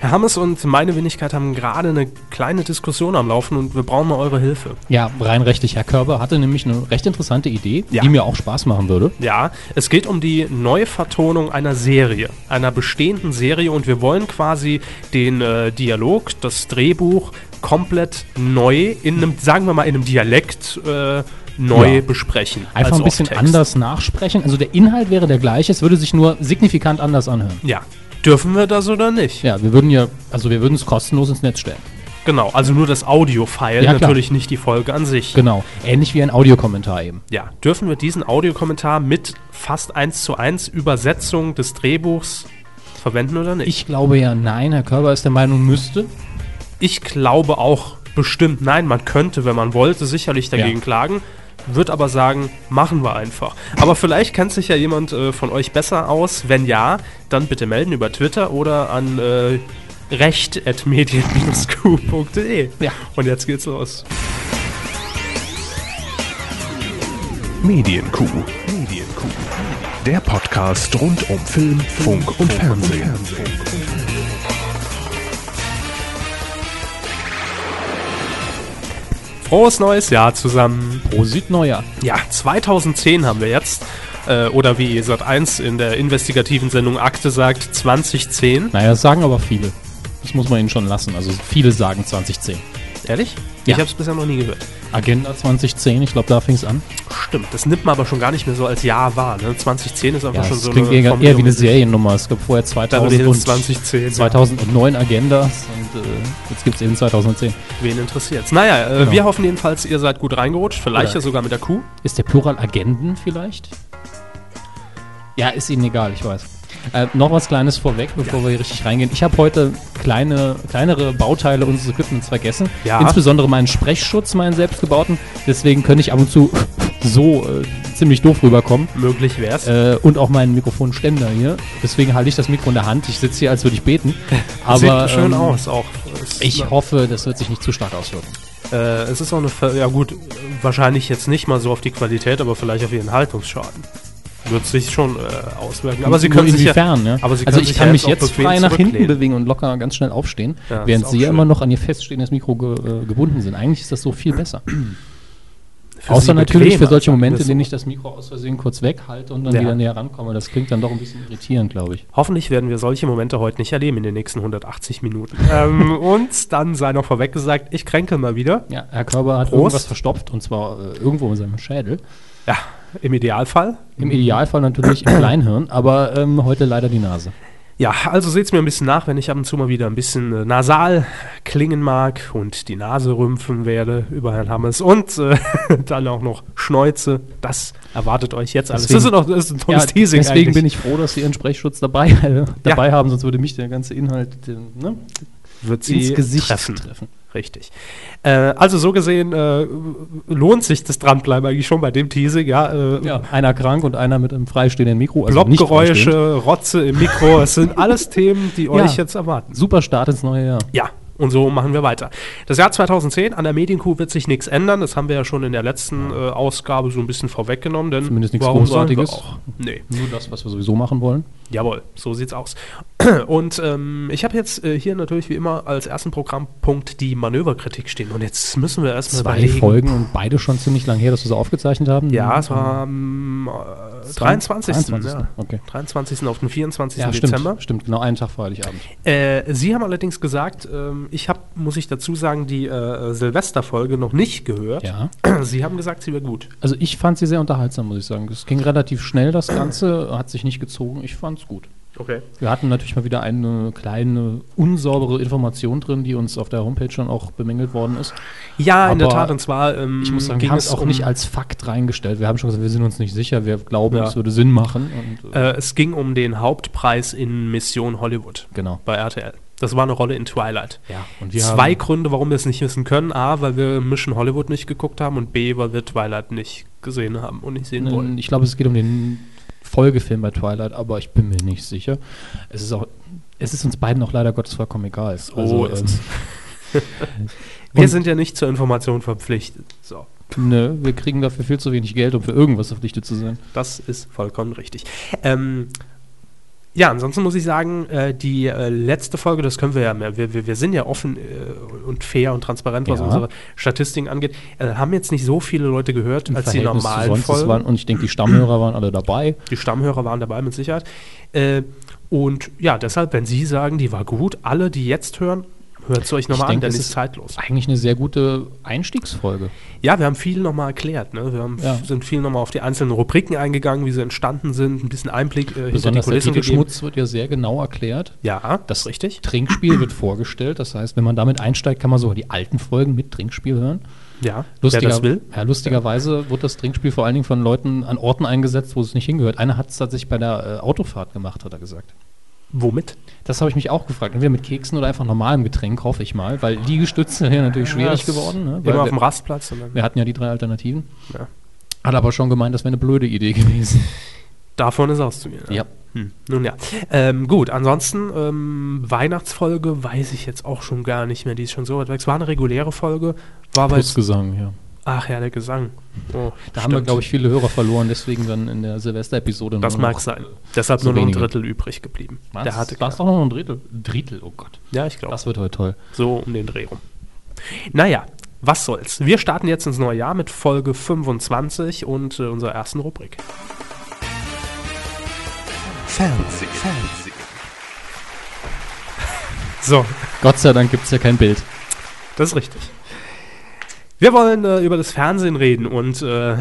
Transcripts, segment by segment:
Herr Hammes und meine Wenigkeit haben gerade eine kleine Diskussion am Laufen und wir brauchen mal eure Hilfe. Ja, rein rechtlich. Herr Körber hatte nämlich eine recht interessante Idee, Ja. die mir auch Spaß machen würde. Ja, es geht um die Neuvertonung einer Serie, einer bestehenden Serie und wir wollen quasi den äh, Dialog, das Drehbuch komplett neu in einem, sagen wir mal, in einem Dialekt äh, neu Ja. besprechen. Einfach ein bisschen anders nachsprechen. Also der Inhalt wäre der gleiche, es würde sich nur signifikant anders anhören. Ja. Dürfen wir das oder nicht? Ja, wir würden ja, also wir würden es kostenlos ins Netz stellen. Genau, also nur das Audio-File, Ja, klar. natürlich nicht die Folge an sich. Genau. Ähnlich wie ein Audiokommentar eben. Ja, dürfen wir diesen Audiokommentar mit fast 1 zu 1 Übersetzung des Drehbuchs verwenden oder nicht? Ich glaube ja nein, Herr Körber ist der Meinung, müsste. Ich glaube auch bestimmt nein, man könnte, wenn man wollte, sicherlich dagegen Ja. klagen. Wird aber sagen, machen wir einfach. Aber vielleicht kennt sich ja jemand äh, von euch besser aus. Wenn ja, dann bitte melden über Twitter oder an äh, recht.medien-q.de. Ja. Und jetzt geht's los. Medienkuh. Medienkuh. Der Podcast rund um Film, Funk und Fernsehen. Frohes neues Jahr zusammen. Prosit Neujahr. Ja, 2010 haben wir jetzt. Äh, oder wie Sat 1 in der investigativen Sendung Akte sagt, 2010. Naja, das sagen aber viele. Das muss man ihnen schon lassen. Also viele sagen 2010. Ehrlich? Ja. Ich habe es bisher noch nie gehört. Agenda 2010, ich glaube, da fing es an. Stimmt, das nimmt man aber schon gar nicht mehr so als Jahr wahr. Ne? 2010 ist einfach Ja, schon das so klingt eher, eher wie eine Seriennummer. Es gab vorher Beverly 2000 Hills und 2010. 2009 Agendas und äh, jetzt gibt es eben 2010. Ja. Wen interessiert's? Naja, äh, Genau. wir hoffen jedenfalls, ihr seid gut reingerutscht. Vielleicht ja sogar mit der Kuh. Ist der Plural Agenden vielleicht? Ja, ist Ihnen egal, ich weiß. Äh, noch was Kleines vorweg, bevor wir hier richtig reingehen. Ich habe heute kleine, kleinere Bauteile unseres Equipments vergessen. Ja. Insbesondere meinen Sprechschutz, meinen selbstgebauten. Deswegen könnte ich ab und zu so äh, ziemlich doof rüberkommen. Möglich wär's. Äh, und auch meinen Mikrofonständer hier. Deswegen halte ich das Mikro in der Hand. Ich sitze hier, als würde ich beten. Aber Sieht schön ähm, aus auch. Es- Ich hoffe, das wird sich nicht zu stark auswirken. Äh, es ist auch eine, Ver ja gut, wahrscheinlich jetzt nicht mal so auf die Qualität, aber vielleicht auf ihren Haltungsschaden. Wird sich schon äh, auswirken. Aber sie können sich ja, ja. aber sie also ich kann mich jetzt frei nach hinten bewegen und locker ganz schnell aufstehen, Ja, während sie ja immer noch an ihr feststehendes Mikro ge äh, gebunden sind. Eigentlich ist das so viel besser. für Außer natürlich für solche Momente, in denen ich das Mikro aus Versehen kurz weghalte und dann Ja. wieder näher rankomme. Das klingt dann doch ein bisschen irritierend, glaube ich. Hoffentlich werden wir solche Momente heute nicht erleben in den nächsten 180 Minuten. ähm, und dann sei noch vorweg gesagt, ich kränke mal wieder. Ja, Herr Körber hat Prost. irgendwas verstopft und zwar äh, irgendwo in seinem Schädel. Ja, im Idealfall. Im Idealfall natürlich im Kleinhirn, aber ähm, heute leider die Nase. Ja, also seht's mir ein bisschen nach, wenn ich ab und zu mal wieder ein bisschen äh, nasal klingen mag und die Nase rümpfen werde über Herrn Hammes und äh, dann auch noch Schneuze. Das erwartet euch jetzt alles. Deswegen- das, ist noch, das ist ein tolles Ja, Teasing deswegen eigentlich. bin ich froh, dass Sie Ihren Sprechschutz dabei, äh, dabei haben, sonst würde mich der ganze Inhalt äh, ne, wird sie ins Gesicht treffen. treffen. Richtig. Äh, also so gesehen äh, lohnt sich das Dranbleiben eigentlich schon bei dem Teasing. Ja, äh, Ja, einer krank und einer mit einem freistehenden Mikro. Also. Blobgeräusche, Rotze im Mikro, es sind alles Themen, die euch jetzt erwarten. Super Start ins neue Jahr. Ja, und so machen wir weiter. Das Jahr 2010, an der Medienkuh wird sich nichts ändern. Das haben wir ja schon in der letzten äh, Ausgabe so ein bisschen vorweggenommen. Denn Zumindest nichts Großartiges. auch? Nee, Nur das, was wir sowieso machen wollen. jawohl, so sieht's aus. Und ähm, ich habe jetzt äh, hier natürlich wie immer als ersten Programmpunkt die Manöverkritik stehen. Und jetzt müssen wir erstmal Zwei überlegen. Folgen und beide schon ziemlich lang her, dass wir sie aufgezeichnet haben. Ja, es war am äh, 23. 23. Ja. Okay. 23. auf den 24. Ja, Dezember. stimmt, stimmt, genau einen Tag vor Heiligabend. Äh, Sie haben allerdings gesagt, ähm, ich habe, muss ich dazu sagen, die äh, Silvesterfolge noch nicht gehört. Ja. Sie haben gesagt, sie wäre gut. Also ich fand sie sehr unterhaltsam, muss ich sagen. Es ging relativ schnell, das Ganze, hat sich nicht gezogen. Ich fand's gut. Okay. Wir hatten natürlich mal wieder eine kleine, unsaubere Information drin, die uns auf der Homepage schon auch bemängelt worden ist. Ja, in der Aber Tat. Und zwar ähm, Ich muss sagen, wir haben es auch um, nicht als Fakt reingestellt. Wir haben schon gesagt, wir sind uns nicht sicher. Wir glauben, Ja. es würde Sinn machen. Und, äh, äh, es ging um den Hauptpreis in Mission Hollywood genau. bei RTL. Das war eine Rolle in Twilight. Ja, und wir Zwei Gründe, warum wir es nicht wissen können. A, weil wir Mission Hollywood nicht geguckt haben und B, weil wir Twilight nicht gesehen haben und nicht sehen wollen. ich glaube, es geht um den Folgefilm bei Twilight, aber ich bin mir nicht sicher. Es ist auch, es ist uns beiden auch leider Gottes vollkommen egal. Also, Oh, ist ähm. Wir sind ja nicht zur Information verpflichtet. So. Nö, wir kriegen dafür viel zu wenig Geld, um für irgendwas verpflichtet zu sein. Das ist vollkommen richtig. Ähm, Ja, ansonsten muss ich sagen, äh, die äh, letzte Folge, das können wir ja mehr. Wir, wir, wir sind ja offen äh, und fair und transparent, was Ja. unsere Statistiken angeht. Äh, haben jetzt nicht so viele Leute gehört, Im als die Verhältnis zu normalen es Folgen. waren, und ich denke, die Stammhörer waren alle dabei. Die Stammhörer waren dabei mit Sicherheit. Äh, und ja, deshalb, wenn Sie sagen, die war gut, alle, die jetzt hören, hört es euch nochmal an, denn es ist zeitlos. Eigentlich eine sehr gute Einstiegsfolge. Ja, wir haben viel nochmal erklärt. Ne? Wir haben, Ja. sind viel nochmal auf die einzelnen Rubriken eingegangen, wie sie entstanden sind, ein bisschen Einblick äh, hinter die der Kulissen gegeben. Titelschmutz wird ja sehr genau erklärt. Ja, Das ist richtig. Trinkspiel wird vorgestellt. Das heißt, wenn man damit einsteigt, kann man sogar die alten Folgen mit Trinkspiel hören. Ja, Lustiger, wer das will. Ja, lustigerweise wird das Trinkspiel vor allen Dingen von Leuten an Orten eingesetzt, wo es nicht hingehört. Einer hat es tatsächlich bei der äh, Autofahrt gemacht, hat er gesagt. Womit? Das habe ich mich auch gefragt. Entweder mit Keksen oder einfach normalem Getränk, hoffe ich mal. Weil Liegestütze sind ja natürlich schwierig das geworden. Ne? Immer auf wir, dem Rastplatz. Wir hatten ja die drei Alternativen. Ja. Hat aber schon gemeint, das wäre eine blöde Idee gewesen. Davon ist auszugehen. Ja. Hm. Nun ja. Ähm, gut, ansonsten ähm, Weihnachtsfolge weiß ich jetzt auch schon gar nicht mehr. Die ist schon so weit weg. Es war eine reguläre Folge. War aber Plus jetzt, Gesang, ja. Ach ja, der Gesang. Oh, Da haben wir, stimmt. glaube ich, viele Hörer verloren, deswegen dann in der Silvester-Episode Das mag sein. Deshalb so nur noch ein wenige. Drittel übrig geblieben. Was? Der hatte War es doch noch ein Drittel? Drittel, oh Gott. Ja, ich glaube. Das wird heute toll. So um den Dreh rum. Naja, was soll's. Wir starten jetzt ins neue Jahr mit Folge 25 und äh, unserer ersten Rubrik. Fernsehen. Fernsehen. So, Gott sei Dank gibt es ja kein Bild. das ist richtig. Wir wollen äh, über das Fernsehen reden und äh,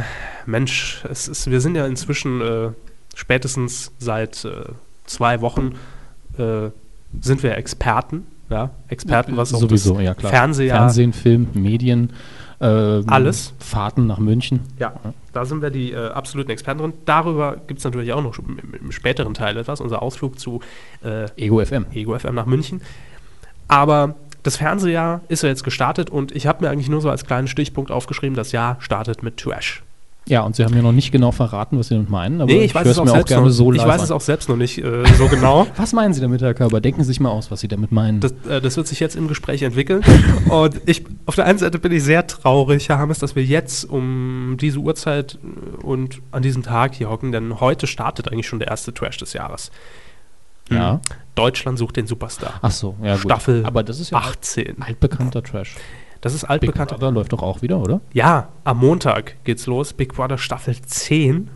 Mensch, es ist, wir sind ja inzwischen äh, spätestens seit äh, zwei Wochen äh, sind wir Experten, ja, Experten, was auch Sowieso, das ja klar. Fernseher, Fernsehen, Film, Medien. ähm, Alles. Fahrten nach München. Ja, da sind wir die äh, absoluten Experten drin. Darüber gibt es natürlich auch noch im, im späteren Teil etwas, unser Ausflug zu Ego FM. Ego FM nach München. Aber das Fernsehjahr ist ja jetzt gestartet und ich habe mir eigentlich nur so als kleinen Stichpunkt aufgeschrieben, das Jahr startet mit Trash. Ja, und Sie haben mir noch nicht genau verraten, was Sie damit meinen, aber Nee, ich weiß hör's es auch mir selbst gerne noch. so ich weiß an. es auch selbst noch nicht äh, so genau. Was meinen Sie damit, Herr Körber? Denken Sie sich mal aus, was Sie damit meinen. Das, äh, das wird sich jetzt im Gespräch entwickeln. Und ich, auf der einen Seite bin ich sehr traurig, Herr Hammes, dass wir jetzt um diese Uhrzeit und an diesem Tag hier hocken, denn heute startet eigentlich schon der erste Trash des Jahres. Ja. Mhm. Deutschland sucht den Superstar. Ach so, ja gut. Staffel Aber das ist ja 18. altbekannter Trash. Das ist Big altbekannt. Brother läuft doch auch wieder, oder? Ja, am Montag geht's los. Big Brother Staffel 10.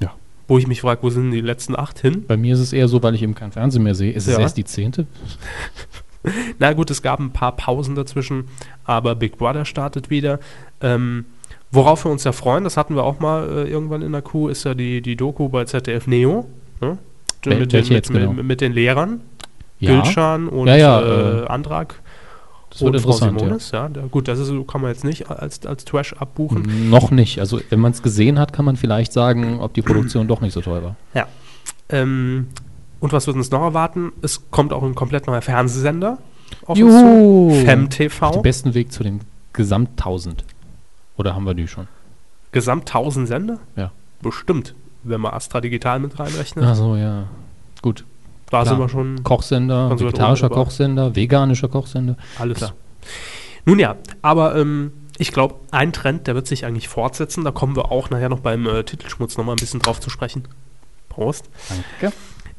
Ja. Wo ich mich frage, wo sind die letzten acht hin? Bei mir ist es eher so, weil ich eben kein Fernsehen mehr sehe. Ist es Ja. erst die zehnte? Na gut, es gab ein paar Pausen dazwischen, aber Big Brother startet wieder. Ähm, worauf wir uns ja freuen, das hatten wir auch mal äh, irgendwann in der Kuh, ist ja die, die Doku bei ZDF Neo. Ne? Wel- mit, den, mit, genau? mit, den Lehrern, Ja. Gülschan und Ja, ja, äh, äh, Antrag. Das wird interessant, ja. Simonis, ja. Der, gut, das ist, kann man jetzt nicht als, als Trash abbuchen. Noch nicht. Also, wenn man es gesehen hat, kann man vielleicht sagen, ob die Produktion doch nicht so toll war. Ja. Ähm, und was wird uns noch erwarten? Es kommt auch ein komplett neuer Fernsehsender auf uns Juhu. zu. Den FemTV. besten Weg zu den Gesamttausend. Oder haben wir die schon? Gesamt 1000 Sender? Ja. Bestimmt. Wenn man Astra Digital mit reinrechnet. Ach so, ja. Gut. da klar. sind wir schon Kochsender, vegetarischer. Kochsender, veganischer Kochsender. alles da. Nun ja, aber ähm, ich glaube, ein Trend, der wird sich eigentlich fortsetzen. Da kommen wir auch nachher noch beim äh, Titelschmutz nochmal ein bisschen drauf zu sprechen. Prost. Danke.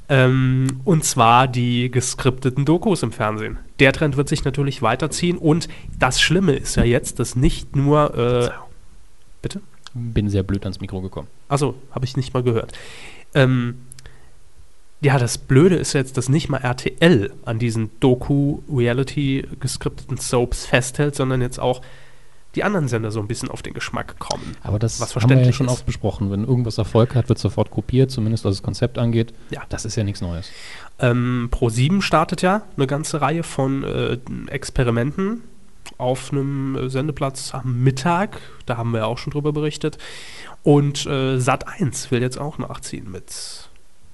Ähm, und zwar die geskripteten Dokus im Fernsehen. Der Trend wird sich natürlich weiterziehen und das Schlimme ist ja jetzt, dass nicht nur. Äh, bitte? Bin sehr blöd ans Mikro gekommen. Achso, habe ich nicht mal gehört. Ähm, ja, das Blöde ist jetzt, dass nicht mal RTL an diesen Doku-Reality geskripteten Soaps festhält, sondern jetzt auch die anderen Sender so ein bisschen auf den Geschmack kommen. Aber das Was haben wir ja schon ist. oft besprochen. Wenn irgendwas Erfolg hat, wird sofort kopiert, zumindest was das Konzept angeht. Ja. Das ist ja nichts Neues. Ähm, Pro7 startet ja eine ganze Reihe von äh, Experimenten auf einem äh, Sendeplatz am Mittag. Da haben wir ja auch schon drüber berichtet. Und äh, Sat1 will jetzt auch nachziehen mit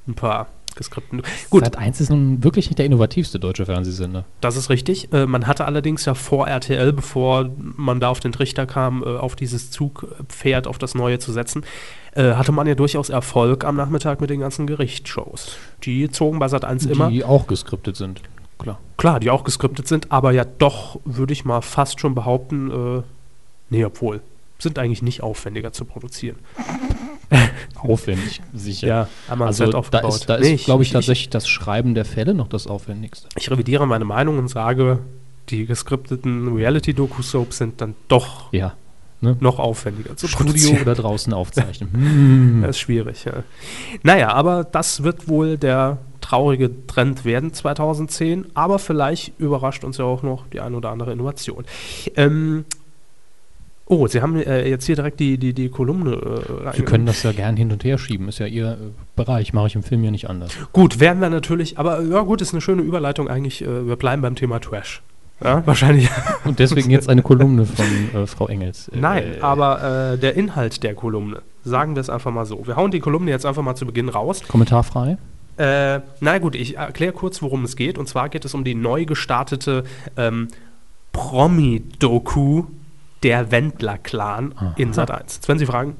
ein paar geskripteten. Gut, Sat 1 ist nun wirklich nicht der innovativste deutsche Fernsehsender. das ist richtig. Äh, man hatte allerdings ja vor RTL, bevor man da auf den Trichter kam, äh, auf dieses Zugpferd, auf das Neue zu setzen, äh, hatte man ja durchaus Erfolg am Nachmittag mit den ganzen Gerichtsshows. Die zogen bei Sat1 immer. Die auch geskriptet sind. Klar. Klar, die auch geskriptet sind, aber ja doch, würde ich mal fast schon behaupten, äh, nee, obwohl, sind eigentlich nicht aufwendiger zu produzieren. Aufwendig, sicher. Ja, haben wir also da aufgebaut. ist, da Nee, ist glaube ich, ich- tatsächlich das Schreiben der Fälle noch das Aufwendigste. Ich revidiere meine Meinung und sage, die geskripteten Reality-Doku-Soaps sind dann doch Ja. Ne? noch aufwendiger zu Studio produzieren. oder draußen aufzeichnen. Hm. Das ist schwierig, ja. Naja, aber das wird wohl der traurige Trend werden 2010, aber vielleicht überrascht uns ja auch noch die ein oder andere Innovation. Ähm, oh, Sie haben äh, jetzt hier direkt die, die, die Kolumne äh, rein- können das ja gern hin und her schieben. Ist ja Ihr äh, Bereich. Mache ich im Film ja nicht anders. Gut, werden wir natürlich, aber ja gut, ist eine schöne Überleitung eigentlich. Äh, wir bleiben beim Thema Trash. Ja, wahrscheinlich. Und deswegen jetzt eine Kolumne von äh, Frau Engels. Äh, Nein, aber äh, der Inhalt der Kolumne, sagen wir es einfach mal so. Wir hauen die Kolumne jetzt einfach mal zu Beginn raus. Kommentarfrei. Äh, na gut, ich erkläre kurz, worum es geht. Und zwar geht es um die neu gestartete ähm, Promi-Doku Der Wendler-Clan in Sat 1. Jetzt werden Sie fragen,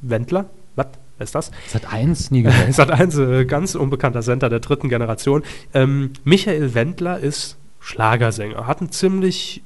Wendler? Was? Wer ist das? Sat 1 nie gehört. Sat 1, äh, ganz unbekannter Sender der dritten Generation. Ähm, Michael Wendler ist Schlagersänger, hat ein ziemlich,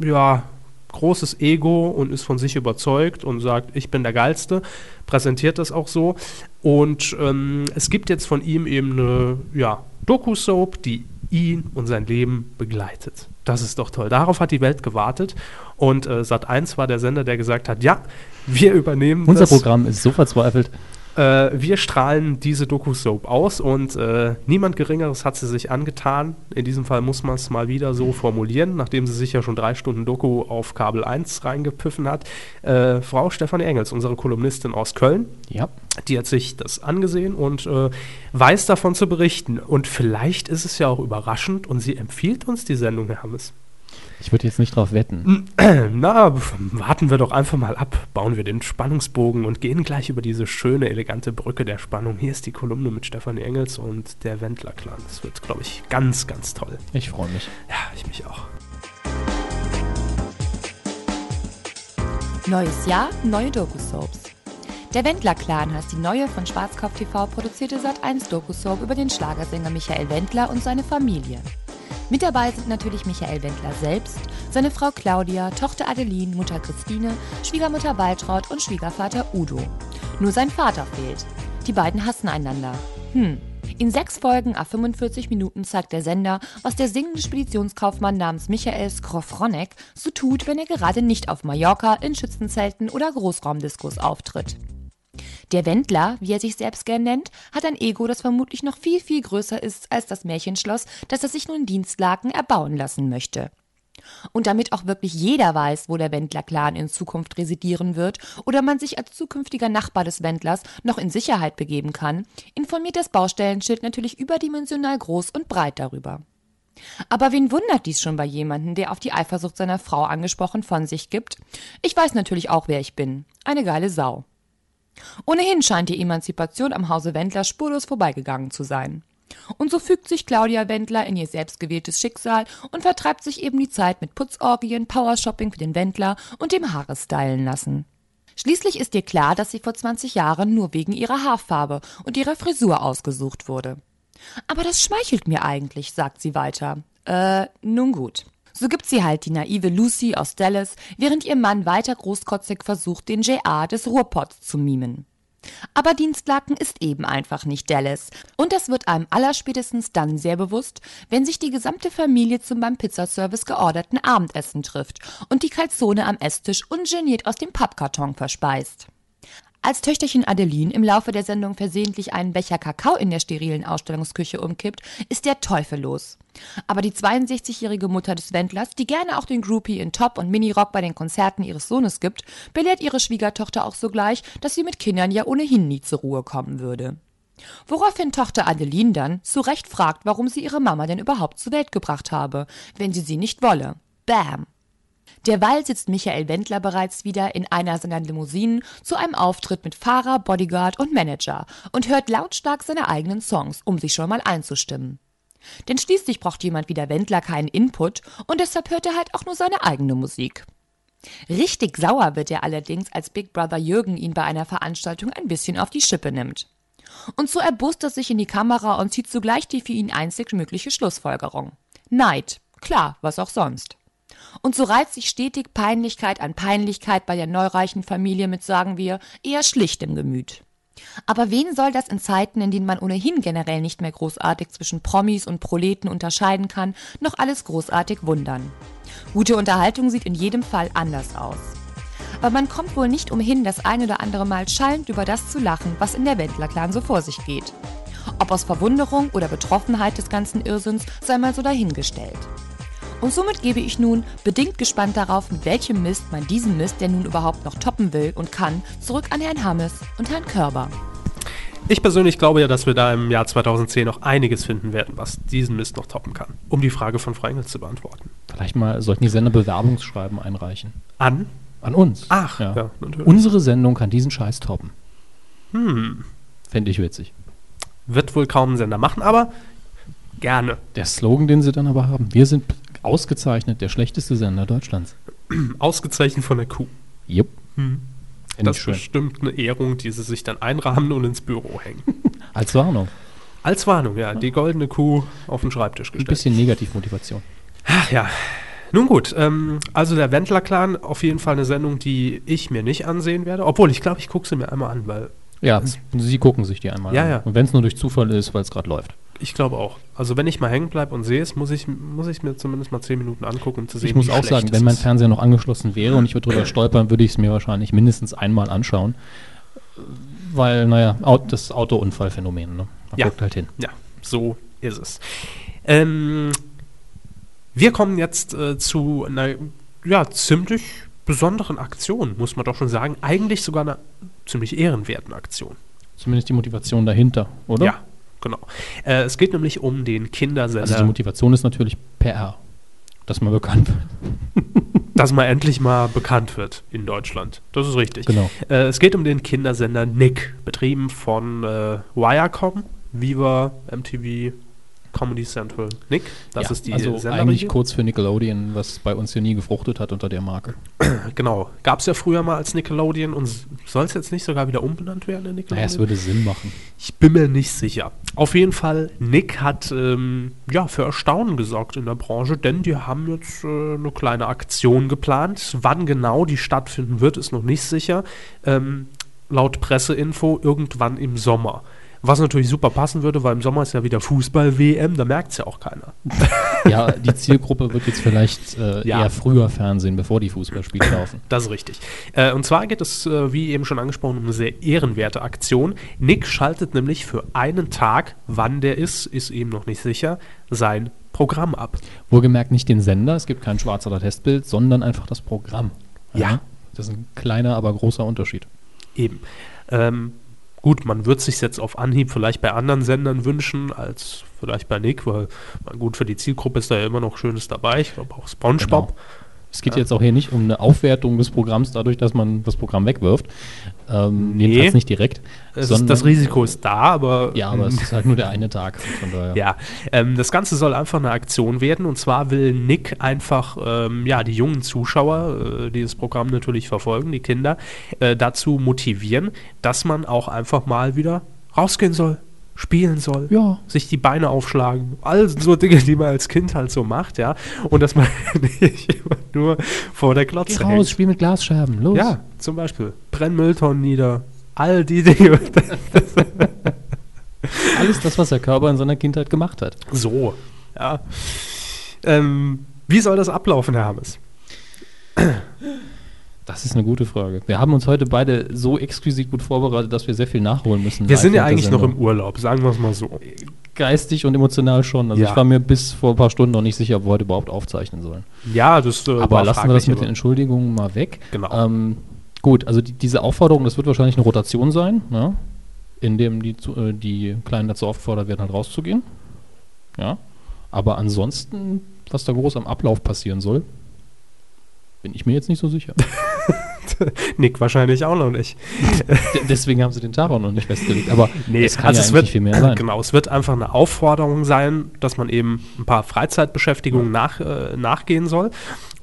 ja, großes Ego und ist von sich überzeugt und sagt, ich bin der Geilste, präsentiert das auch so. Und ähm, es gibt jetzt von ihm eben eine, ja, Doku-Soap, die ihn und sein Leben begleitet. Das ist doch toll. Darauf hat die Welt gewartet. Und äh, Sat 1 war der Sender, der gesagt hat, ja, wir übernehmen Unser das. Programm ist so verzweifelt. Äh, wir strahlen diese Doku-Soap aus und äh, niemand Geringeres hat sie sich angetan. In diesem Fall muss man es mal wieder so formulieren, nachdem sie sich ja schon drei Stunden Doku auf Kabel 1 reingepfiffen hat. Äh, Frau Stefanie Engels, unsere Kolumnistin aus Köln, Ja. die hat sich das angesehen und äh, weiß davon zu berichten. Und vielleicht ist es ja auch überraschend und sie empfiehlt uns die Sendung, Herr Hammes. Ich würde jetzt nicht drauf wetten. Na, warten wir doch einfach mal ab, bauen wir den Spannungsbogen und gehen gleich über diese schöne, elegante Brücke der Spannung. Hier ist die Kolumne mit Stefanie Engels und der Wendler-Clan. Das wird, glaube ich, ganz, ganz toll. Ich freue mich. Ja, ich mich auch. Neues Jahr, neue Doku-Soaps. Der Wendler-Clan heißt die neue von Schwarzkopf TV produzierte Sat1 Doku-Soap über den Schlagersänger Michael Wendler und seine Familie. Mit dabei sind natürlich Michael Wendler selbst, seine Frau Claudia, Tochter Adeline, Mutter Christine, Schwiegermutter Waltraud und Schwiegervater Udo. Nur sein Vater fehlt. Die beiden hassen einander. Hm. In sechs Folgen a 45 Minuten zeigt der Sender, was der singende Speditionskaufmann namens Michael Skrofronek so tut, wenn er gerade nicht auf Mallorca, in Schützenzelten oder Großraumdiskos auftritt. Der Wendler, wie er sich selbst gern nennt, hat ein Ego, das vermutlich noch viel, viel größer ist als das Märchenschloss, das er sich nun in Dienstlaken erbauen lassen möchte. Und damit auch wirklich jeder weiß, wo der Wendler-Clan in Zukunft residieren wird oder man sich als zukünftiger Nachbar des Wendlers noch in Sicherheit begeben kann, informiert das Baustellenschild natürlich überdimensional groß und breit darüber. Aber wen wundert dies schon bei jemandem, der auf die Eifersucht seiner Frau angesprochen von sich gibt? Ich weiß natürlich auch, wer ich bin. Eine geile Sau. Ohnehin scheint die Emanzipation am Hause Wendler spurlos vorbeigegangen zu sein. Und so fügt sich Claudia Wendler in ihr selbstgewähltes Schicksal und vertreibt sich eben die Zeit mit Putzorgien, Powershopping für den Wendler und dem Haare stylen lassen. Schließlich ist ihr klar, dass sie vor 20 Jahren nur wegen ihrer Haarfarbe und ihrer Frisur ausgesucht wurde. Aber das schmeichelt mir eigentlich, sagt sie weiter. Äh, nun gut. So gibt sie halt die naive Lucy aus Dallas, während ihr Mann weiter großkotzig versucht, den JR des Ruhrpots zu mimen. Aber Dienstlaken ist eben einfach nicht Dallas. Und das wird einem allerspätestens dann sehr bewusst, wenn sich die gesamte Familie zum beim Pizzaservice georderten Abendessen trifft und die Calzone am Esstisch ungeniert aus dem Pappkarton verspeist. Als Töchterchen Adeline im Laufe der Sendung versehentlich einen Becher Kakao in der sterilen Ausstellungsküche umkippt, ist der Teufel los. Aber die 62-jährige Mutter des Wendlers, die gerne auch den Groupie in Top und Minirock bei den Konzerten ihres Sohnes gibt, belehrt ihre Schwiegertochter auch sogleich, dass sie mit Kindern ja ohnehin nie zur Ruhe kommen würde. Woraufhin Tochter Adeline dann zu Recht fragt, warum sie ihre Mama denn überhaupt zur Welt gebracht habe, wenn sie sie nicht wolle. Bam! Derweil sitzt Michael Wendler bereits wieder in einer seiner Limousinen zu einem Auftritt mit Fahrer, Bodyguard und Manager und hört lautstark seine eigenen Songs, um sich schon mal einzustimmen. Denn schließlich braucht jemand wie der Wendler keinen Input und deshalb hört er halt auch nur seine eigene Musik. Richtig sauer wird er allerdings, als Big Brother Jürgen ihn bei einer Veranstaltung ein bisschen auf die Schippe nimmt. Und so erbust er sich in die Kamera und zieht zugleich die für ihn einzig mögliche Schlussfolgerung. Neid. Klar, was auch sonst. Und so reiht sich stetig Peinlichkeit an Peinlichkeit bei der neureichen Familie mit, sagen wir, eher schlichtem Gemüt. Aber wen soll das in Zeiten, in denen man ohnehin generell nicht mehr großartig zwischen Promis und Proleten unterscheiden kann, noch alles großartig wundern? Gute Unterhaltung sieht in jedem Fall anders aus. Aber man kommt wohl nicht umhin, das ein oder andere Mal schallend über das zu lachen, was in der Wendler-Clan so vor sich geht. Ob aus Verwunderung oder Betroffenheit des ganzen Irrsinns, sei mal so dahingestellt. Und somit gebe ich nun, bedingt gespannt darauf, mit welchem Mist man diesen Mist, der nun überhaupt noch toppen will und kann, zurück an Herrn Hammes und Herrn Körber. Ich persönlich glaube ja, dass wir da im Jahr 2010 noch einiges finden werden, was diesen Mist noch toppen kann, um die Frage von Frengel zu beantworten. Vielleicht mal sollten die Sender Bewerbungsschreiben einreichen. An? An uns. Ach, ja. ja, natürlich. Unsere Sendung kann diesen Scheiß toppen. Hm, Fände ich witzig. wird wohl kaum ein Sender machen, aber gerne. Der Slogan, den sie dann aber haben. Wir sind ausgezeichnet der schlechteste Sender Deutschlands. Ausgezeichnet von der Kuh. Jupp. Hm. Das ist bestimmt eine Ehrung, die sie sich dann einrahmen und ins Büro hängen. Als Warnung. Als Warnung, ja. Die goldene Kuh auf den Schreibtisch Ein gestellt. bisschen Negativmotivation. Ach ja. Nun gut, ähm, also der Wendler-Clan, auf jeden Fall eine Sendung, die ich mir nicht ansehen werde. Obwohl, ich glaube, ich gucke sie mir einmal an, weil Ja, sie gucken sich die einmal Ja, an. ja. Und wenn es nur durch Zufall ist, weil es gerade läuft. Ich glaube auch. Also wenn ich mal hängen bleibe und sehe es, muss ich, muss ich mir zumindest mal zehn Minuten angucken, um zu sehen, Ich muss auch sagen, wenn mein. Fernseher noch angeschlossen wäre und ich würde drüber stolpern, würde ich es mir wahrscheinlich mindestens einmal anschauen. Weil, naja, das Autounfallphänomen, ne? Man Ja. guckt halt hin. Ja, so ist es. Ähm, wir kommen jetzt äh, zu einer ja, ziemlich besonderen Aktion, muss man doch schon sagen. Eigentlich sogar einer ziemlich ehrenwerten Aktion. Zumindest die Motivation dahinter, oder? Ja, genau. Äh, es geht nämlich um den Kindersender, Also die Motivation ist natürlich PR. Dass man bekannt wird. dass man endlich mal bekannt wird in Deutschland. Das ist richtig. Genau. Äh, es geht um den Kindersender Nick, betrieben von äh, Viacom, Viva, MTV, Comedy Central. Nick, das ja, ist die also eigentlich Senderregie. kurz für Nickelodeon, was bei uns hier nie gefruchtet hat unter der Marke. Genau. Gab es ja früher mal als Nickelodeon und soll es jetzt nicht sogar wieder umbenannt werden in Naja, Nickelodeon? es würde Sinn machen. ich bin mir nicht sicher. Auf jeden Fall, Nick hat ähm, ja, für Erstaunen gesorgt in der Branche, denn die haben jetzt äh, eine kleine Aktion geplant. Wann genau die stattfinden wird, ist noch nicht sicher. Ähm, laut Presseinfo irgendwann im Sommer. Was natürlich super passen würde, weil im Sommer ist ja wieder Fußball-WM, da merkt es ja auch keiner. Ja, die Zielgruppe wird jetzt vielleicht äh, Ja. eher früher Fernsehen, bevor die Fußballspiele laufen. Das ist richtig. Äh, und zwar geht es, äh, wie eben schon angesprochen, um eine sehr ehrenwerte Aktion. Nick schaltet nämlich für einen Tag, wann der ist, ist eben noch nicht sicher, sein Programm ab. Wohlgemerkt nicht den Sender, es gibt kein Schwarz- oder Testbild, sondern einfach das Programm. Ja. Das ist ein kleiner, aber großer Unterschied. Eben. Ähm, gut, man wird sich jetzt auf Anhieb vielleicht bei anderen Sendern wünschen, als vielleicht bei Nick, weil, na gut, für die Zielgruppe ist da ja immer noch Schönes dabei. Ich glaube auch SpongeBob. Genau. Es geht Ja. jetzt auch hier nicht um eine Aufwertung des Programms dadurch, dass man das Programm wegwirft. Ähm, Nee. Jedenfalls nicht direkt. Ist, sondern- das Risiko ist da, aber. Ja, aber es ist halt nur der eine Tag. Von daher. Ja, ähm, das Ganze soll einfach eine Aktion werden und zwar will Nick einfach ähm, ja, die jungen Zuschauer, äh, die das Programm natürlich verfolgen, die Kinder, äh, dazu motivieren, dass man auch einfach mal wieder rausgehen soll, spielen soll, Ja. sich die Beine aufschlagen, all so Dinge, die man als Kind halt so macht, ja, und dass man nicht immer nur vor der Geh Glotze raus, hängt. spiel mit Glasscherben. Los. Ja, zum Beispiel brenn Mülltonnen nieder, all die Dinge. Alles das, was der Körper in seiner Kindheit gemacht hat. So, ja. Ähm, wie soll das ablaufen, Herr Hammes? Das ist eine gute Frage. Wir haben uns heute beide so exquisit gut vorbereitet, dass wir sehr viel nachholen müssen. Wir sind ja eigentlich noch im. Urlaub, sagen wir es mal so. Geistig und emotional schon. Also Ja. ich war mir bis vor ein paar Stunden noch nicht sicher, ob wir heute überhaupt aufzeichnen sollen. Ja, das äh, Aber lassen wir das mit den Entschuldigungen mal weg. Genau. Ähm, gut, also die, diese Aufforderung, das wird wahrscheinlich eine Rotation sein, ne? in dem die, äh, die Kleinen dazu aufgefordert werden, halt rauszugehen. Ja. Aber ansonsten, was da groß am Ablauf passieren soll, bin ich mir jetzt nicht so sicher. Nick wahrscheinlich auch noch nicht. Deswegen haben sie den Tag auch noch nicht festgelegt. Aber Nee, es kann also ja es wird, nicht viel mehr sein. Genau, es wird einfach eine Aufforderung sein, dass man eben ein paar Freizeitbeschäftigungen nach, äh, nachgehen soll.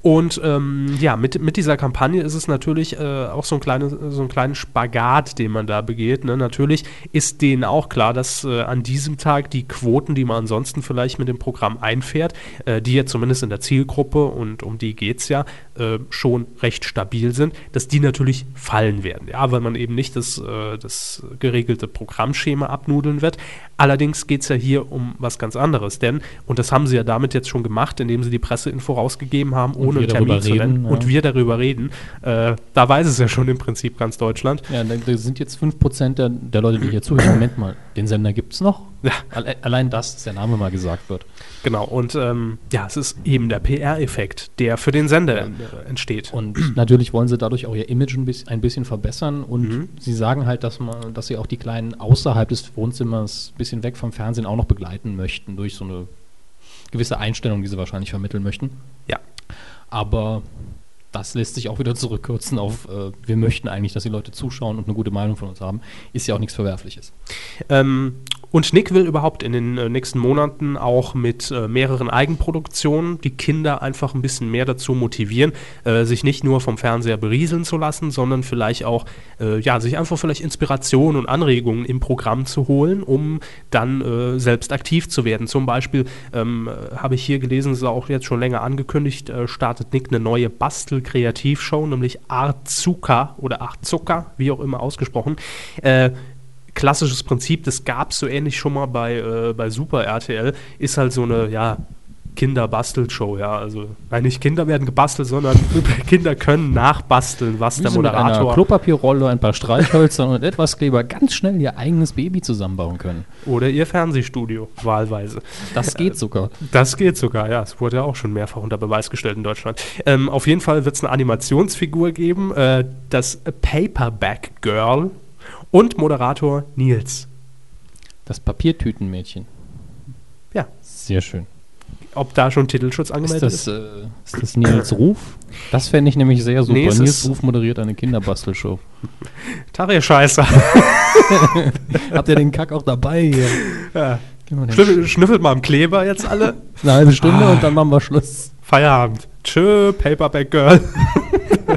Und ähm, ja, mit, mit dieser Kampagne ist es natürlich äh, auch so ein, kleines, so ein kleinen Spagat, den man da begeht. Ne? Natürlich ist denen auch klar, dass äh, an diesem Tag die Quoten, die man ansonsten vielleicht mit dem Programm einfährt, äh, die ja zumindest in der Zielgruppe und um die geht es ja, äh, schon recht stabil sind, dass die natürlich fallen werden. Ja, weil man eben nicht das, äh, das geregelte Programmschema abnudeln wird. Allerdings geht es ja hier um was ganz anderes, denn, und das haben sie ja damit jetzt schon gemacht, indem sie die Presseinfo rausgegeben haben, ohne Termin zu nennen, reden, ja. und wir darüber reden. Äh, da weiß es ja schon im Prinzip ganz Deutschland. Ja, da, da sind jetzt 5% der, der Leute, die hier zuhören. Moment mal, den Sender gibt es noch? Ja. Alle, allein das, dass der Name mal gesagt wird. Genau, und ähm, ja, es ist eben der PR-Effekt, der für den Sender entsteht. Und natürlich wollen sie dadurch auch ihr Image ein bisschen, ein bisschen verbessern und Mhm. sie sagen halt, dass man, dass sie auch die Kleinen außerhalb des Wohnzimmers ein bisschen weg vom Fernsehen auch noch begleiten möchten, durch so eine gewisse Einstellung, die sie wahrscheinlich vermitteln möchten. Ja. Aber das lässt sich auch wieder zurückkürzen auf, äh, wir möchten eigentlich, dass die Leute zuschauen und eine gute Meinung von uns haben. Ist ja auch nichts Verwerfliches. Ähm, und Nick will überhaupt in den äh, nächsten Monaten auch mit äh, mehreren Eigenproduktionen die Kinder einfach ein bisschen mehr dazu motivieren, äh, sich nicht nur vom Fernseher berieseln zu lassen, sondern vielleicht auch, äh, ja, sich einfach vielleicht Inspiration und Anregungen im Programm zu holen, um dann äh, selbst aktiv zu werden. Zum Beispiel ähm, äh, habe ich hier gelesen, es ist auch jetzt schon länger angekündigt, startet Nick eine neue Bastel-Kreativshow, nämlich Arzuka oder Arzuka, wie auch immer ausgesprochen. Äh, klassisches Prinzip, das gab es so ähnlich schon mal bei, äh, bei Super RTL, ist halt so eine, ja, Kinderbastelshow, ja. Also, nein, nicht Kinder werden gebastelt, sondern Kinder können nachbasteln, was der sie mit einer Moderator Klopapierrolle, ein paar Streichhölzern und etwas Kleber ganz schnell ihr eigenes Baby zusammenbauen können. oder ihr Fernsehstudio, wahlweise. Das geht sogar. Das geht sogar, ja. Es wurde ja auch schon mehrfach unter Beweis gestellt in Deutschland. Ähm, auf jeden Fall wird es eine Animationsfigur geben, äh, das Paperback Girl und Moderator Nils. Das Papiertütenmädchen. Ja. Sehr schön. Ob da schon Titelschutz Ist angemeldet das, ist? äh, ist das Nils Ruf? Das fände ich nämlich sehr super. Nee, Nils ist- Ruf moderiert eine Kinderbastelshow. Tarja Scheiße. Habt ihr den Kack auch dabei hier? Ja. Den Schnüffelt, schnüffelt mal am Kleber jetzt alle. Eine halbe Stunde und dann machen wir Schluss. Feierabend. Tschö, Paperback Girl.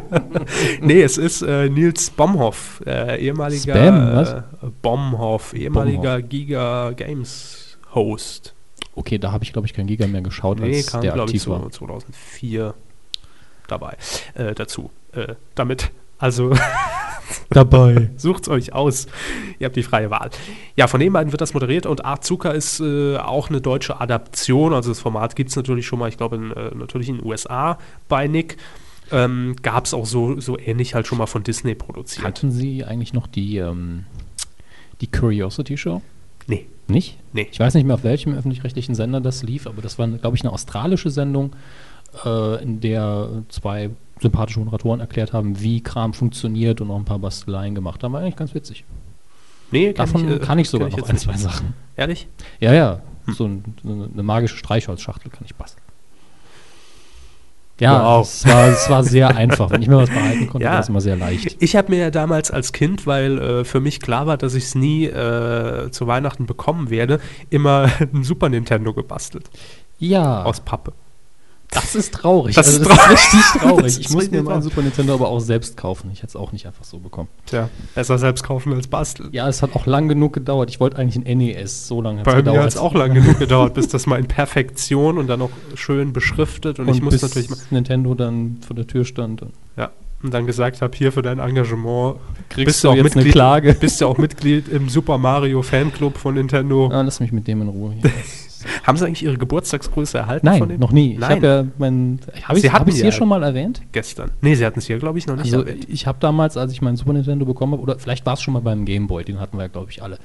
nee, es ist äh, Nils Bomhoff, äh, ehemaliger Spam, was? Äh, Bomhoff, ehemaliger Giga Games Host. Okay, da habe ich, glaube ich, kein Giga mehr geschaut, Nee, als kam, der glaube ich, aktiv so war. 2004 dabei. Äh, dazu. Äh, damit, also Dabei. Sucht's euch aus. Ihr habt die freie Wahl. Ja, von den beiden wird das moderiert und Arzuka ist äh, auch eine deutsche Adaption. Also das Format gibt es natürlich schon mal, ich glaube, äh, natürlich in den USA bei Nick. Ähm, Gab es auch so, so ähnlich halt schon mal von Disney produziert. Kannten Sie eigentlich noch die, ähm, die Curiosity Show? Nee, Nicht? nee. Ich weiß nicht mehr, auf welchem öffentlich-rechtlichen Sender das lief, aber das war, glaube ich, eine australische Sendung, äh, in der zwei sympathische Moderatoren erklärt haben, wie Kram funktioniert und auch ein paar Basteleien gemacht haben. War eigentlich ganz witzig. Nee, Davon äh, kann ich sogar kenn noch jetzt ein, zwei Sachen. Ehrlich? Ja, ja. So, ein, so eine, eine magische Streichholzschachtel kann ich basteln. Ja, Wow. es, war, es war sehr einfach. Wenn ich mir was behalten konnte, Ja. war es immer sehr leicht. Ich habe mir ja damals als Kind, weil äh, für mich klar war, dass ich es nie äh, zu Weihnachten bekommen werde, immer ein Super Nintendo gebastelt. Ja, Aus Pappe. Das ist traurig. Das also, ist das ist traurig. richtig traurig. Ich ist muss mir meinen. Super Nintendo aber auch selbst kaufen. Ich hätte es auch nicht einfach so bekommen. Tja, besser selbst kaufen als basteln. Ja, es hat auch lang genug gedauert. Ich wollte eigentlich ein NES. So lange hat es Bei mir gedauert. hat es auch lange genug gedauert, bis das mal in Perfektion und dann noch schön beschriftet und, Und ich muss bis natürlich mal, Nintendo dann vor der Tür stand. Und ja, und dann gesagt habe, hier für dein Engagement kriegst bist du auch jetzt eine Mitglied, Klage? bist du auch Mitglied im Super Mario Fanclub von Nintendo. Ah, lass mich mit dem in Ruhe. hier. Haben sie eigentlich ihre Geburtstagsgrüße erhalten Nein, von dem? noch nie. Ich Nein, habe ja mein. Sie ich hatten es hier ja. schon mal erwähnt? gestern. Nee, sie hatten es hier, glaube ich, noch nicht Also erwähnt. ich habe damals, als ich meinen Super Nintendo bekommen habe, oder vielleicht war es schon mal beim Game Boy, den hatten wir ja, glaube ich, alle,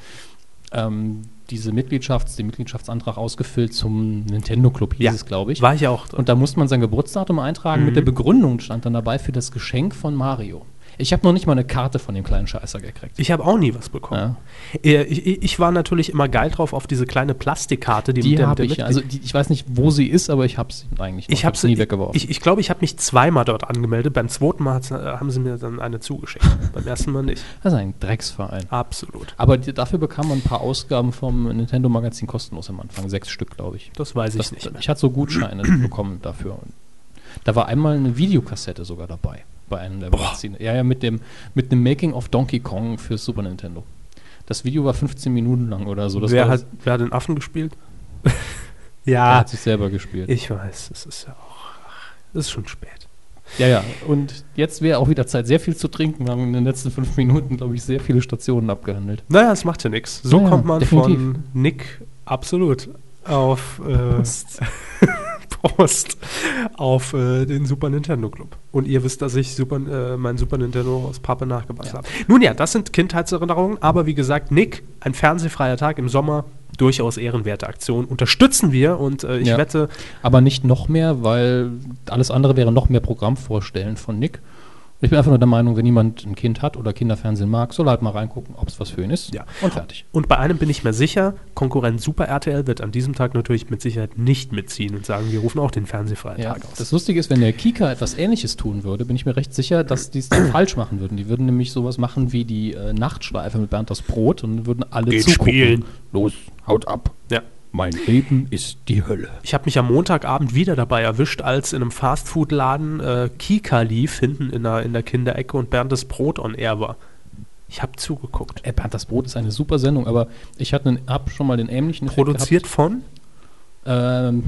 ähm, diese Mitgliedschafts-, den Mitgliedschaftsantrag ausgefüllt zum Nintendo Club, hieß Ja, es, glaube ich. War ich auch drin. Und da musste man sein Geburtsdatum eintragen. Mit Mhm. der Begründung stand dann dabei für das Geschenk von Mario. Ich habe noch nicht mal eine Karte von dem kleinen Scheißer gekriegt. Ich habe auch nie was bekommen. Ja. Ich, ich, war natürlich immer geil drauf auf diese kleine Plastikkarte, die, Die mit der- habe ich, also die, ich weiß nicht, wo sie ist, aber ich habe sie eigentlich noch. Ich habe hab's nie weggeworfen. Ich, ich glaube, ich habe mich zweimal dort angemeldet. Beim zweiten Mal äh, haben sie mir dann eine zugeschickt. Beim ersten Mal nicht. das ist ein Drecksverein. Absolut. Aber die, dafür bekam man ein paar Ausgaben vom Nintendo Magazin kostenlos am Anfang. Sechs Stück, glaube ich. Das weiß ich Das, nicht mehr. ich hatte so Gutscheine bekommen dafür. Da war einmal eine Videokassette sogar dabei bei einem der Magazine. Ja, ja, mit dem mit dem Making of Donkey Kong für Super Nintendo. Das Video war 15 Minuten lang oder so. Das wer, hat, wer hat den Affen gespielt? er ja, hat sich selber gespielt. ich weiß, es ist ja auch, es ist schon spät. Ja, ja. Und jetzt wäre auch wieder Zeit, sehr viel zu trinken. Wir haben in den letzten fünf Minuten, glaube ich, sehr viele Stationen abgehandelt. Naja, es macht ja nichts. So Ja, ja, kommt man definitiv. von Nick absolut auf äh, Prost auf äh, den Super Nintendo Club. Und ihr wisst, dass ich Super, äh, mein Super Nintendo aus Pappe nachgebastelt Ja. habe. Nun ja, das sind Kindheitserinnerungen, aber wie gesagt, Nick, ein fernsehfreier Tag im Sommer, durchaus ehrenwerte Aktion. Unterstützen wir und äh, ich Ja. wette, Aber nicht noch mehr, weil alles andere wäre noch mehr Programm vorstellen von Nick. Ich bin einfach nur der Meinung, wenn jemand ein Kind hat oder Kinderfernsehen mag, soll er halt mal reingucken, ob es was für ihn ist. Ja. Und fertig. und bei einem bin ich mir sicher, Konkurrent Super RTL wird an diesem Tag natürlich mit Sicherheit nicht mitziehen und sagen, wir rufen auch den fernsehfreien Ja, aus. das Lustige ist, wenn der Kika etwas ähnliches tun würde, bin ich mir recht sicher, dass die es falsch machen würden. Die würden nämlich sowas machen wie die äh, Nachtschleife mit Bernd das Brot und würden alle Geht zugucken. spielen. Los, haut ab. ja. Mein Leben ist die Hölle. Ich habe mich am Montagabend wieder dabei erwischt, als in einem Fastfood-Laden äh, Kika lief, hinten in der, in der Kinderecke und Bernd das Brot on air war. Ich habe zugeguckt. Äh, Bernd das Brot ist eine super Sendung, aber ich hatte hab schon mal den ähnlichen Effekt Produziert von? Gehabt. Ähm,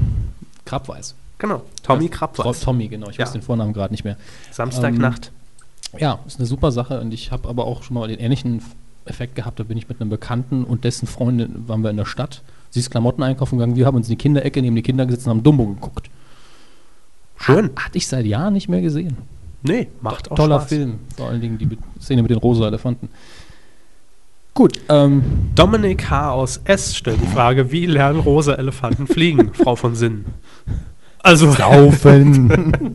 Krabweis. Genau, Tommy Ja, Krabweis. Tommy, genau. Ich Ja. weiß den Vornamen gerade nicht mehr. Samstagnacht. Ja, ist eine super Sache und ich habe aber auch schon mal den ähnlichen Effekt gehabt. Da bin ich mit einem Bekannten und dessen Freundin waren wir in der Stadt. Sie ist Klamotten einkaufen gegangen. Wir haben uns in die Kinderecke neben die Kinder gesetzt und haben Dumbo geguckt. Schön. Hatte ich seit Jahren nicht mehr gesehen. Nee, macht auch Toller. Film. Vor allen Dingen die Be- Szene mit den rosa Elefanten. Gut, ähm, Dominik H. aus S. stellt die Frage, wie lernen rosa Elefanten fliegen, Frau von Sinnen? Also, Saufen.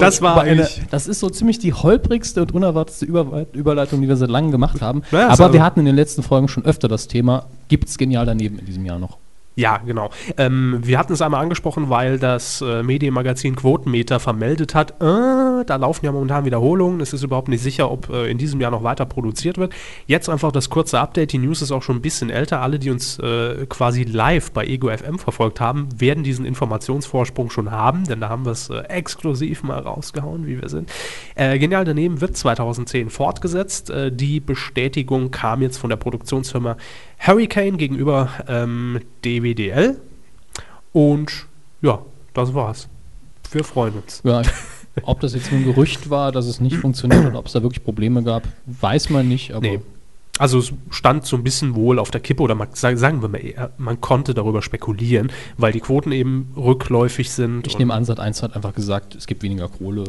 Das war aber eine, eigentlich- das ist so ziemlich die holprigste und unerwartetste Über Überleitung, die wir seit langem gemacht haben. Ja, ist aber also- wir hatten in den letzten Folgen schon öfter das Thema, gibt's genial daneben in diesem Jahr noch? Ja, genau. Ähm, wir hatten es einmal angesprochen, weil das äh, Medienmagazin Quotenmeter vermeldet hat, äh, da laufen ja momentan Wiederholungen. Es ist überhaupt nicht sicher, ob äh, in diesem Jahr noch weiter produziert wird. Jetzt einfach das kurze Update. Die News ist auch schon ein bisschen älter. Alle, die uns äh, quasi live bei Ego FM verfolgt haben, werden diesen Informationsvorsprung schon haben, denn da haben wir es äh, exklusiv mal rausgehauen, wie wir sind. Äh, Genial daneben wird 2010 fortgesetzt. Die Bestätigung kam jetzt von der Produktionsfirma Hurricane gegenüber ähm, DWDL. Und ja, das war's. Wir freuen uns. Ja, ob das jetzt nur ein Gerücht war, dass es nicht funktioniert oder ob es da wirklich Probleme gab, weiß man nicht. Aber Nee. Also es stand so ein bisschen wohl auf der Kippe oder man, sagen wir mal eher, man konnte darüber spekulieren, weil die Quoten eben rückläufig sind. ich nehme an, Sat 1 hat einfach gesagt, es gibt weniger Kohle.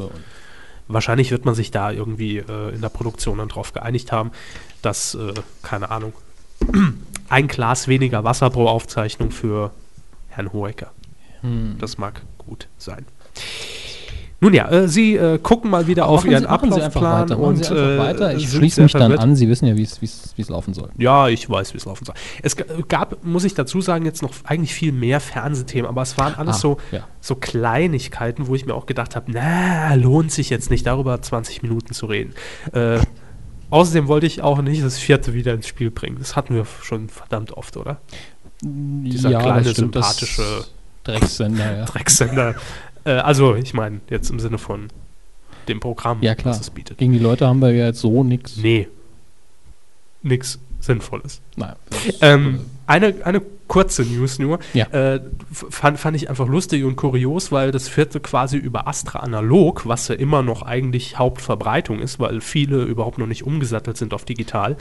Wahrscheinlich wird man sich da irgendwie äh, in der Produktion dann drauf geeinigt haben, dass, äh, keine Ahnung, ein Glas weniger Wasser pro Aufzeichnung für Herrn Hohecker. hm. Das mag gut sein. Nun ja, äh, Sie äh, gucken mal wieder auf machen Ihren Sie, Sie Ablaufplan. Machen und Sie äh, weiter. Ich schließe mich dann an. Sie wissen ja, wie es- laufen soll. Ja, ich weiß, wie es laufen soll. Es gab, muss ich dazu sagen, jetzt noch eigentlich viel mehr Fernsehthemen, aber es waren alles Ah, so, ja. so Kleinigkeiten, wo ich mir auch gedacht habe, na, lohnt sich jetzt nicht, darüber 20 Minuten zu reden. Außerdem wollte ich auch nicht das vierte wieder ins Spiel bringen. Das hatten wir schon verdammt oft, oder? Dieser kleine, das stimmt, sympathische Dreckssender, ja. Drecksender. äh, also, ich meine, jetzt im Sinne von dem Programm, Ja, klar. was es bietet. Gegen die Leute haben wir ja jetzt so nichts. Nee. Nix Sinnvolles. Nein. Ähm, eine, eine kurze News nur. Ja. Äh, fand, fand ich einfach lustig und kurios, weil das vierte quasi über Astra Analog, was ja immer noch eigentlich Hauptverbreitung ist, weil viele überhaupt noch nicht umgesattelt sind auf digital.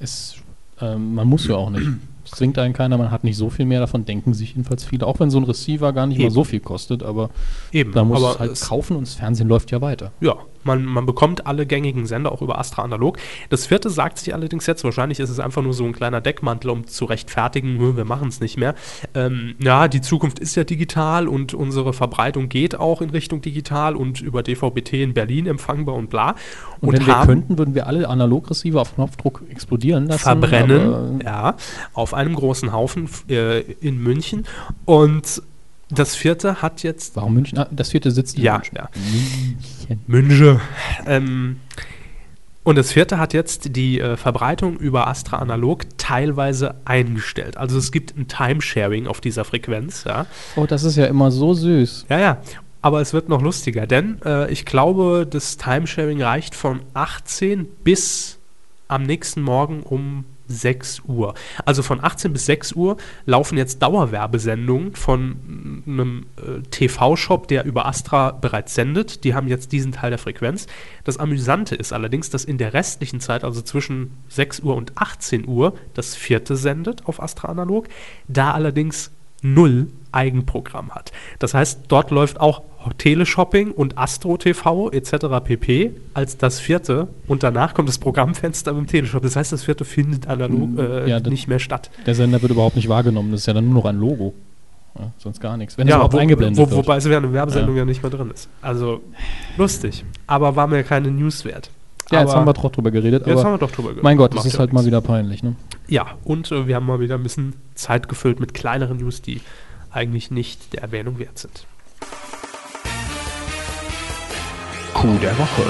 Es, ähm, man muss ja auch nicht. Es zwingt einen keiner, man hat nicht so viel mehr davon, denken sich jedenfalls viele. Auch wenn so ein Receiver gar nicht mal Eben. so viel kostet, aber Eben. da muss aber es halt kaufen und das Fernsehen läuft ja weiter. Ja, man, man bekommt alle gängigen Sender auch über Astra Analog. Das vierte sagt sich allerdings jetzt, wahrscheinlich ist es einfach nur so ein kleiner Deckmantel, um zu rechtfertigen, "Nö, wir machen es nicht mehr. Ähm, ja, die Zukunft ist ja digital und unsere Verbreitung geht auch in Richtung digital und über DVB-T in Berlin empfangbar und bla. Und, wenn wir könnten, würden wir alle Analogreceiver auf Knopfdruck explodieren lassen. verbrennen, ja, auf einem großen Haufen äh, in München. Und das vierte hat jetzt Warum München? Ah, das vierte sitzt in Ja, München. ja. München. Münche. Ähm, und das vierte hat jetzt die äh, Verbreitung über Astra Analog teilweise eingestellt. Also es gibt ein Timesharing auf dieser Frequenz, ja. Oh, das ist ja immer so süß. Ja, ja. aber es wird noch lustiger, denn äh, ich glaube, das Timesharing reicht von 18 bis am nächsten Morgen um 6 Uhr. Also von 18 bis 6 Uhr laufen jetzt Dauerwerbesendungen von einem äh, TV-Shop, der über Astra bereits sendet. Die haben jetzt diesen Teil der Frequenz. Das Amüsante ist allerdings, dass in der restlichen Zeit, also zwischen 6 Uhr und 18 Uhr, das vierte sendet auf Astra Analog. Da allerdings null Eigenprogramm hat. Das heißt, dort läuft auch Teleshopping und Astro TV etc. pp. als das vierte und danach kommt das Programmfenster dem Teleshop. Das heißt, das vierte findet analog Mm, äh, ja, nicht mehr statt. Der Sender wird überhaupt nicht wahrgenommen. Das ist ja dann nur noch ein Logo. Ja, sonst gar nichts. Wenn Ja, überhaupt wo, eingeblendet wo, wird. wobei es während der Werbesendung Ja. ja. nicht mehr drin ist. Also lustig, aber war mir keine News wert. Ja, jetzt Aber haben wir doch drüber geredet. jetzt haben wir doch drüber geredet. mein Gott, das ist ja halt mal wieder peinlich. Ne? Ja, und äh, wir haben mal wieder ein bisschen Zeit gefüllt mit kleineren News, die eigentlich nicht der Erwähnung wert sind. Coup der Woche.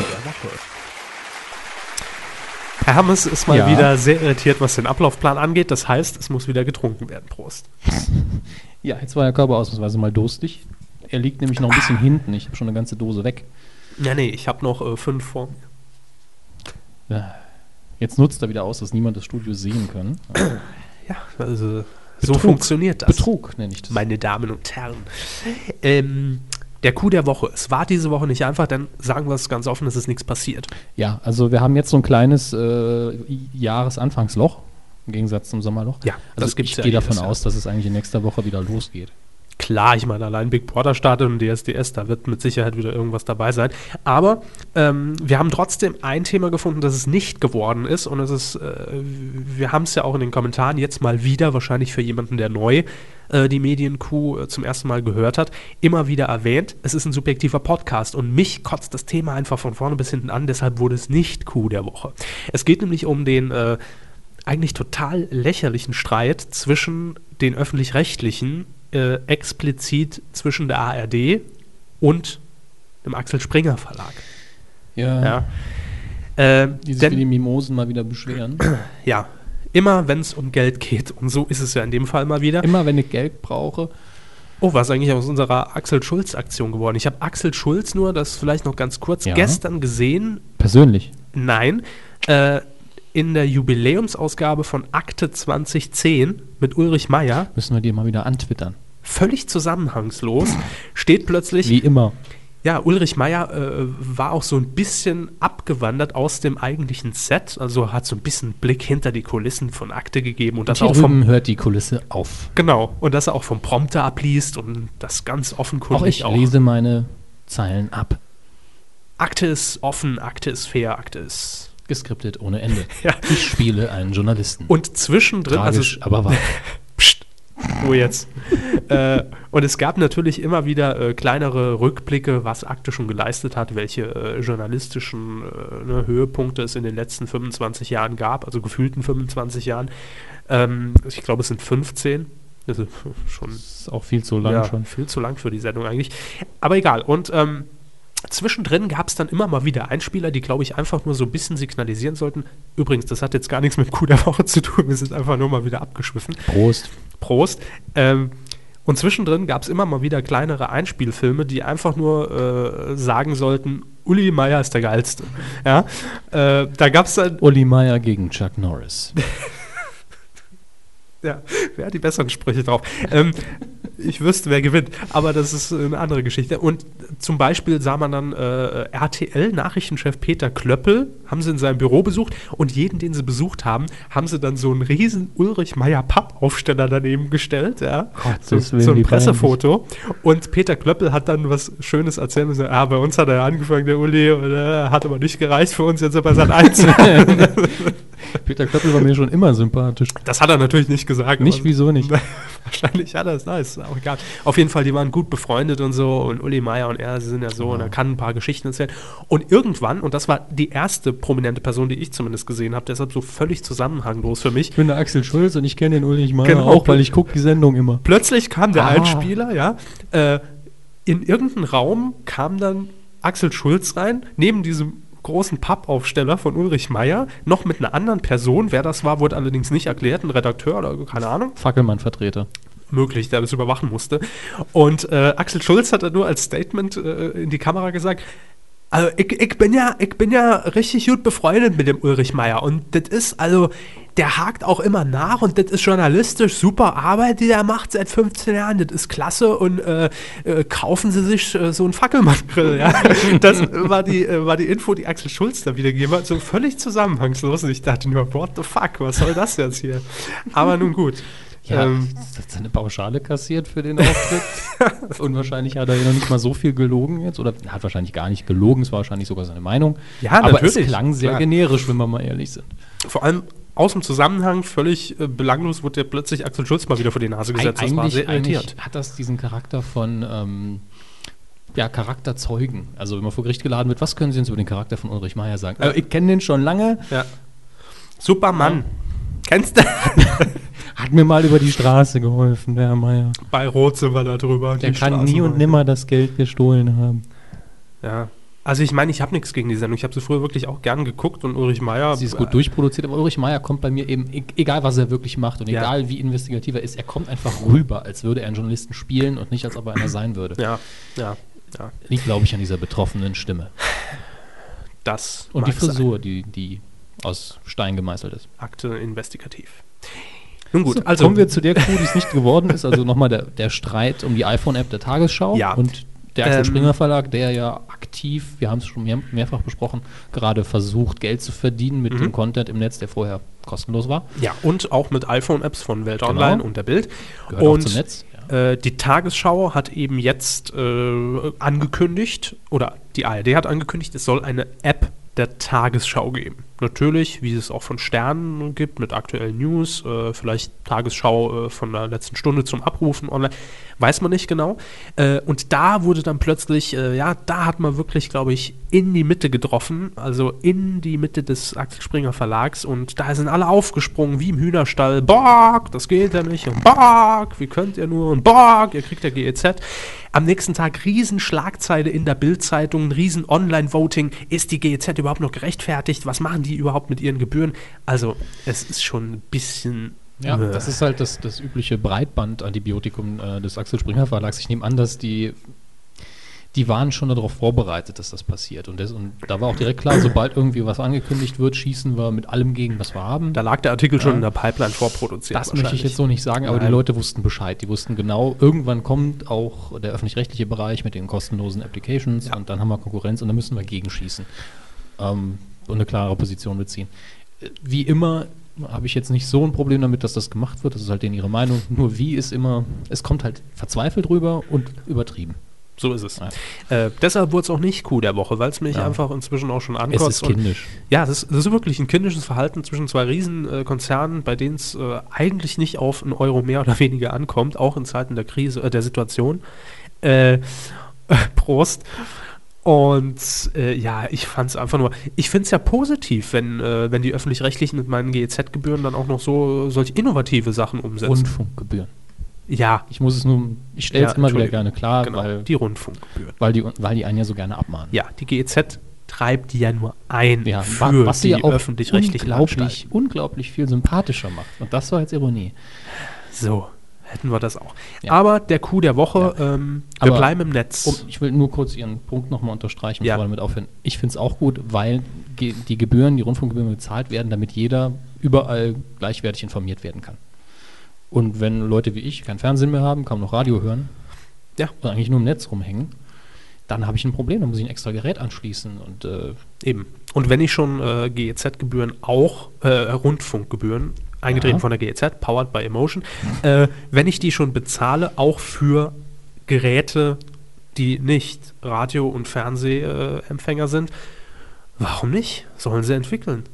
Herr Hammes ist mal Ja. wieder sehr irritiert, was den Ablaufplan angeht. Das heißt, es muss wieder getrunken werden. Prost. Ja, jetzt war der Körper ausnahmsweise mal durstig. Er liegt nämlich noch ein bisschen hinten. Ich habe schon eine ganze Dose weg. Ja, nee, ich habe noch äh, fünf vor mir. Jetzt nutzt er wieder aus, dass niemand das Studio sehen kann. Ja, also so Betrug. funktioniert das. Betrug nenne ich das. Meine Damen und Herren. Ähm, der Coup der Woche. Es war diese Woche nicht einfach, denn sagen wir es ganz offen, es ist nichts passiert. Ja, also wir haben jetzt so ein kleines äh, Jahresanfangsloch im Gegensatz zum Sommerloch. Ja, also das gibt's ich ja gehe davon aus, dass es eigentlich in nächster Woche wieder losgeht. Klar, ich meine, allein Big Brother startet und DSDS, da wird mit Sicherheit wieder irgendwas dabei sein. Aber ähm, wir haben trotzdem ein Thema gefunden, das es nicht geworden ist. Und es ist, äh, wir haben es ja auch in den Kommentaren jetzt mal wieder, wahrscheinlich für jemanden, der neu äh, die Medienkuh äh, zum ersten Mal gehört hat, immer wieder erwähnt. Es ist ein subjektiver Podcast und mich kotzt das Thema einfach von vorne bis hinten an. Deshalb wurde es nicht Kuh der Woche. Es geht nämlich um den äh, eigentlich total lächerlichen Streit zwischen den öffentlich-rechtlichen, äh, explizit zwischen der ARD und dem Axel Springer Verlag. Ja, Ja. Äh, die sich denn- für die Mimosen mal wieder beschweren. ja, immer wenn es um Geld geht, und so ist es ja in dem Fall mal wieder. Immer wenn ich Geld brauche. Oh, was ist eigentlich aus unserer Axel Schulz-Aktion geworden? Ich habe Axel Schulz nur, das vielleicht noch ganz kurz, Ja. gestern gesehen. Persönlich. Nein, äh, in der Jubiläumsausgabe von Akte 2010 mit Ulrich Meier, Müssen wir dir mal wieder antwittern. Völlig zusammenhangslos, steht plötzlich, Wie immer. ja, Ulrich Meier äh, war auch so ein bisschen abgewandert aus dem eigentlichen Set, also hat so ein bisschen Blick hinter die Kulissen von Akte gegeben und das Hier auch vom hört die Kulisse auf. Genau, und dass er auch vom Prompter abliest und das ganz Auch offenkundig ich lese meine Zeilen ab. Akte ist offen, Akte ist fair, Akte ist. Geskriptet ohne Ende. Ja. Ich spiele einen Journalisten. Und zwischendrin, Tragisch, also aber wahr. Ruhe jetzt. äh, und es gab natürlich immer wieder äh, kleinere Rückblicke, was Akte schon geleistet hat, welche äh, journalistischen äh, ne, Höhepunkte es in den letzten 25 Jahren gab, also gefühlten 25 Jahren. Ähm, ich glaube, es sind 15. Das ist schon ist auch viel zu lang ja, schon. Viel zu lang für die Sendung eigentlich. Aber egal. Und ähm, zwischendrin gab es dann immer mal wieder Einspieler, die, glaube ich, einfach nur so ein bisschen signalisieren sollten. Übrigens, das hat jetzt gar nichts mit Coup der Woche zu tun. Wir sind einfach nur mal wieder abgeschwiffen. Prost. Prost. Ähm, und zwischendrin gab es immer mal wieder kleinere Einspielfilme, die einfach nur äh, sagen sollten, Uli Meier ist der Geilste. Ja? Äh, da gab es dann, Uli Meier gegen Chuck Norris. ja, wer hat die besseren Sprüche drauf? Ähm, ich wüsste, wer gewinnt, aber das ist eine andere Geschichte. Und zum Beispiel sah man dann äh, RTL-Nachrichtenchef Peter Klöppel, haben sie in seinem Büro besucht und jeden, den sie besucht haben, haben sie dann so einen riesen Ulrich Meier Pappaufsteller daneben gestellt, ja. So, Gottes Willen, so ein Pressefoto. Und Peter Klöppel hat dann was Schönes erzählt und gesagt, ah, bei uns hat er angefangen, der Uli, und, äh, hat aber nicht gereicht für uns, jetzt aber seit eins. Peter Klöppel war mir schon immer sympathisch. Das hat er natürlich nicht gesagt. Nicht, aber- wieso nicht? Wahrscheinlich hat er es, ist auch egal. Auf jeden Fall, die waren gut befreundet und so und Uli Meier und er, sie sind ja so und er kann ein paar Geschichten erzählen. Und irgendwann, und das war die erste prominente Person, die ich zumindest gesehen habe, deshalb so völlig zusammenhanglos für mich, Ich bin der Axel Schulz und ich kenne den Ulrich Meier Genau. auch, weil ich gucke die Sendung immer. plötzlich kam der Ah. Einspieler, ja, äh, in irgendeinen Raum kam dann Axel Schulz rein, neben diesem großen Pappaufsteller von Ulrich Meier, noch mit einer anderen Person, wer das war, wurde allerdings nicht erklärt, ein Redakteur oder keine Ahnung. Fackelmann-Vertreter. möglich, der das überwachen musste. Und äh, Axel Schulz hat dann nur als Statement äh, in die Kamera gesagt, also ich, ich, bin ja, ich bin ja richtig gut befreundet mit dem Ulrich Meier und das ist, also, der hakt auch immer nach und das ist journalistisch super Arbeit, die der macht seit 15 Jahren, das ist klasse und äh, äh, kaufen Sie sich äh, so einen Fackelmann-Grill, ja. Das war die, äh, war die Info, die Axel Schulz da wiedergegeben hat, so völlig zusammenhangslos und ich dachte nur, what the fuck, was soll das jetzt hier? Aber nun gut. Ja, Ähm, hat seine Pauschale kassiert für den Auftritt. Und wahrscheinlich hat er ja noch nicht mal so viel gelogen jetzt. Oder er hat wahrscheinlich gar nicht gelogen, es war wahrscheinlich sogar seine Meinung. Ja, Aber natürlich, es klang sehr klar. generisch, wenn wir mal ehrlich sind. Vor allem aus dem Zusammenhang, völlig äh, belanglos, wurde ja plötzlich Axel Schulz mal wieder vor die Nase gesetzt. Das war sehr irritiert. hat das diesen Charakter von ähm, ja, Charakterzeugen. Also wenn man vor Gericht geladen wird, was können Sie uns über den Charakter von Ulrich Meier sagen? Ja. Äh, ich kenne den schon lange, Ja. Supermann. Kennst du? hat mir mal über die Straße geholfen, der Herr Meier. Bei Rot sind wir da drüber. Der kann Straßenbahn. nie und nimmer das Geld gestohlen haben. Ja. Also ich meine, ich habe nichts gegen die Sendung. Ich habe sie früher wirklich auch gern geguckt und Ulrich Meier. Sie ist gut durchproduziert, aber Ulrich Meier kommt bei mir eben, e- egal was er wirklich macht und Ja. egal wie investigativ er ist, er kommt einfach rüber, als würde er einen Journalisten spielen und nicht als ob er einer sein würde. Ja, ja, ja. Liegt, glaube ich, an dieser betroffenen Stimme. Das Und die sein. Frisur, die, die aus Stein gemeißelt ist. Akte investigativ. Nun gut, So, also kommen wir zu der Kuh, die es nicht geworden ist. Also nochmal der, der Streit um die iPhone-App der Tagesschau Ja. und der Axel Ähm, Springer Verlag, der ja aktiv, wir haben es schon mehr, mehrfach besprochen, gerade versucht, Geld zu verdienen mit Mhm. dem Content im Netz, der vorher kostenlos war. ja und auch mit iPhone-Apps von Welt Genau. Online und der Bild. Gehört und auch zum Netz. Ja. Äh, die Tagesschau hat eben jetzt äh, angekündigt, oder die ARD hat angekündigt, es soll eine App der Tagesschau geben. Natürlich, wie es auch von Sternen gibt, mit aktuellen News, äh, vielleicht Tagesschau äh, von der letzten Stunde zum Abrufen online, weiß man nicht genau. Äh, und da wurde dann plötzlich, äh, ja, da hat man wirklich, glaube ich, in die Mitte getroffen, also in die Mitte des Axel Springer Verlags und da sind alle aufgesprungen, wie im Hühnerstall. Borg, das geht ja nicht. Und Borg, wie könnt ihr nur? Und Borg, ihr kriegt ja GEZ. Am nächsten Tag riesen Schlagzeile in der Bildzeitung, ein riesen Online-Voting. Ist die GEZ überhaupt noch gerechtfertigt? Was machen die überhaupt mit ihren Gebühren? Also, es ist schon ein bisschen. Ja, das ist halt das, das übliche Breitband-Antibiotikum äh, des Axel Springer Verlags. Ich nehme an, dass die, die waren schon darauf vorbereitet, dass das passiert. Und, das, und da war auch direkt klar, sobald irgendwie was angekündigt wird, schießen wir mit allem gegen, was wir haben. Da lag der Artikel schon Ja. in der Pipeline vorproduziert. das möchte ich jetzt so nicht sagen, aber Nein. die Leute wussten Bescheid. Die wussten genau, irgendwann kommt auch der öffentlich-rechtliche Bereich mit den kostenlosen Applications Ja. und dann haben wir Konkurrenz und dann müssen wir gegenschießen ähm, und eine klare Position beziehen. Wie immer habe ich jetzt nicht so ein Problem damit, dass das gemacht wird. Das ist halt denen ihre Meinung. Nur wie ist immer, es kommt halt verzweifelt rüber und übertrieben. So ist es. Ja. Äh, deshalb wurde es auch nicht Coup der Woche, weil es mich Ja. einfach inzwischen auch schon Es ankotzt. ist und- kindisch. Ja, das ist, das ist wirklich ein kindisches Verhalten zwischen zwei Riesenkonzernen, äh, bei denen es äh, eigentlich nicht auf einen Euro mehr oder weniger ankommt, auch in Zeiten der Krise, äh, der Situation. Äh, Prost. Und äh, ja, ich fand es einfach nur, ich finde es ja positiv, wenn, äh, wenn die Öffentlich-Rechtlichen mit meinen GEZ-Gebühren dann auch noch so solche innovative Sachen umsetzen. Rundfunkgebühren. ja, Ich muss es nur, ich stelle es Ja, immer wieder gerne klar, genau, weil, die Rundfunkgebühren. weil, die, weil die einen ja so gerne abmahnen. Ja, die GEZ treibt die ja nur ein Ja, für wa- was sie die ja auch öffentlich-rechtlichen unglaublich, Anstalten. unglaublich viel sympathischer macht. Und das war jetzt Ironie. So, hätten wir das auch. Ja. Aber der Coup der Woche, ähm, wir Aber bleiben im Netz. Um, ich will nur kurz Ihren Punkt nochmal unterstreichen, Ja. bevor wir damit aufhören. Ich finde es auch gut, weil die Gebühren, die Rundfunkgebühren bezahlt werden, damit jeder überall gleichwertig informiert werden kann. Und wenn Leute wie ich kein Fernsehen mehr haben, kaum noch Radio hören Ja. und eigentlich nur im Netz rumhängen, dann habe ich ein Problem, dann muss ich ein extra Gerät anschließen und äh, Eben. Und wenn ich schon äh, GEZ-Gebühren auch, äh, Rundfunkgebühren, eingetreten Ja. von der GEZ, powered by Emotion, äh, wenn ich die schon bezahle, auch für Geräte, die nicht Radio- und Fernsehempfänger sind, warum nicht? Sollen sie entwickeln.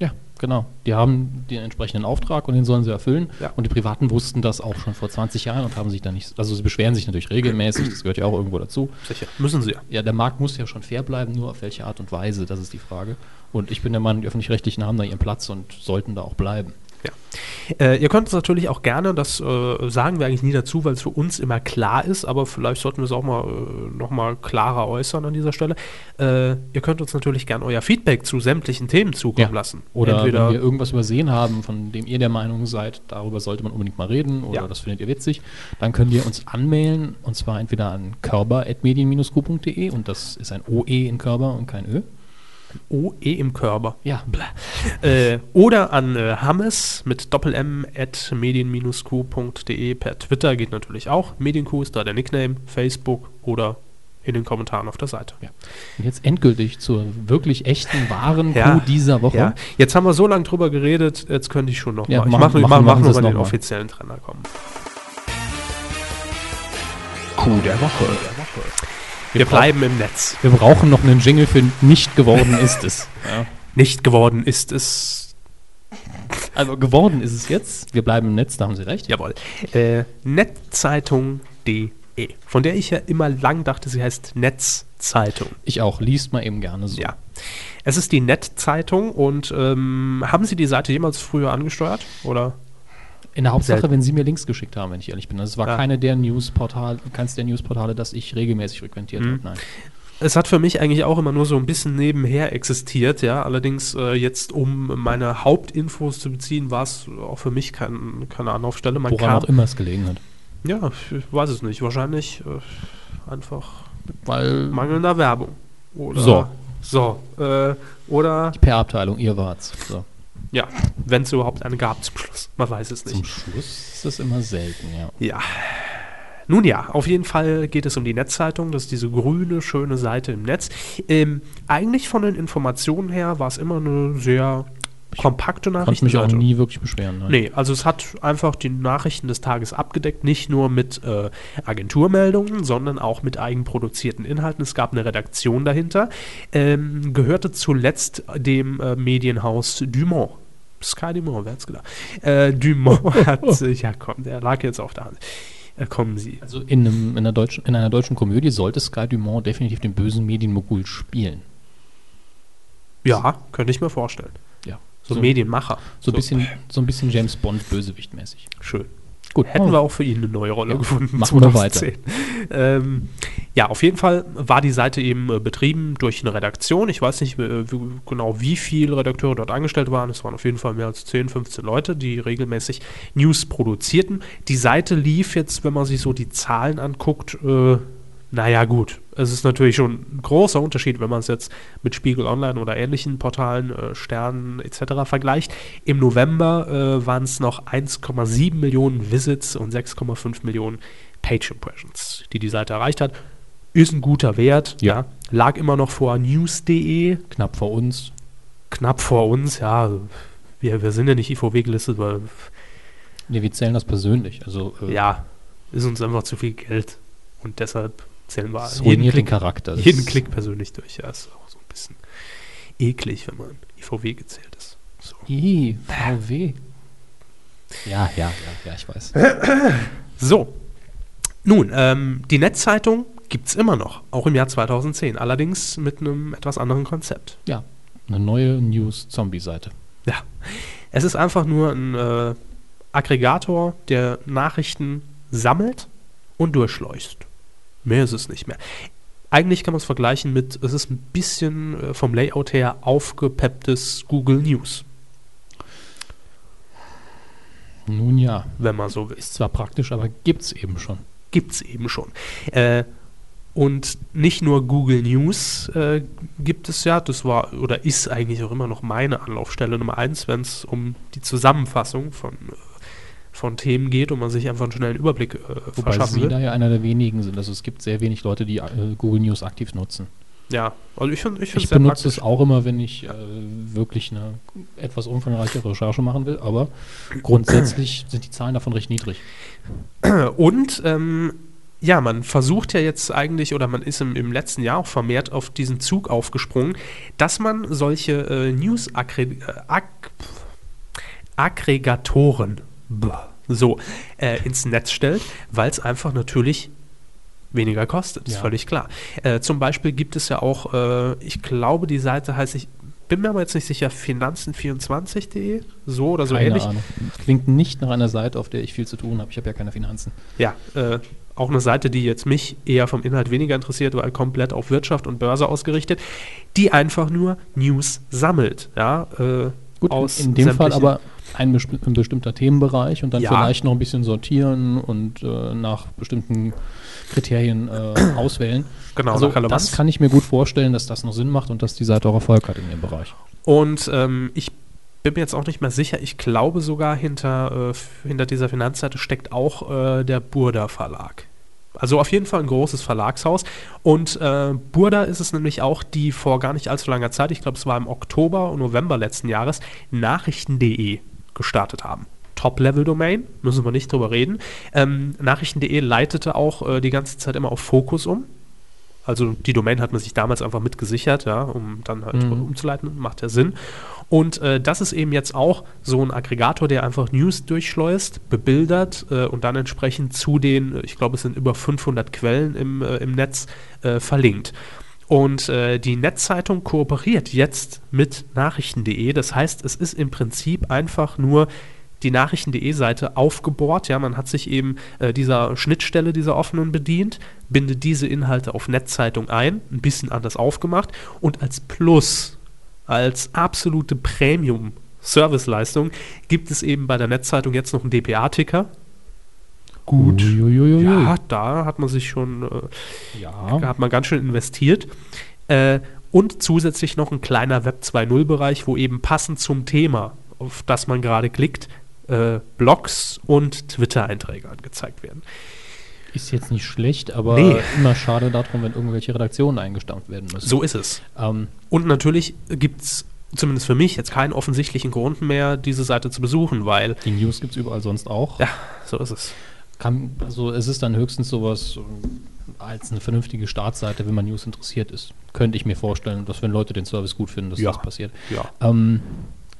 Ja, genau. Die haben den entsprechenden Auftrag und den sollen sie erfüllen. Ja. Und die Privaten wussten das auch schon vor 20 Jahren und haben sich da nicht, also sie beschweren sich natürlich regelmäßig, das gehört ja auch irgendwo dazu. Sicher. Müssen sie ja. Ja, der Markt muss ja schon fair bleiben, nur auf welche Art und Weise, das ist die Frage. Und ich bin der Meinung, die Öffentlich-Rechtlichen haben da ihren Platz und sollten da auch bleiben. Äh, ihr könnt uns natürlich auch gerne, das äh, sagen wir eigentlich nie dazu, weil es für uns immer klar ist, aber vielleicht sollten wir es auch mal äh, nochmal klarer äußern an dieser Stelle. Äh, ihr könnt uns natürlich gerne euer Feedback zu sämtlichen Themen zukommen Ja. lassen. Oder Entweder wenn wir irgendwas übersehen haben, von dem ihr der Meinung seid, darüber sollte man unbedingt mal reden oder Ja. das findet ihr witzig, dann könnt ihr uns anmailen und zwar entweder an körper.medien-q.de und das ist ein OE in Körper und kein Ö. OE im Körper. Ja, Äh, oder an äh, Hammes mit doppel-m at medien-q.de per Twitter geht natürlich auch. Medienq ist da der Nickname, Facebook oder in den Kommentaren auf der Seite. Und jetzt endgültig zur wirklich echten, wahren Ja. Kuh dieser Woche. Ja, jetzt haben wir so lange drüber geredet, jetzt könnte ich schon noch Ja, mal. Ich mache mach, machen- mach, machen noch Sie es mal den mal. offiziellen Trainer kommen. Coup der Woche. Wir bleiben im Netz. Wir brauchen noch einen Jingle für nicht geworden ist es. Ja. Nicht geworden ist es. Also geworden ist es jetzt. Wir bleiben im Netz, da haben Sie recht. Jawohl. Äh, Netzzeitung.de. Von der ich ja immer lang dachte, sie heißt Netzzeitung. Ich auch. Liest mal eben gerne so. Ja. Es ist die Netzzeitung und ähm, haben Sie die Seite jemals früher angesteuert? Oder? In der Hauptsache, Selten. wenn Sie mir Links geschickt haben, wenn ich ehrlich bin. Also es war Ja. keine der Newsportale, keins der Newsportale, das ich regelmäßig frequentiert Mhm. habe. Nein. Es hat für mich eigentlich auch immer nur so ein bisschen nebenher existiert, ja. Allerdings äh, jetzt, um meine Hauptinfos zu beziehen, war es auch für mich kein, keine Anlaufstelle. Man Woran kam, auch immer es gelegen hat. ja, ich weiß es nicht. Wahrscheinlich äh, einfach Weil mangelnder Werbung. Oder So. So. Äh, oder, die PR-Abteilung, ihr wart's. So. Ja, wenn es überhaupt eine gab zum Schluss. Man weiß es Zum nicht. Schluss ist das immer selten, ja. Ja. Nun ja, auf jeden Fall geht es um die Netzzeitung. Das ist diese grüne, schöne Seite im Netz. Ähm, eigentlich von den Informationen her war es immer eine sehr kompakte Konnte mich auch nie wirklich beschweren. Nein. Nee, also es hat einfach die Nachrichten des Tages abgedeckt, nicht nur mit äh, Agenturmeldungen, sondern auch mit eigenproduzierten Inhalten. Es gab eine Redaktion dahinter, ähm, gehörte zuletzt dem äh, Medienhaus Dumont. Sky Dumont, wer hat's gedacht? Äh, Dumont hat, ja komm, der lag jetzt auf der Hand. Äh, kommen Sie. Also in, einem, in, einer deutschen, in einer deutschen Komödie sollte Sky Dumont definitiv den bösen Medienmogul spielen. Ja, könnte ich mir vorstellen. So, So- Medienmacher. So, ein bisschen, so ein bisschen James Bond Bösewicht-mäßig. Schön. Gut, Hätten wir auch für ihn eine neue Rolle Ja, gefunden. machen wir weiter. 2010. Ähm, ja, auf jeden Fall war die Seite eben äh, betrieben durch eine Redaktion. Ich weiß nicht äh, wie, genau, wie viele Redakteure dort angestellt waren. Es waren auf jeden Fall mehr als 10, 15 Leute, die regelmäßig News produzierten. Die Seite lief jetzt, wenn man sich so die Zahlen anguckt, äh, naja gut. Es ist natürlich schon ein großer Unterschied, wenn man es jetzt mit Spiegel Online oder ähnlichen Portalen, äh, Sternen etc. vergleicht. Im November äh, waren es noch 1,7 Millionen Visits und 6,5 Millionen Page Impressions, die die Seite erreicht hat. Ist ein guter Wert, Ja. Lag immer noch vor news.de, knapp vor uns. knapp vor uns, ja. Wir, wir sind ja nicht IVW gelistet, weil, Nee, wir zählen das persönlich. Also äh, ja, ist uns einfach zu viel Geld. Und deshalb zählen wir es jeden Klick, Charakter. Jeden Klick persönlich durch. Ja, ist auch so ein bisschen eklig, wenn man IVW gezählt ist. So. Ih, VW. Ja, ja, ja, ja, ich weiß. So. Nun, ähm, die Netzzeitung gibt es immer noch, auch im Jahr 2010, allerdings mit einem etwas anderen Konzept. Ja, eine neue News-Zombie-Seite. Ja. Es ist einfach nur ein äh, Aggregator, der Nachrichten sammelt und durchschleust. Mehr ist es nicht mehr. Eigentlich kann man es vergleichen mit, es ist ein bisschen äh, vom Layout her aufgepepptes Google News, Nun ja, wenn man so will. ist zwar praktisch, aber gibt's eben schon. gibt es eben schon. Äh, und nicht nur Google News äh, gibt es ja, das war oder ist eigentlich auch immer noch meine Anlaufstelle Nummer eins, wenn es um die Zusammenfassung von, äh, von Themen geht und man sich einfach einen schnellen Überblick äh, Wobei verschaffen Sie will. da ja einer der wenigen sind. Also es gibt sehr wenig Leute, die äh, Google News aktiv nutzen. Ja, also ich finde ich Ich sehr benutze praktisch. es auch immer, wenn ich äh, wirklich eine etwas umfangreiche Recherche machen will, aber grundsätzlich sind die Zahlen davon recht niedrig. Und ähm, ja, man versucht ja jetzt eigentlich, oder man ist im, im letzten Jahr auch vermehrt auf diesen Zug aufgesprungen, dass man solche äh, News-Aggregatoren so äh, ins Netz stellt, weil es einfach natürlich weniger kostet, ist Ja. völlig klar. Äh, zum Beispiel gibt es ja auch, äh, ich glaube, die Seite heißt, ich bin mir aber jetzt nicht sicher, finanzen24.de, so oder so Keine ähnlich. Ahnung. Klingt nicht nach einer Seite, auf der ich viel zu tun habe. Ich habe ja keine Finanzen. Ja, äh, auch eine Seite, die jetzt mich eher vom Inhalt weniger interessiert, weil komplett auf Wirtschaft und Börse ausgerichtet, die einfach nur News sammelt. Ja, äh, Gut, aus in dem Fall aber ein, besti ein bestimmter Themenbereich und dann Ja. vielleicht noch ein bisschen sortieren und äh, nach bestimmten Kriterien äh, auswählen. Genau, also das kann ich mir gut vorstellen, dass das noch Sinn macht und dass die Seite auch Erfolg hat in dem Bereich. Und ähm, ich bin mir jetzt auch nicht mehr sicher. Ich glaube sogar hinter, äh, hinter dieser Finanzseite steckt auch äh, der Burda Verlag. Also auf jeden Fall ein großes Verlagshaus. Und äh, Burda ist es nämlich auch, die vor gar nicht allzu langer Zeit, ich glaube es war im Oktober und November letzten Jahres, Nachrichten.de gestartet haben. Top-Level-Domain, müssen wir nicht drüber reden. Ähm, Nachrichten.de leitete auch äh, die ganze Zeit immer auf Fokus um. Also die Domain hat man sich damals einfach mitgesichert, ja, um dann halt Mhm. umzuleiten, macht ja Sinn. Und äh, das ist eben jetzt auch so ein Aggregator, der einfach News durchschleust, bebildert äh, und dann entsprechend zu den, äh, ich glaube es sind über 500 Quellen im, äh, im Netz, äh, verlinkt. Und äh, die Netzzeitung kooperiert jetzt mit Nachrichten.de. Das heißt, es ist im Prinzip einfach nur die Nachrichten.de-Seite aufgebohrt. Ja, man hat sich eben äh, dieser Schnittstelle, dieser offenen bedient, bindet diese Inhalte auf Netzzeitung ein, ein bisschen anders aufgemacht und als Plus, als absolute Premium-Serviceleistung gibt es eben bei der Netzzeitung jetzt noch einen DPA-Ticker. Gut. Uiuiuiui. Ja, da hat man sich schon äh, ja. hat man ganz schön investiert. Äh, und zusätzlich noch ein kleiner Web 2.0-Bereich, wo eben passend zum Thema, auf das man gerade klickt, äh, Blogs und Twitter-Einträge angezeigt werden. Ist jetzt nicht schlecht, aber Nee. immer schade darum, wenn irgendwelche Redaktionen eingestampft werden müssen. So ist es. Ähm, Und natürlich gibt es, zumindest für mich, jetzt keinen offensichtlichen Grund mehr, diese Seite zu besuchen, weil, die News gibt es überall sonst auch. ja, so ist es. Kann, also es ist dann höchstens sowas als eine vernünftige Startseite, wenn man News interessiert ist. Könnte ich mir vorstellen, dass wenn Leute den Service gut finden, dass Ja. das passiert. Ja. Ähm,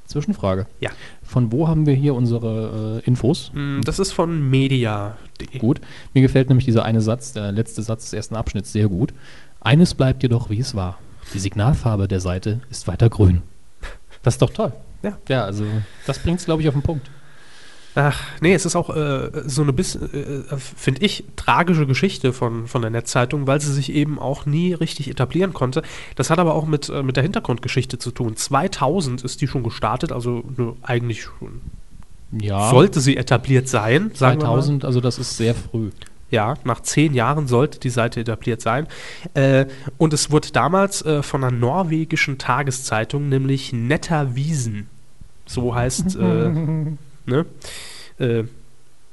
Zwischenfrage. Ja. Von wo haben wir hier unsere äh, Infos? Mm, Das ist von media.de. Gut. Mir gefällt nämlich dieser eine Satz, der letzte Satz des ersten Abschnitts sehr gut. Eines bleibt jedoch, wie es war. Die Signalfarbe der Seite ist weiter grün. Das ist doch toll. Ja. Ja, also das bringt es, glaube ich, auf den Punkt. Ach, nee, es ist auch äh, so eine bisschen, äh, finde ich, tragische Geschichte von, von der Netzzeitung, weil sie sich eben auch nie richtig etablieren konnte. Das hat aber auch mit, äh, mit der Hintergrundgeschichte zu tun. 2000 ist die schon gestartet, also ne, eigentlich schon. Ja. Sollte sie etabliert sein, sagen wir mal. 2000, also das ist sehr früh. Ja, nach zehn Jahren sollte die Seite etabliert sein. Äh, und es wurde damals äh, von einer norwegischen Tageszeitung, nämlich Nettavision, so heißt, äh, ne? Äh,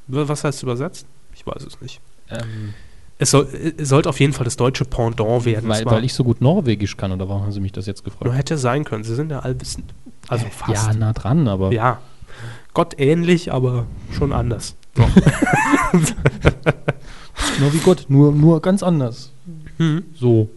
was heißt übersetzt? Ich weiß es nicht. Ähm, Es, soll, es sollte auf jeden Fall das deutsche Pendant werden. Weil, weil ich so gut Norwegisch kann, oder warum haben Sie mich das jetzt gefragt? nur hätte sein können. Sie sind ja allwissend. Also fast. Ja, nah dran, aber Ja. Gott ähnlich, aber schon anders. nur wie Gott, nur, nur ganz anders. Hm. So.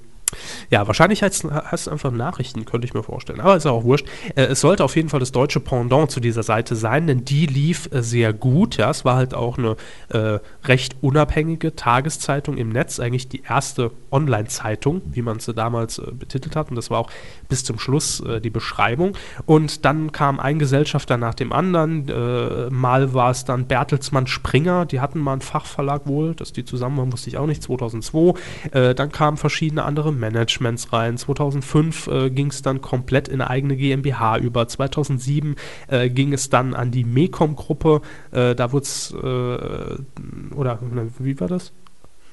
Ja, wahrscheinlich heißt es einfach Nachrichten, könnte ich mir vorstellen. Aber ist auch wurscht. Äh, es sollte auf jeden Fall das deutsche Pendant zu dieser Seite sein, denn die lief äh, sehr gut. Ja, es war halt auch eine äh, recht unabhängige Tageszeitung im Netz, eigentlich die erste Online-Zeitung, wie man sie damals äh, betitelt hat. Und das war auch bis zum Schluss äh, die Beschreibung. Und dann kam ein Gesellschafter nach dem anderen. Äh, mal war es dann Bertelsmann Springer, die hatten mal einen Fachverlag wohl, dass die zusammen waren, wusste ich auch nicht, 2002. Äh, dann kamen verschiedene andere Managements rein. 2005 äh, ging es dann komplett in eigene GmbH über. 2007 äh, ging es dann an die Mecom-Gruppe. Äh, da wurde es, äh, oder na, wie war das?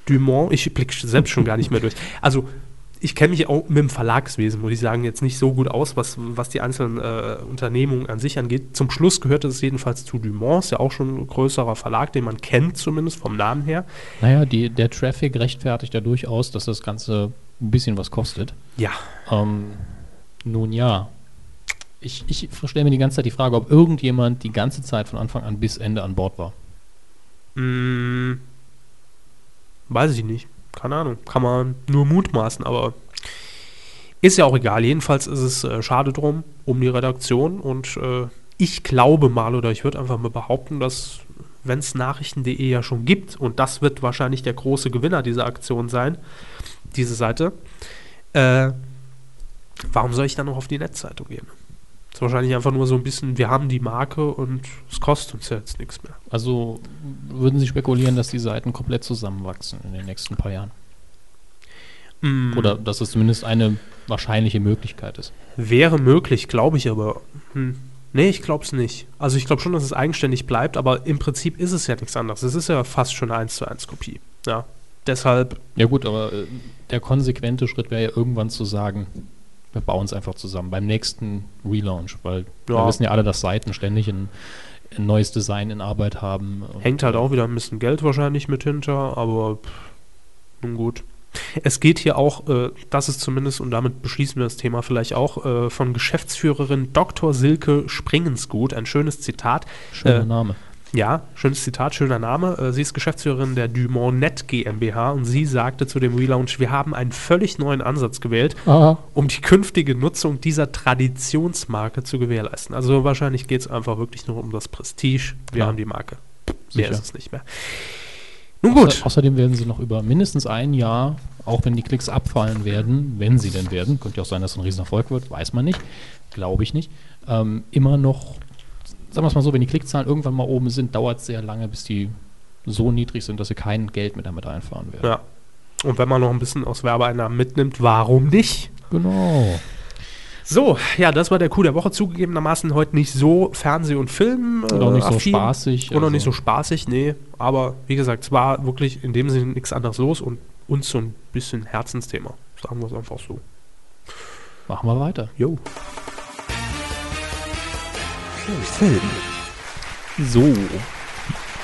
Dumont, ich blicke selbst schon gar nicht mehr durch. Also ich kenne mich auch mit dem Verlagswesen, muss ich sagen, jetzt nicht so gut aus, was, was die einzelnen äh, Unternehmungen an sich angeht. Zum Schluss gehörte es jedenfalls zu Dumont, ist ja auch schon ein größerer Verlag, den man kennt zumindest vom Namen her. Naja, die, der Traffic rechtfertigt ja durchaus, dass das Ganze ein bisschen was kostet. Ja, Ähm, nun ja. Ich, ich stelle mir die ganze Zeit die Frage, ob irgendjemand die ganze Zeit von Anfang an bis Ende an Bord war. Mm, weiß ich nicht. Keine Ahnung. Kann man nur mutmaßen, aber ist ja auch egal. Jedenfalls ist es äh, schade drum, um die Redaktion. Und äh, ich glaube mal, oder ich würde einfach mal behaupten, dass, wenn es Nachrichten.de ja schon gibt, und das wird wahrscheinlich der große Gewinner dieser Aktion sein, diese Seite, äh, warum soll ich dann noch auf die Netzzeitung gehen? ist wahrscheinlich einfach nur so ein bisschen, wir haben die Marke und es kostet uns ja jetzt nichts mehr. Also würden Sie spekulieren, dass die Seiten komplett zusammenwachsen in den nächsten paar Jahren? Mm, Oder dass es zumindest eine wahrscheinliche Möglichkeit ist? Wäre möglich, glaube ich aber. Hm. Nee, ich glaube es nicht. Also ich glaube schon, dass es eigenständig bleibt, aber im Prinzip ist es ja nichts anderes. Es ist ja fast schon eine 1 zu 1 Kopie. Ja. Deshalb, Ja gut, aber äh, der konsequente Schritt wäre ja irgendwann zu sagen, wir bauen es einfach zusammen beim nächsten Relaunch, weil wir Ja. wissen ja alle, dass Seiten ständig ein, ein neues Design in Arbeit haben. Hängt halt auch wieder ein bisschen Geld wahrscheinlich mit hinter, aber pff, nun gut. Es geht hier auch, äh, das ist zumindest, und damit beschließen wir das Thema vielleicht auch, äh, von Geschäftsführerin Dr. Silke Springensgut, ein schönes Zitat. Schöner äh, Name. Ja, schönes Zitat, schöner Name. Äh, Sie ist Geschäftsführerin der Dumont Net GmbH und sie sagte zu dem Relaunch, wir haben einen völlig neuen Ansatz gewählt, Aha. um die künftige Nutzung dieser Traditionsmarke zu gewährleisten. Also wahrscheinlich geht es einfach wirklich nur um das Prestige. Wir Klar. haben die Marke. Mehr Sicher. ist es nicht mehr. Nun gut. Außer, außerdem werden sie noch über mindestens ein Jahr, auch wenn die Klicks abfallen werden, wenn sie denn werden, könnte ja auch sein, dass es ein Riesenerfolg wird, weiß man nicht, glaube ich nicht, ähm, immer noch, sagen wir es mal so, wenn die Klickzahlen irgendwann mal oben sind, dauert es sehr lange, bis die so niedrig sind, dass sie kein Geld mehr damit einfahren werden. Ja. Und wenn man noch ein bisschen aus Werbeeinnahmen mitnimmt, warum nicht? Genau. So, ja, das war der Coup der Woche. Zugegebenermaßen heute nicht so Fernseh- und Film. Und auch nicht so affin. spaßig. Und auch also- nicht so spaßig, nee. Aber wie gesagt, es war wirklich in dem Sinne nichts anderes los und uns so ein bisschen Herzensthema. Sagen wir es einfach so. Machen wir weiter. Jo. Film. So.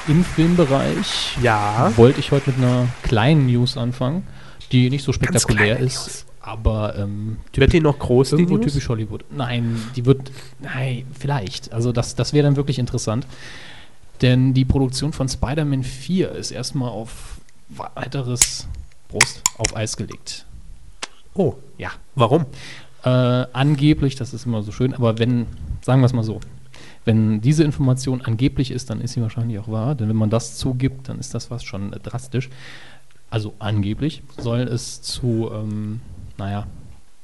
Im Filmbereich Ja. wollte ich heute mit einer kleinen News anfangen, die nicht so spektakulär ist, News. aber ähm, Wird die noch groß, die Irgendwo News? typisch Hollywood. Nein, die wird. Nein, vielleicht. Also das, das wäre dann wirklich interessant. Denn die Produktion von Spider-Man 4 ist erstmal auf weiteres Prost auf Eis gelegt. Oh, Ja. warum? Äh, angeblich, das ist immer so schön, aber wenn, sagen wir es mal so, wenn diese Information angeblich ist, dann ist sie wahrscheinlich auch wahr, denn wenn man das zugibt, dann ist das was schon äh, drastisch. Also angeblich soll es zu, ähm, naja,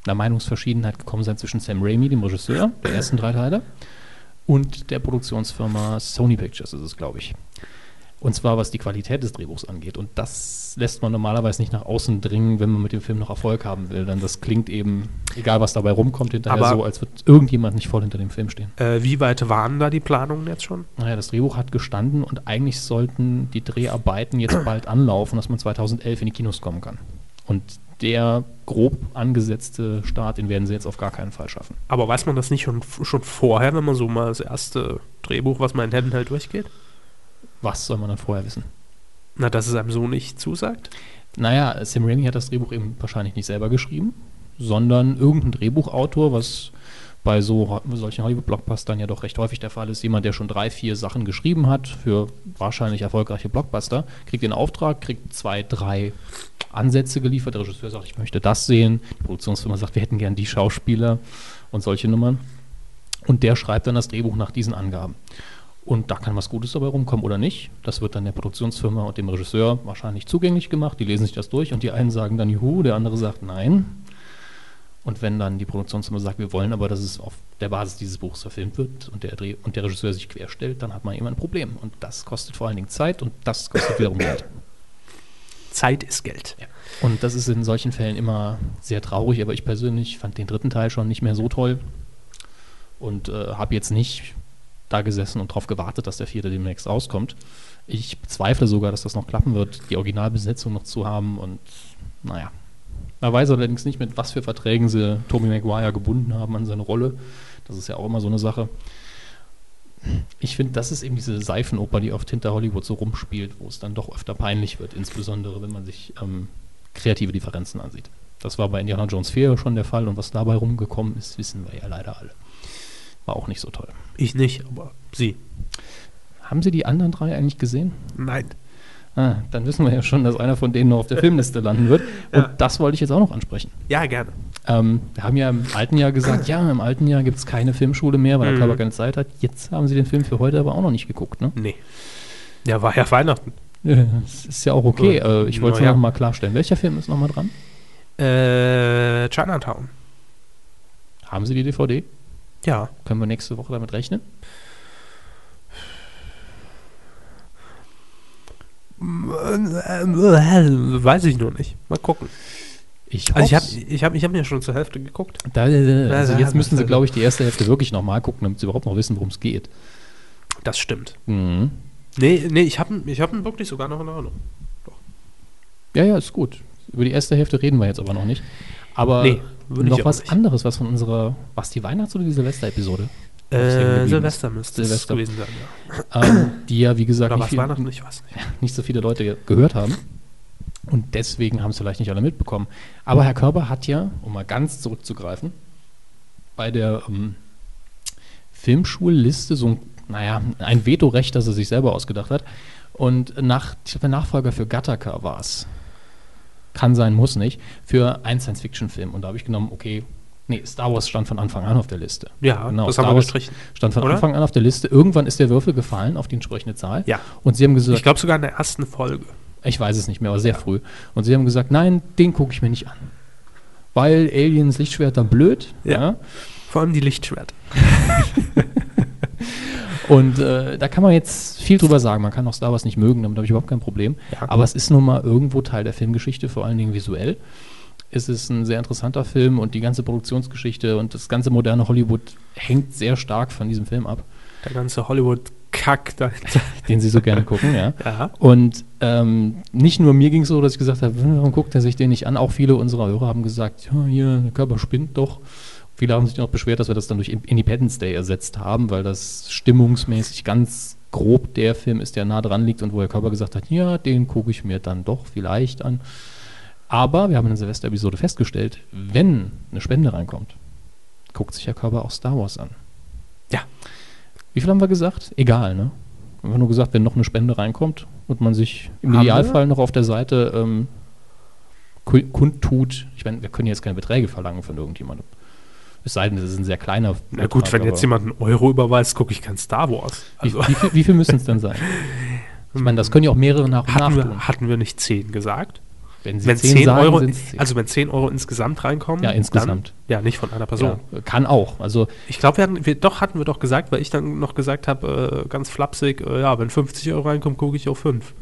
einer Meinungsverschiedenheit gekommen sein zwischen Sam Raimi, dem Regisseur der ersten drei Teile, und der Produktionsfirma Sony Pictures ist es, glaube ich. Und zwar was die Qualität des Drehbuchs angeht. Und das lässt man normalerweise nicht nach außen dringen, wenn man mit dem Film noch Erfolg haben will. Denn das klingt eben, egal was dabei rumkommt, hinterher Aber- so, als würde irgendjemand nicht voll hinter dem Film stehen. Äh, wie weit waren da die Planungen jetzt schon? Naja, das Drehbuch hat gestanden und eigentlich sollten die Dreharbeiten jetzt bald anlaufen, dass man 2011 in die Kinos kommen kann. Und der grob angesetzte Start, den werden sie jetzt auf gar keinen Fall schaffen. Aber weiß man das nicht schon, schon vorher, wenn man so mal das erste Drehbuch, was man in Händen hält, durchgeht? Was soll man dann vorher wissen? Na, dass es einem so nicht zusagt? Naja, Sam Raimi hat das Drehbuch eben wahrscheinlich nicht selber geschrieben, sondern irgendein Drehbuchautor, was bei so solchen Hollywood-Blockbustern ja doch recht häufig der Fall ist. Jemand, der schon drei, vier Sachen geschrieben hat für wahrscheinlich erfolgreiche Blockbuster, kriegt den Auftrag, kriegt zwei, drei Ansätze geliefert. Der Regisseur sagt, ich möchte das sehen. Die Produktionsfirma sagt, wir hätten gern die Schauspieler und solche Nummern. Und der schreibt dann das Drehbuch nach diesen Angaben. Und da kann was Gutes dabei rumkommen oder nicht. Das wird dann der Produktionsfirma und dem Regisseur wahrscheinlich zugänglich gemacht. Die lesen sich das durch und die einen sagen dann Juhu, der andere sagt Nein. Und wenn dann die Produktionsfirma sagt, wir wollen aber, dass es auf der Basis dieses Buchs verfilmt wird und der, Dreh und der Regisseur sich querstellt, dann hat man eben ein Problem. Und das kostet vor allen Dingen Zeit und das kostet wiederum Geld. Zeit ist Geld. Und das ist in solchen Fällen immer sehr traurig, aber ich persönlich fand den dritten Teil schon nicht mehr so toll und äh, habe jetzt nicht da gesessen und darauf gewartet, dass der vierte demnächst rauskommt. Ich bezweifle sogar, dass das noch klappen wird, die Originalbesetzung noch zu haben und naja. Man weiß allerdings nicht, mit was für Verträgen sie Tobey Maguire gebunden haben an seine Rolle. Das ist ja auch immer so eine Sache. Ich finde, das ist eben diese Seifenoper, die oft hinter Hollywood so rumspielt, wo es dann doch öfter peinlich wird, insbesondere wenn man sich ähm, kreative Differenzen ansieht. Das war bei Indiana Jones 4 schon der Fall und was dabei rumgekommen ist, wissen wir ja leider alle. War auch nicht so toll. Ich nicht, aber Sie. Haben Sie die anderen drei eigentlich gesehen? Nein. Ah, dann wissen wir ja schon, dass einer von denen noch auf der Filmliste landen wird. Und Ja. das wollte ich jetzt auch noch ansprechen. Ja, gerne. Ähm, wir haben ja im alten Jahr gesagt, ja, im alten Jahr gibt es keine Filmschule mehr, weil der Mhm. Körper keine Zeit hat. Jetzt haben Sie den Film für heute aber auch noch nicht geguckt, ne? Nee. Ja, war ja Weihnachten. Ja, Das ist ja auch okay. Ja. Äh, ich wollte es Naja. noch mal klarstellen. Welcher Film ist noch mal dran? Äh, Chinatown. Haben Sie die DVD? Ja. Können wir nächste Woche damit rechnen? Weiß ich noch nicht. Mal gucken. Ich Also ich habe ich hab, ich hab mir schon zur Hälfte geguckt. Da, also da- jetzt müssen Sie, glaube ich, die erste Hälfte wirklich nochmal gucken, damit Sie überhaupt noch wissen, worum es geht. Das stimmt. Mhm. Nee, nee, ich habe ich hab wirklich sogar noch in Erinnerung. Ja, ja, ist gut. Über die erste Hälfte reden wir jetzt aber noch nicht. Aber Nee, würde noch was nicht. anderes, was von unserer, was die Weihnachts- oder die Silvester-Episode? Äh, Silvester müsste Silvester. es gewesen sein. Ja. ähm, die ja, wie gesagt, nicht, viel, Weihnachten? Ich weiß nicht. nicht so viele Leute gehört haben. Und deswegen haben es vielleicht nicht alle mitbekommen. Aber Herr Körber hat ja, um mal ganz zurückzugreifen, bei der ähm, Filmschulliste so ein, naja, ein Vetorecht, das er sich selber ausgedacht hat. Und nach, ich glaube, der Nachfolger für Gattaca war es. Kann sein, muss nicht. Für einen Science-Fiction-Film. Und da habe ich genommen, okay, nee, Star Wars stand von Anfang an auf der Liste. Ja, Genau, das Star haben wir Wars gestrichen. Stand von Oder? Anfang an auf der Liste. Irgendwann ist der Würfel gefallen auf die entsprechende Zahl. Ja. Und sie haben gesagt, Ich glaube sogar in der ersten Folge. ich weiß es nicht mehr, aber sehr früh. Und sie haben gesagt, nein, den gucke ich mir nicht an. Weil Aliens Lichtschwert dann blöd. Ja. Vor allem die Lichtschwert. Und äh, da kann man jetzt viel drüber sagen. Man kann auch Star Wars nicht mögen, damit habe ich überhaupt kein Problem. Ja. Aber es ist nun mal irgendwo Teil der Filmgeschichte, vor allen Dingen visuell. Es ist ein sehr interessanter Film und die ganze Produktionsgeschichte und das ganze moderne Hollywood hängt sehr stark von diesem Film ab, Der ganze Hollywood-Kack dahinter. den sie so gerne gucken. Ja. Ja. Und ähm, nicht nur mir ging es so, dass ich gesagt habe, warum guckt er sich den nicht an? Auch viele unserer Hörer haben gesagt, ja, hier, der Körper spinnt doch. Viele haben sich noch beschwert, dass wir das dann durch Independence Day ersetzt haben, weil das stimmungsmäßig ganz grob der Film ist, der nah dran liegt und wo der Körper gesagt hat, ja, den gucke ich mir dann doch vielleicht an. Aber wir haben in der Silvester-Episode festgestellt, wenn eine Spende reinkommt, guckt sich der Körper auch Star Wars an. Ja. Wie viel haben wir gesagt? Egal, ne? Wir haben nur gesagt, wenn noch eine Spende reinkommt und man sich im Haben Idealfall noch auf der Seite ähm, ku- kundtut, ich meine, wir können jetzt keine Beträge verlangen von irgendjemandem. Es sei denn, das ist ein sehr kleiner Na gut, Betrag, wenn jetzt jemand einen Euro überweist, gucke ich kein Star Wars. Wie, Also wie, viel, wie viel müssen es denn sein? Ich meine, das können ja auch mehrere nach und nach hatten, tun. wir, hatten wir nicht 10 gesagt? Wenn sie Wenn 10, 10 sagen, Euro, sind's 10. also wenn 10 Euro insgesamt reinkommen, Ja, insgesamt. Dann, ja, nicht von einer Person. ja, kann auch. Also Ich glaube, wir hatten, wir, doch hatten wir doch gesagt, weil ich dann noch gesagt habe, äh, ganz flapsig, äh, ja, wenn 50 Euro reinkommen, gucke ich auf 5.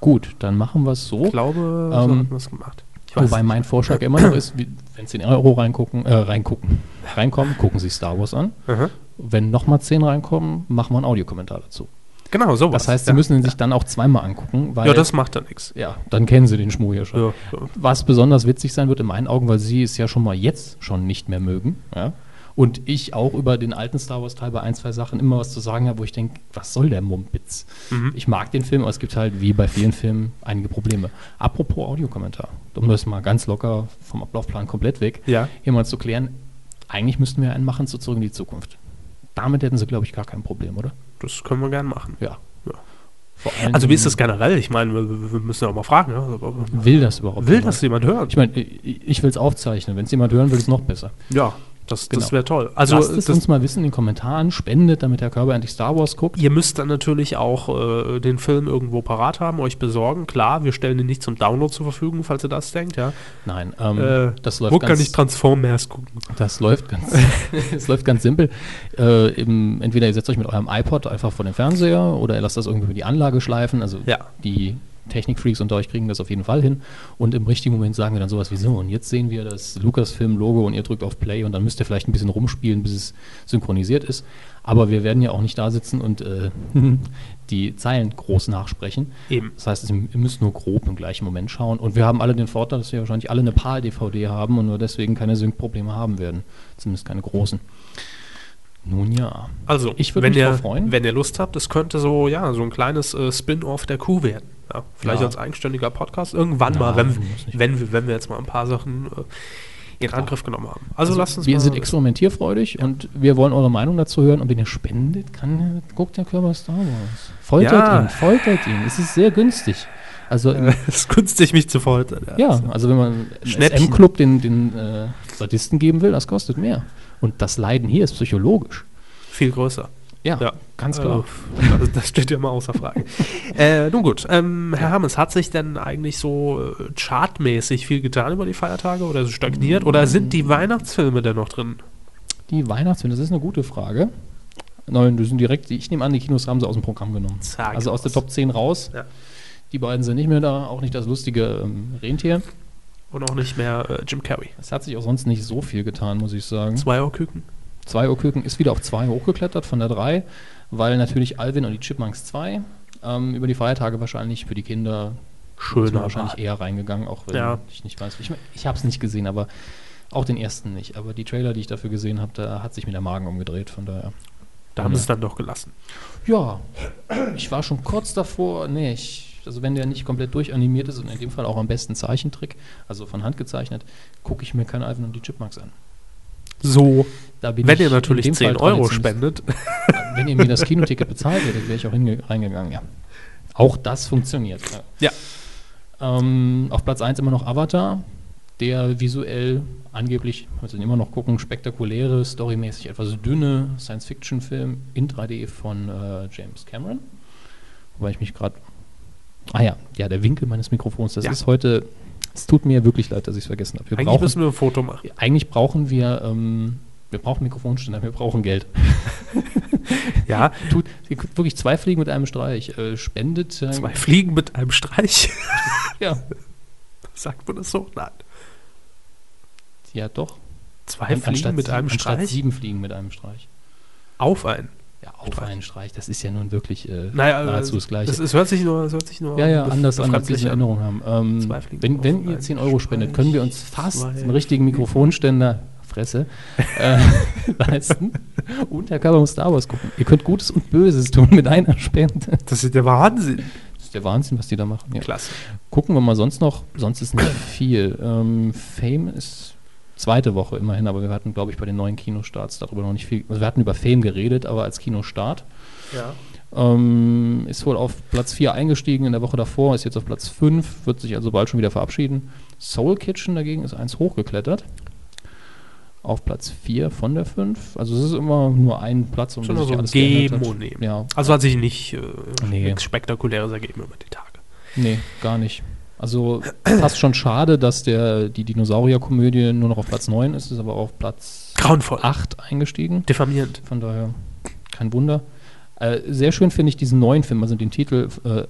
gut, dann machen wir es so. Ich glaube, so Ähm, hatten wir es gemacht. Wobei mein Vorschlag immer noch ist, wie- wenn 10 Euro reingucken, äh, reingucken, reinkommen, gucken Sie Star Wars an. Aha. Wenn nochmal 10 reinkommen, machen wir einen Audiokommentar dazu. Genau, sowas. Das heißt, Sie ja. müssen ihn sich dann auch zweimal angucken, weil Ja, das macht dann nichts. ja, dann kennen Sie den Schmuh hier schon. Ja. Was besonders witzig sein wird in meinen Augen, weil Sie es ja schon mal jetzt schon nicht mehr mögen. Ja? Und ich auch über den alten Star Wars Teil bei ein, zwei Sachen immer was zu sagen habe, wo ich denke, was soll der Mumpitz? Mhm. Ich mag den Film, aber es gibt halt, wie bei vielen Filmen, einige Probleme. Apropos Audiokommentar, um das mal ganz locker vom Ablaufplan komplett weg, Ja. hier mal zu klären, eigentlich müssten wir einen machen zu Zurück in die Zukunft. Damit hätten Sie, glaube ich, gar kein Problem, oder? Das können wir gerne machen. Ja. Ja. Also wie ist das generell? Ich meine, wir, wir müssen ja auch mal fragen. Ja? Also, Will das überhaupt Will jemand? das jemand hören? Ich meine, ich, ich will es aufzeichnen. Wenn es jemand hören will, ist es noch besser. Ja, das, das Genau. wäre toll. Also Lasst es das, uns mal wissen in den Kommentaren. Spendet, damit Herr Körber endlich Star Wars guckt. ihr müsst dann natürlich auch äh, den Film irgendwo parat haben, euch besorgen. Klar, wir stellen ihn nicht zum Download zur Verfügung, falls ihr das denkt. Ja. Nein, ähm, Äh, das Wo läuft kann ganz, ich Transformers gucken? das läuft ganz, es läuft ganz simpel. Äh, im, entweder ihr setzt euch mit eurem iPod einfach vor den Fernseher oder ihr lasst das irgendwie über die Anlage schleifen. Also Ja. die Technikfreaks unter euch kriegen das auf jeden Fall hin. Und im richtigen Moment sagen wir dann sowas wie so. Und jetzt sehen wir das Lucasfilm-Logo und ihr drückt auf Play und dann müsst ihr vielleicht ein bisschen rumspielen, bis es synchronisiert ist. Aber wir werden ja auch nicht da sitzen und äh, die Zeilen groß nachsprechen. Eben. Das heißt, ihr müsst nur grob im gleichen Moment schauen. Und wir haben alle den Vorteil, dass wir wahrscheinlich alle eine PAL-DVD haben und nur deswegen keine Sync-Probleme haben werden. Zumindest keine großen. Nun ja. Also, Ich würd wenn mich ihr, freuen. wenn ihr Lust habt, es könnte so, ja, so ein kleines äh, Spin-off der Kuh werden. Ja, vielleicht Ja. als eigenständiger Podcast. Irgendwann mal, Nein, wenn, wenn, wir, wenn wir jetzt mal ein paar Sachen äh, in Angriff genommen haben. Also, lasst uns wir mal. sind experimentierfreudig und wir wollen eure Meinung dazu hören. Und wenn ihr spendet, kann, guckt der Körper Star Wars. Foltert Ja. ihn, foltert ihn. Es ist sehr günstig. Also Es ist günstig, mich zu foltern. ja, also wenn man im. SM-Club den, den äh, Sadisten geben will, das kostet mehr. Und das Leiden hier ist psychologisch. Viel größer. Ja, Ja. ganz klar. Äh, das, das steht ja immer außer Frage. äh, nun gut, ähm, Herr Hammes, hat sich denn eigentlich so äh, chartmäßig viel getan über die Feiertage oder so stagniert? Oder sind die Weihnachtsfilme denn noch drin? Die Weihnachtsfilme, das ist eine gute Frage. Nein, die sind direkt, ich nehme an, die Kinos haben sie aus dem Programm genommen. Sag also aus der. Top 10 raus. Ja. Die beiden sind nicht mehr da, auch nicht das lustige ähm, Rentier. Und auch nicht mehr äh, Jim Carrey. Es hat sich auch sonst nicht so viel getan, muss ich sagen. Zwei Ohrküken. Zwei Uhr Küken ist wieder auf zwei hochgeklettert von der drei, weil natürlich Alvin und die Chipmunks 2 ähm, über die Feiertage wahrscheinlich für die Kinder Schöner wahrscheinlich eher reingegangen, auch wenn Ja. ich nicht weiß. Ich, ich habe es nicht gesehen, aber auch den ersten nicht. Aber die Trailer, die ich dafür gesehen habe, da hat sich mir der Magen umgedreht, von daher. Da haben sie es dann doch gelassen. Ja, ich war schon kurz davor, nee, ich, also wenn der nicht komplett durchanimiert ist und in dem Fall auch am besten Zeichentrick, also von Hand gezeichnet, gucke ich mir kein Alvin und die Chipmunks an. So, wenn ihr natürlich dem Fall 10 Euro spendet. Wenn ihr mir das Kinoticket bezahlt hättet, wäre ich auch reingegangen, ja. Auch das funktioniert. Ja. Ähm, auf Platz 1 immer noch Avatar, der visuell angeblich, müssen wir immer noch gucken, spektakuläre, storymäßig etwas dünne Science-Fiction-Film in 3D von äh, James Cameron. Wobei ich mich gerade. Ah ja, ja, der Winkel meines Mikrofons, das Ja. ist heute. Es tut mir wirklich leid, dass ich es vergessen habe. Wir Eigentlich brauchen- müssen wir ein Foto machen. eigentlich brauchen wir, ähm, wir brauchen Mikrofonständer, wir brauchen Geld. Ja, Tut wirklich zwei Fliegen mit einem Streich. Äh, spendet. Äh, zwei Fliegen mit einem Streich. Ja. Sagt man das so? Nein. ja, doch. Zwei Fliegen anstatt mit einem anstatt Streich? sieben Fliegen mit einem Streich. Auf einen. Ja, auf einen Streich. Das ist ja nun wirklich äh, Naja, nahezu das Gleiche. Das, es hört sich nur, es hört sich nur ja, ja, anders an, als es in Erinnerung haben. Ähm, wenn wenn ihr einen 10 Euro spendet, können wir uns fast einen richtigen Mikrofonständer Fresse äh, leisten. Und Herr Körper muss Star Wars gucken. Ihr könnt Gutes und Böses tun mit einer Spende. Das ist der Wahnsinn. Das ist der Wahnsinn, was die da machen. Ja. Klasse. Gucken wir mal sonst noch. Sonst ist nicht viel. Ähm, Fame ist zweite Woche immerhin, aber wir hatten, glaube ich, bei den neuen Kinostarts darüber noch nicht viel. Also wir hatten über Fame geredet, aber als Kinostart. Ja. Ähm, ist wohl auf Platz 4 eingestiegen in der Woche davor, ist jetzt auf Platz 5, wird sich also bald schon wieder verabschieden. Soul Kitchen dagegen ist eins hochgeklettert. Auf Platz 4 von der 5. Also es ist immer nur ein Platz, um nur sich so alles. Gemo nehmen. Ja, Also hat sich nicht äh, Nee. nichts Spektakuläres ergeben über die Tage. Nee, gar nicht. Also fast schon schade, dass der, die Dinosaurier-Komödie nur noch auf Platz 9 ist, ist aber auf Platz Grauenvoll. 8 eingestiegen. Diffamierend. Von daher kein Wunder. Äh, sehr schön finde ich diesen neuen Film, also den Titel äh,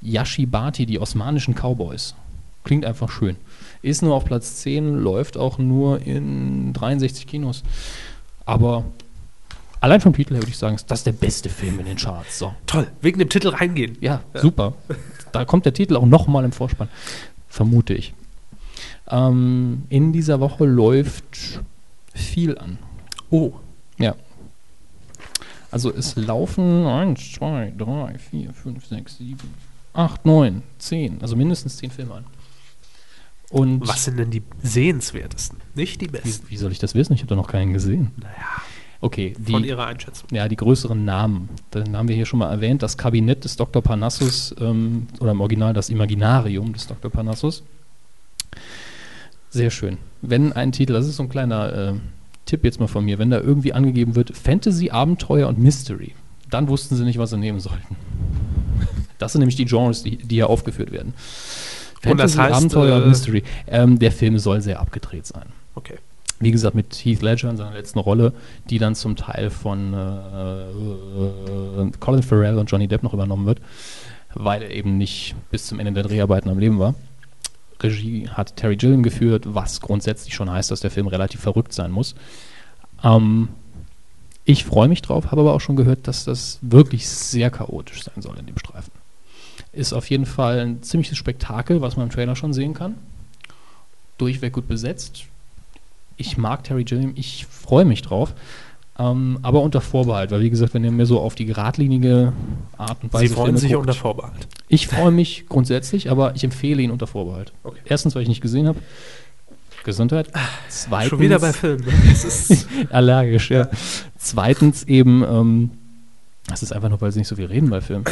Yashibati, die osmanischen Cowboys. Klingt einfach schön. Ist nur auf Platz 10, läuft auch nur in 63 Kinos. Aber allein vom Titel her würde ich sagen, ist das der beste Film in den Charts. So. Toll. Wegen dem Titel reingehen. Ja, super. Da kommt der Titel auch nochmal im Vorspann. Vermute ich. Ähm, in dieser Woche läuft viel an. Oh. Ja. Also es laufen 1, 2, 3, 4, 5, 6, 7, 8, 9, 10. Also mindestens 10 Filme an. Und Was sind denn die sehenswertesten? Nicht die wie, besten. wie soll ich das wissen? Ich habe da noch keinen gesehen. Naja, Okay, von die, ihrer Einschätzung. ja, die größeren Namen. Dann haben wir hier schon mal erwähnt, das Kabinett des Dr. Parnassus ähm, oder im Original das Imaginarium des Dr. Parnassus. Sehr schön. Wenn ein Titel, das ist so ein kleiner äh, Tipp jetzt mal von mir, wenn da irgendwie angegeben wird Fantasy, Abenteuer und Mystery, dann wussten sie nicht, was sie nehmen sollten. Das sind nämlich die Genres, die, die hier aufgeführt werden. Und das heißt, Abenteuer und äh, Mystery. Ähm, der Film soll sehr abgedreht sein Okay. Wie gesagt, mit Heath Ledger in seiner letzten Rolle, die dann zum Teil von äh, äh, Colin Farrell und Johnny Depp noch übernommen wird, weil er eben nicht bis zum Ende der Dreharbeiten am Leben war. Regie hat Terry Gilliam geführt, was grundsätzlich schon heißt, dass der Film relativ verrückt sein muss. Ähm, ich freue mich drauf, habe aber auch schon gehört, dass das wirklich sehr chaotisch sein soll in dem Streifen. Ist auf jeden Fall ein ziemliches Spektakel, was man im Trailer schon sehen kann. Durchweg gut besetzt. Ich mag Terry Gilliam, ich freue mich drauf. Ähm, aber unter Vorbehalt, weil wie gesagt, wenn ihr mir so auf die geradlinige Art und Weise Sie freuen Filme sich guckt, unter Vorbehalt. ich freue mich grundsätzlich, aber ich empfehle ihn unter Vorbehalt. Okay. Erstens, weil ich nicht gesehen habe. Gesundheit. Zweitens, Schon wieder bei Filmen. ne? Das ist allergisch, ja. Zweitens eben, ähm, das ist einfach nur, weil sie nicht so viel reden bei Filmen,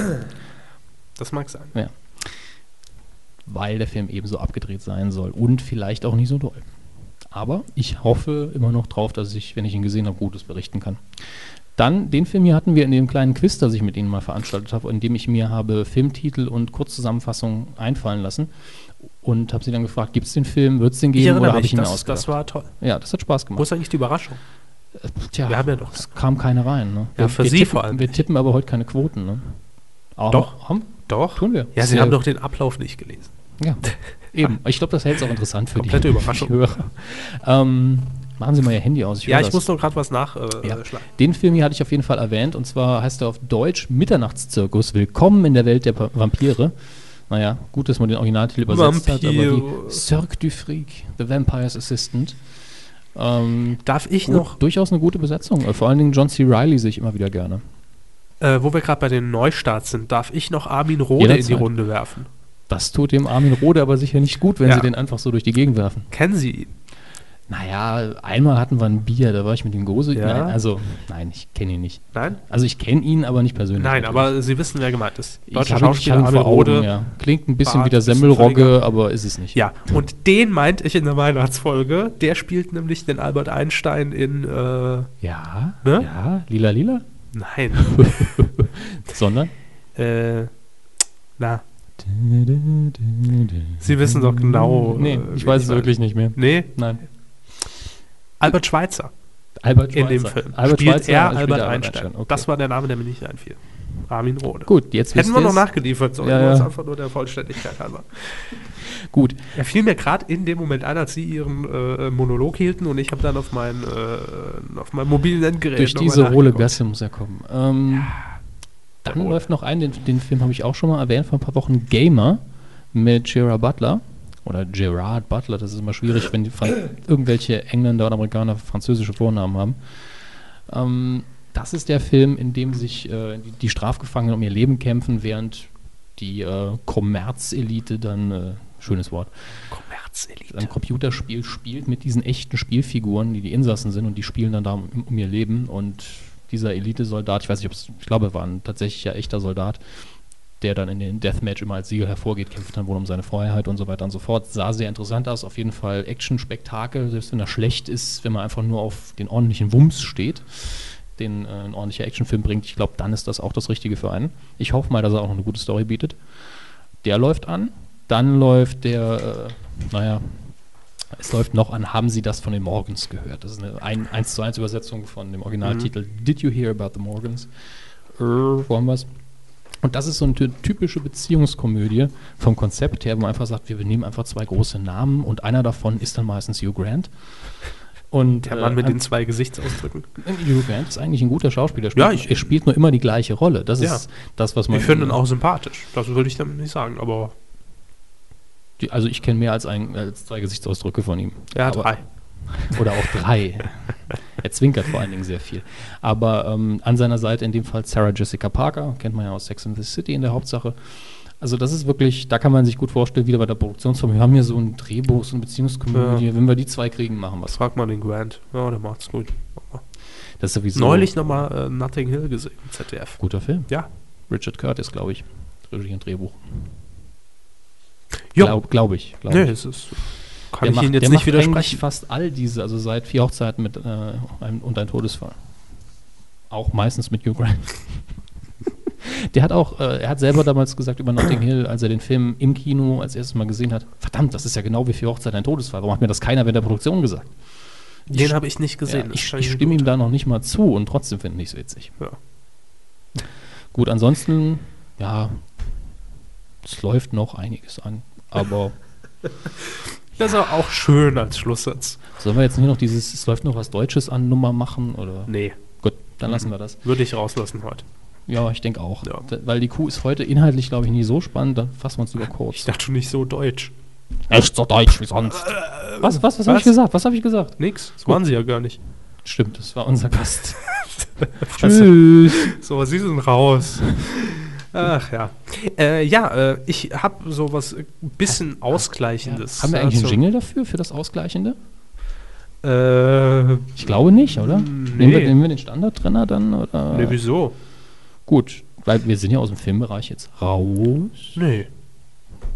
das mag sein. weil der Film eben so abgedreht sein soll und vielleicht auch nicht so doll. Aber ich hoffe immer noch drauf, dass ich, wenn ich ihn gesehen habe, Gutes berichten kann. Dann, den Film hier hatten wir in dem kleinen Quiz, das ich mit Ihnen mal veranstaltet habe, in dem ich mir habe Filmtitel und Kurzzusammenfassungen einfallen lassen und habe sie dann gefragt, gibt es den Film, wird es den geben oder habe ich ihn mir das, ausgedacht? das war toll. ja, das hat Spaß Wo gemacht. ist eigentlich die Überraschung? Tja, Wir haben ja doch- es kam keine rein. Ne? Ja, wir, für wir Sie tippen, vor allem Wir tippen aber heute keine Quoten. Ne? Aber Doch. Haben, Doch. tun wir. Ja, Sie Sehr- haben doch den Ablauf nicht gelesen. Ja, eben. Ich glaube, das hält es auch interessant für Komplette die, Überraschung. die Hörer. Ähm, machen Sie mal Ihr Handy aus. Ich ja, ich das. muss noch gerade was nachschlagen. Äh, Ja. Den Film hier hatte ich auf jeden Fall erwähnt und zwar heißt er auf Deutsch Mitternachtszirkus. Willkommen in der Welt der Pa- Vampire. Naja, gut, dass man den Originaltitel übersetzt hat, aber die Cirque du Freak, The Vampire's Assistant. Ähm, Darf ich gut, noch, durchaus eine gute Besetzung. Vor allen Dingen John C. Reilly sehe ich immer wieder gerne. äh, wo wir gerade bei den Neustarts sind, darf ich noch Armin Rohde in die. Runde werfen? Das tut dem Armin Rohde aber sicher nicht gut, wenn Ja. sie den einfach so durch die Gegend werfen. Kennen Sie ihn? Naja, einmal hatten wir ein Bier, da war ich mit ihm Gose. Ja. Nein, also, nein, ich kenne ihn nicht. Nein? Also ich kenne ihn, aber nicht persönlich. Nein, natürlich. aber Sie wissen, wer gemeint ist. Ich Deutscher ich Schauspieler Armin Rohde. ja. Klingt ein bisschen Bart, wie der Semmelrogge, aber ist es nicht. Ja, und den meinte ich in der Weihnachtsfolge. Der spielt nämlich den Albert Einstein in, äh, Ja, Ne? ja, lila lila. nein, Sondern? äh, na, Sie wissen doch genau. Nee, äh, ich weiß es wirklich nicht mehr. Nee, Nein. Albert Schweitzer Albert in dem Schweitzer. Film. Albert spielt Schweitzer, er spielt Albert er Einstein. Okay. Das war der Name, der mir nicht einfiel. Armin Rohde. Gut, jetzt Hätten wir noch nachgeliefert, so. Ja, ja. einfach nur der Vollständigkeit halber. Gut, Er fiel mir gerade in dem Moment ein, als Sie Ihren äh, Monolog hielten und ich habe dann auf mein, äh, auf meinem mobilen Endgerät durch diese hohle. Gasse muss er kommen. Ähm, dann Rohde. läuft noch ein, den, den Film habe ich auch schon mal erwähnt vor ein paar Wochen, Gamer mit Gerard Butler. Oder Gerard Butler, das ist immer schwierig, wenn die irgendwelche Engländer oder Amerikaner französische Vornamen haben. Ähm, das ist der Film, in dem sich äh, die, die Strafgefangenen um ihr Leben kämpfen, während die äh, Kommerzelite dann, äh, schönes Wort, Kommerzelite. ein Computerspiel spielt mit diesen echten Spielfiguren, die die Insassen sind und die spielen dann da um, um ihr Leben und dieser Elite-Soldat, ich weiß nicht, ob es, ich glaube, war ein tatsächlicher echter Soldat, der dann in den Deathmatch immer als Sieger hervorgeht, kämpft dann wohl um seine Freiheit und so weiter und so fort. Sah sehr interessant aus, auf jeden Fall Action-Spektakel, selbst wenn er schlecht ist, wenn man einfach nur auf den ordentlichen Wumms steht, den äh, ein ordentlicher Actionfilm bringt, ich glaube, dann ist das auch das Richtige für einen. Ich hoffe mal, dass er auch noch eine gute Story bietet. Der läuft an. Dann läuft der, äh, naja, es läuft noch an, haben Sie das von den Morgans gehört? Das ist eine 1 zu 1 Übersetzung von dem Originaltitel Did You Hear About the Morgans? Äh, wo haben wir's? Und das ist so eine ty- typische Beziehungskomödie vom Konzept her, wo man einfach sagt, wir nehmen einfach zwei große Namen und einer davon ist dann meistens Hugh Grant. Und Der Mann mit äh, den zwei Gesichtsausdrücken. Hugh Grant ist eigentlich ein guter Schauspieler. Er Ja, spielt, ich- er spielt nur immer die gleiche Rolle. Das Ja. ist das, was man. Ich finde ihn auch sympathisch. Das würde ich damit nicht sagen, aber Die, also ich kenne mehr als, ein, als zwei Gesichtsausdrücke von ihm. hat Aber- drei. Oder auch drei. er zwinkert vor allen Dingen sehr viel. Aber ähm, an seiner Seite in dem Fall Sarah Jessica Parker, kennt man ja aus Sex and the City in der Hauptsache. Also das ist wirklich, da kann man sich gut vorstellen, wieder bei der Produktionsform. Wir haben hier so ein Drehbuch, so eine Beziehungskomödie. Wenn wir die zwei kriegen, machen wir Was es. fragt man den Grant? Ja, der macht's gut. Das ist sowieso Neulich nochmal äh, Notting Hill gesehen, ZDF. guter Film. Ja. Richard Curtis, glaube ich. Regie und Drehbuch. Glaube glaub ich. Glaub Nee, ich. es ist. Kann der ich macht, Ihnen jetzt der nicht macht widersprechen. fast all diese, also seit vier Hochzeiten mit äh, einem, und ein Todesfall. Auch meistens mit Hugh Grant. der hat auch, äh, er hat selber damals gesagt über Notting Hill, als er den Film im Kino als erstes Mal gesehen hat, verdammt, das ist ja genau wie vier Hochzeiten ein Todesfall. Warum hat mir das keiner während der Produktion gesagt? Den habe ich nicht gesehen. Ja, ich ich stimme ihm da noch nicht mal zu und trotzdem finde ich es witzig. Ja. Gut, ansonsten, ja, es läuft noch einiges an, aber Das ist auch schön als Schlusssatz. sollen wir jetzt nicht noch dieses, es läuft noch was Deutsches an Nummer machen oder? Nee, Gut, dann lassen wir das. würde ich rauslassen heute. Ja, ich denke auch. Ja. Da- Weil die Kuh ist heute inhaltlich, glaube ich, nie so spannend, dann fassen wir uns lieber Ich kurz. dachte schon nicht so deutsch. Echt so deutsch wie sonst. Was, was, was habe was? ich gesagt? Was habe ich gesagt? Nix, das waren sie ja gar nicht. Stimmt, das war unser Gast. Also, Tschüss. So, sie sind raus. Ach ja. Äh, ja, äh, ich habe so was ein bisschen Ausgleichendes. Haben wir eigentlich einen dazu. Jingle dafür, für das Ausgleichende? Äh, Ich glaube nicht, oder? Nee. Nehmen, wir, nehmen wir den Standardtrenner dann? Oder? ne, wieso? Gut, weil wir sind ja aus dem Filmbereich jetzt raus. Nee.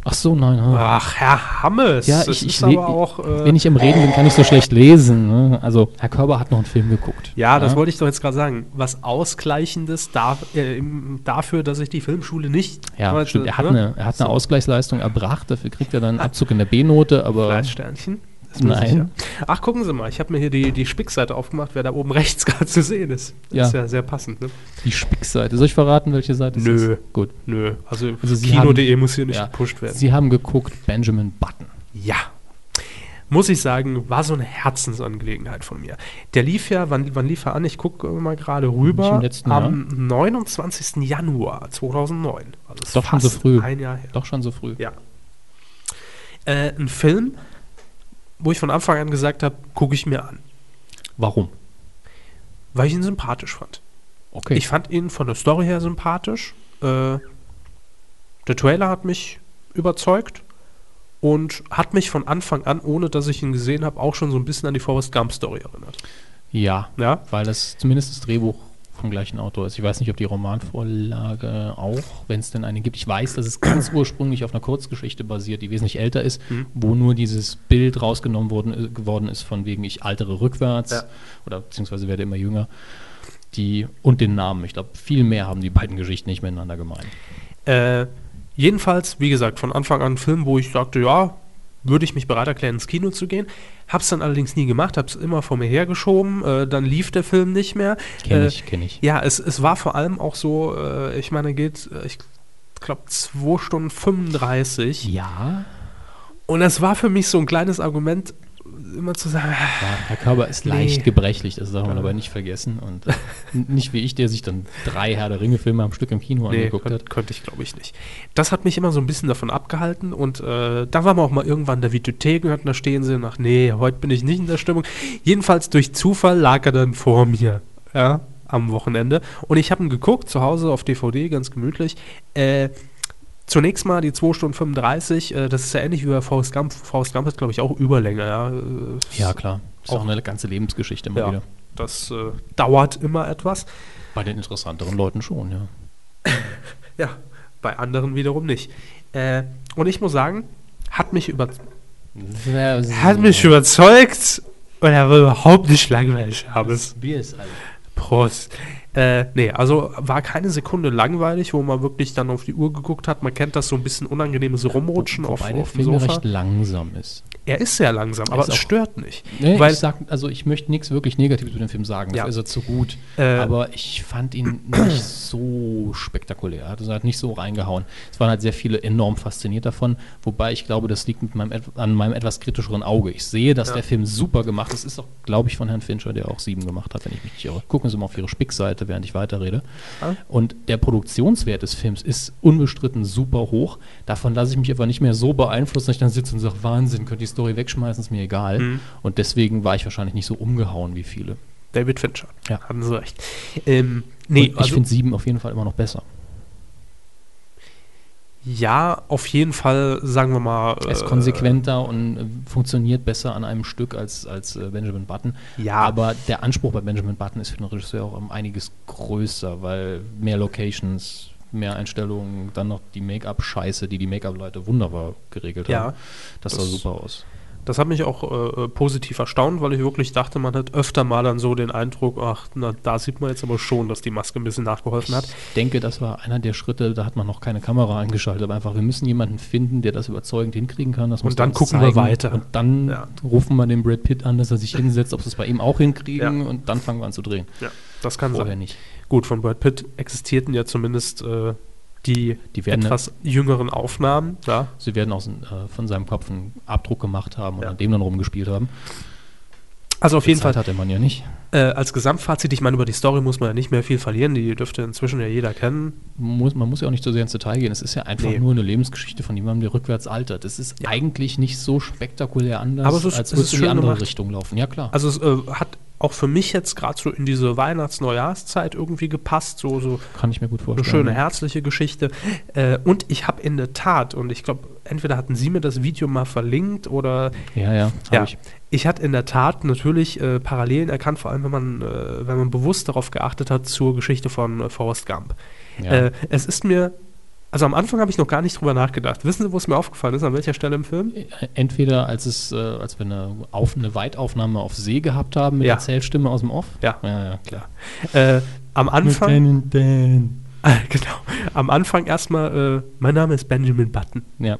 Ach so, nein. ha. Ach, Herr Hammes. Ja, ich- ich auch. Äh, Wenn ich im Reden bin, kann ich so schlecht lesen. Ne? Also, Herr Körber hat noch einen Film geguckt. ja, das wollte ich doch jetzt gerade sagen. Was Ausgleichendes da, äh, dafür, dass ich die Filmschule nicht. Ja, stimmt. Er hat, ne? eine, er hat eine So. Ausgleichsleistung erbracht, dafür kriegt er dann einen Abzug in der B-Note, aber Fleißsternchen. Nein. sicher. Ach, gucken Sie mal, ich habe mir hier die, die Spickseite aufgemacht, wer da oben rechts gerade zu sehen ist. Das Ja. ist ja sehr passend, ne? Die Spickseite. Soll ich verraten, welche Seite es Nö. ist? Gut. Nö, also, Also Kino.de muss hier nicht Ja. gepusht werden. Sie haben geguckt Benjamin Button. Ja. Muss ich sagen, war so eine Herzensangelegenheit von mir. Der lief ja, wann, wann lief er an? Ich gucke mal gerade rüber. Letzten am 29. Januar 2009. Also Doch schon so früh. Ein Jahr her. Doch schon so früh. Ja. Äh, ein Film, wo ich von Anfang an gesagt habe, gucke ich mir an. Warum? Weil ich ihn sympathisch fand. Okay. Ich fand ihn von der Story her sympathisch. Äh, der Trailer hat mich überzeugt und hat mich von Anfang an, ohne dass ich ihn gesehen habe, auch schon so ein bisschen an die Forrest Gump Story erinnert. ja, Ja, weil das zumindest das Drehbuch vom gleichen Autor ist. Ich weiß nicht, ob die Romanvorlage auch, wenn es denn eine gibt. Ich weiß, dass es ganz ursprünglich auf einer Kurzgeschichte basiert, die wesentlich älter ist, Mhm. wo nur dieses Bild rausgenommen worden, äh, geworden ist, von wegen ich altere rückwärts Ja. oder beziehungsweise werde immer jünger. Die, und den Namen. Ich glaube, viel mehr haben die beiden Geschichten nicht miteinander gemein. Äh, jedenfalls, wie gesagt, von Anfang an ein Film, wo ich sagte, ja, würde ich mich bereit erklären, ins Kino zu gehen. Hab's dann allerdings nie gemacht, hab's immer vor mir hergeschoben. Äh, dann lief der Film nicht mehr. Kenne Äh, ich, kenne ich. Ja, es, es war vor allem auch so, äh, ich meine, geht, äh, ich glaube, 2 Stunden 35. Ja, Und das war für mich so ein kleines Argument, immer zu sagen, Ja, Herr Körber ist Nee. leicht gebrechlich, das darf man Ja. aber nicht vergessen. Und äh, nicht wie ich, der sich dann drei Herr der Ringe-Filme am Stück im Kino nee, angeguckt hat. könnte ich glaube ich nicht. Das hat mich immer so ein bisschen davon abgehalten und äh, da war man auch mal irgendwann der Vitothek gehört und da stehen sie nach, nee, heute bin ich nicht in der Stimmung. Jedenfalls durch Zufall lag er dann vor mir, ja, am Wochenende. Und ich habe ihn geguckt, zu Hause auf DVD, ganz gemütlich. Äh, Zunächst mal die 2 Stunden 35, äh, das ist ja ähnlich wie bei Forrest Gump. Forrest Gump hat, glaube ich, auch Überlänge. Ja, Äh, Ja, klar. Ist auch Auch- eine ganze Lebensgeschichte immer Ja. wieder. Das äh, dauert immer etwas. Bei den interessanteren Leuten schon, ja. Ja, bei anderen wiederum nicht. Äh, und ich muss sagen, hat mich, über hat mich überzeugt und er war überhaupt nicht langweilig, Habes. Bier ist alt. Prost. Äh, nee, also war keine Sekunde langweilig, wo man wirklich dann auf die Uhr geguckt hat. Man kennt das so ein bisschen unangenehmes Rumrutschen auf, Wobei der auf dem Film Sofa. recht langsam ist. Er ist sehr langsam, aber es stört nicht. Nee, weil, ich sag, also ich möchte nichts wirklich Negatives über den Film sagen. Ja. Ist er zu gut. Äh, aber ich fand ihn nicht so spektakulär. Also er hat nicht so reingehauen. Es waren halt sehr viele enorm fasziniert davon. Wobei ich glaube, das liegt mit meinem, an meinem etwas kritischeren Auge. Ich sehe, dass Ja. der Film super gemacht ist. Ist auch, glaube ich, von Herrn Fincher, der auch sieben gemacht hat, wenn ich mich nicht irre. Gucken Sie mal auf Ihre Spickseite, während ich weiterrede. Ah. Und der Produktionswert des Films ist unbestritten super hoch. Davon lasse ich mich aber nicht mehr so beeinflussen, dass ich dann sitze und sage, Wahnsinn, könnt die Story wegschmeißen, ist mir egal. Mhm. Und deswegen war ich wahrscheinlich nicht so umgehauen wie viele. David Fincher. Ja. Haben Sie recht. Ähm, nee, ich also, finde sieben auf jeden Fall immer noch besser. Ja, auf jeden Fall, sagen wir mal. Er ist äh, konsequenter und äh, funktioniert besser an einem Stück als, als äh, Benjamin Button. Ja, Aber der Anspruch bei Benjamin Button ist für den Regisseur auch um einiges größer, weil mehr Locations, mehr Einstellungen, dann noch die Make-up-Scheiße, die die Make-up-Leute wunderbar geregelt Ja, haben. Das, sah das- super aus. Das hat mich auch äh, äh, positiv erstaunt, weil ich wirklich dachte, man hat öfter mal dann so den Eindruck, ach, na, da sieht man jetzt aber schon, dass die Maske ein bisschen nachgeholfen hat. Ich denke, das war einer der Schritte, da hat man noch keine Kamera eingeschaltet, aber einfach, wir müssen jemanden finden, der das überzeugend hinkriegen kann. Das Und dann gucken wir weiter. Und dann Ja. rufen wir den Brad Pitt an, dass er sich hinsetzt, ob sie es bei ihm auch hinkriegen Ja. und dann fangen wir an zu drehen. Ja, das kann Vorher sein. nicht. Gut, von Brad Pitt existierten ja zumindest äh, die, Die werden etwas jüngeren Aufnahmen. Ja. Sie werden aus, äh, von seinem Kopf einen Abdruck gemacht haben und Ja. an dem dann rumgespielt haben. Also auf jeden Zeit Fall hatte man ja nicht. Äh, als Gesamtfazit, ich meine, über die Story muss man ja nicht mehr viel verlieren, die dürfte inzwischen ja jeder kennen. Muss, man muss ja auch nicht so sehr ins Detail gehen. Es ist ja einfach Nee. nur eine Lebensgeschichte von jemandem, der rückwärts altert. Es ist Ja. eigentlich nicht so spektakulär anders, Aber es ist- als es ist in die andere gemacht. Richtung laufen. Ja, klar. Also es äh, hat auch für mich jetzt gerade so in diese Weihnachts-Neujahrszeit irgendwie gepasst, so, so Kann ich mir gut eine vorstellen. schöne, ja. herzliche Geschichte. Äh, und ich habe in der Tat, und ich glaube, entweder hatten Sie mir das Video mal verlinkt oder Ja, ja, Ja. ich. ich hatte in der Tat natürlich äh, Parallelen erkannt, vor allem wenn man, äh, wenn man bewusst darauf geachtet hat zur Geschichte von äh, Forrest Gump. Ja. Äh, es ist mir, also am Anfang habe ich noch gar nicht drüber nachgedacht. Wissen Sie, wo es mir aufgefallen ist, an welcher Stelle im Film? Entweder als es, äh, als wir eine, auf, eine Weitaufnahme auf See gehabt haben mit Ja. Erzählstimme aus dem Off. Ja. ja, ja klar. Äh, am Anfang, Dan. genau, am Anfang erstmal, äh, mein Name ist Benjamin Button. Ja.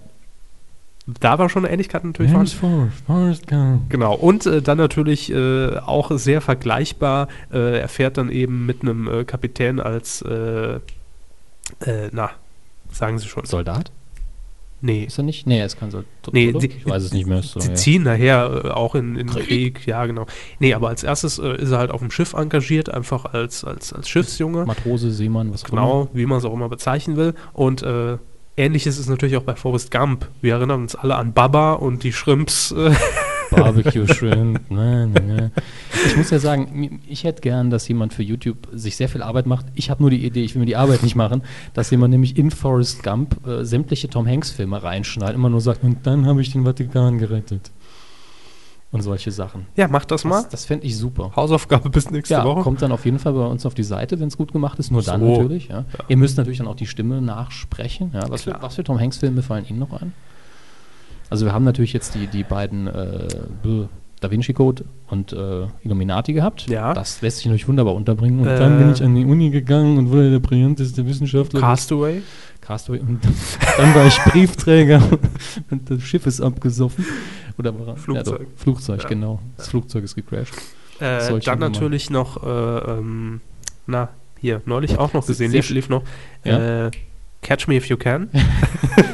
Da war schon eine Ähnlichkeit natürlich vorhanden. Forrest, Gump. Genau, und äh, dann natürlich äh, auch sehr vergleichbar, äh, er fährt dann eben mit einem äh, Kapitän als, äh, äh, na, sagen Sie schon. Soldat? Nee, Ist er nicht? Nee, er ist kein Soldat. Nee, die- ich weiß es nicht mehr. so sie her. ziehen nachher auch in, in Krieg. Krieg. ja genau. Nee, aber als erstes ist er halt auf dem Schiff engagiert, einfach als, als, als Schiffsjunge. Matrose, Seemann, was auch immer. Genau, wie man es auch immer bezeichnen will. Und ähnliches ist natürlich auch bei Forrest Gump. Wir erinnern uns alle an Baba und die Shrimps. Barbecue Shrimp. ne, ne, ne. Ich muss ja sagen, ich hätte gern, dass jemand für YouTube sich sehr viel Arbeit macht. Ich habe nur die Idee, ich will mir die Arbeit nicht machen, dass jemand nämlich in Forrest Gump äh, sämtliche Tom Hanks Filme reinschneidet, immer nur sagt, und dann habe ich den Vatikan gerettet. Und solche Sachen. ja, mach das mal. Das, fände ich super. Hausaufgabe bis nächste Ja, Woche. kommt dann auf jeden Fall bei uns auf die Seite, wenn es gut gemacht ist. Nur dann So. natürlich. Ja. Ihr müsst natürlich dann auch die Stimme nachsprechen. Ja. Was, für, was für Tom Hanks Filme fallen Ihnen noch ein? Also wir haben natürlich jetzt die, die beiden äh, Da Vinci Code und äh, Illuminati gehabt. Ja. Das lässt sich natürlich wunderbar unterbringen. Und Äh. dann bin ich an die Uni gegangen und wurde der brillanteste Wissenschaftler. Castaway. Castaway. Und dann war ich Briefträger und das Schiff ist abgesoffen. Oder war? Flugzeug. Ja, doch, Flugzeug, Ja. genau. Das Flugzeug ist gecrashed. Äh, dann natürlich noch, äh, ähm, na, hier, neulich auch noch gesehen, lief, lief noch. Ja. Äh, Catch Me If You Can.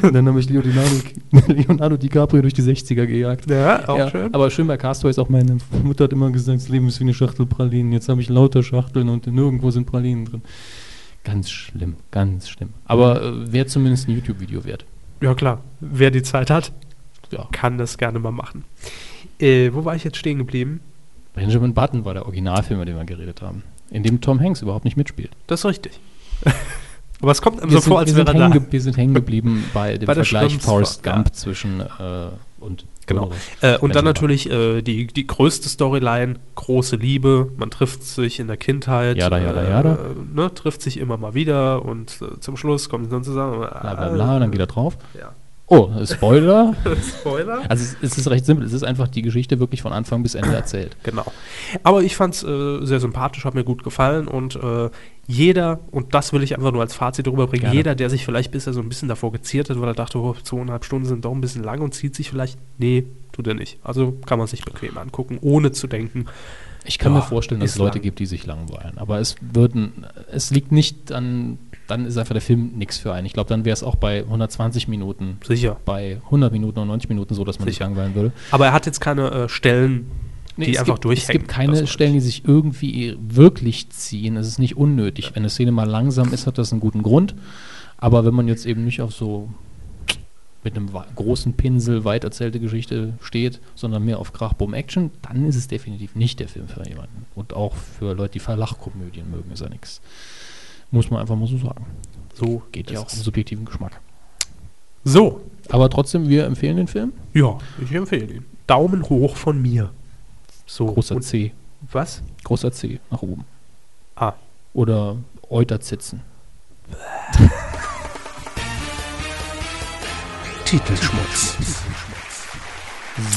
Und dann habe ich Leonardo, Leonardo DiCaprio durch die 60er gejagt. Ja, auch Ja, schön. Aber schön bei Castaway ist auch, meine Mutter hat immer gesagt, das Leben ist wie eine Schachtel Pralinen. Jetzt habe ich lauter Schachteln und nirgendwo sind Pralinen drin. Ganz schlimm, ganz schlimm. Aber äh, wäre zumindest ein YouTube-Video wert. Ja, klar. Wer die Zeit hat, Ja. kann das gerne mal machen. Äh, wo war ich jetzt stehen geblieben? Benjamin Button war der Originalfilm, über den wir geredet haben. In dem Tom Hanks überhaupt nicht mitspielt. Das ist richtig. Aber es kommt einem Wir so sind, vor, als wir wäre er hängen da. wir sind hängen geblieben bei dem Bei Vergleich Forrest ja. Gump zwischen äh, und Genau. Ulrich. Äh, und dann natürlich äh, die, die größte Storyline, große Liebe, man trifft sich in der Kindheit, Jada, jada, äh, jada. Ne, trifft sich immer mal wieder und äh, zum Schluss kommen sie dann zusammen. Bla bla bla, dann geht er drauf. Ja. Oh, Spoiler. Spoiler. Also es, es ist recht simpel. Es ist einfach die Geschichte wirklich von Anfang bis Ende erzählt. Genau. Aber ich fand es äh, sehr sympathisch, hat mir gut gefallen und äh, jeder, und das will ich einfach nur als Fazit rüberbringen, Gerne. jeder, der sich vielleicht bisher so ein bisschen davor geziert hat, weil er dachte, oh, zweieinhalb Stunden sind doch ein bisschen lang und zieht sich vielleicht, nee, tut er nicht. Also kann man sich bequem angucken, ohne zu denken. Ich kann Ja, mir vorstellen, dass es Leute lang. gibt, die sich langweilen. Aber es würden, es liegt nicht an, dann ist einfach der Film nichts für einen. Ich glaube, dann wäre es auch bei 120 Minuten, Sicher. bei 100 Minuten und 90 Minuten so, dass man sich Sicher. langweilen würde. Aber er hat jetzt keine äh, Stellen, die es einfach gibt, durchhängen. Es gibt keine Stellen, die sich irgendwie wirklich ziehen. Es ist nicht unnötig. Wenn eine Szene mal langsam ist, hat das einen guten Grund. Aber wenn man jetzt eben nicht auf so mit einem großen Pinsel weit erzählte Geschichte steht, sondern mehr auf Krach, Bumm, Action, dann ist es definitiv nicht der Film für jemanden. Und auch für Leute, die Verlachkomödien mögen, ist er nichts. Muss man einfach mal so sagen. So Geht ja auch subjektiven Geschmack. So, Aber trotzdem, wir empfehlen den Film. ja, ich empfehle ihn. Daumen hoch von mir. So. Großer C. Was? Großer C nach oben. Ah. Oder Euterzitzen. Titelschmutz.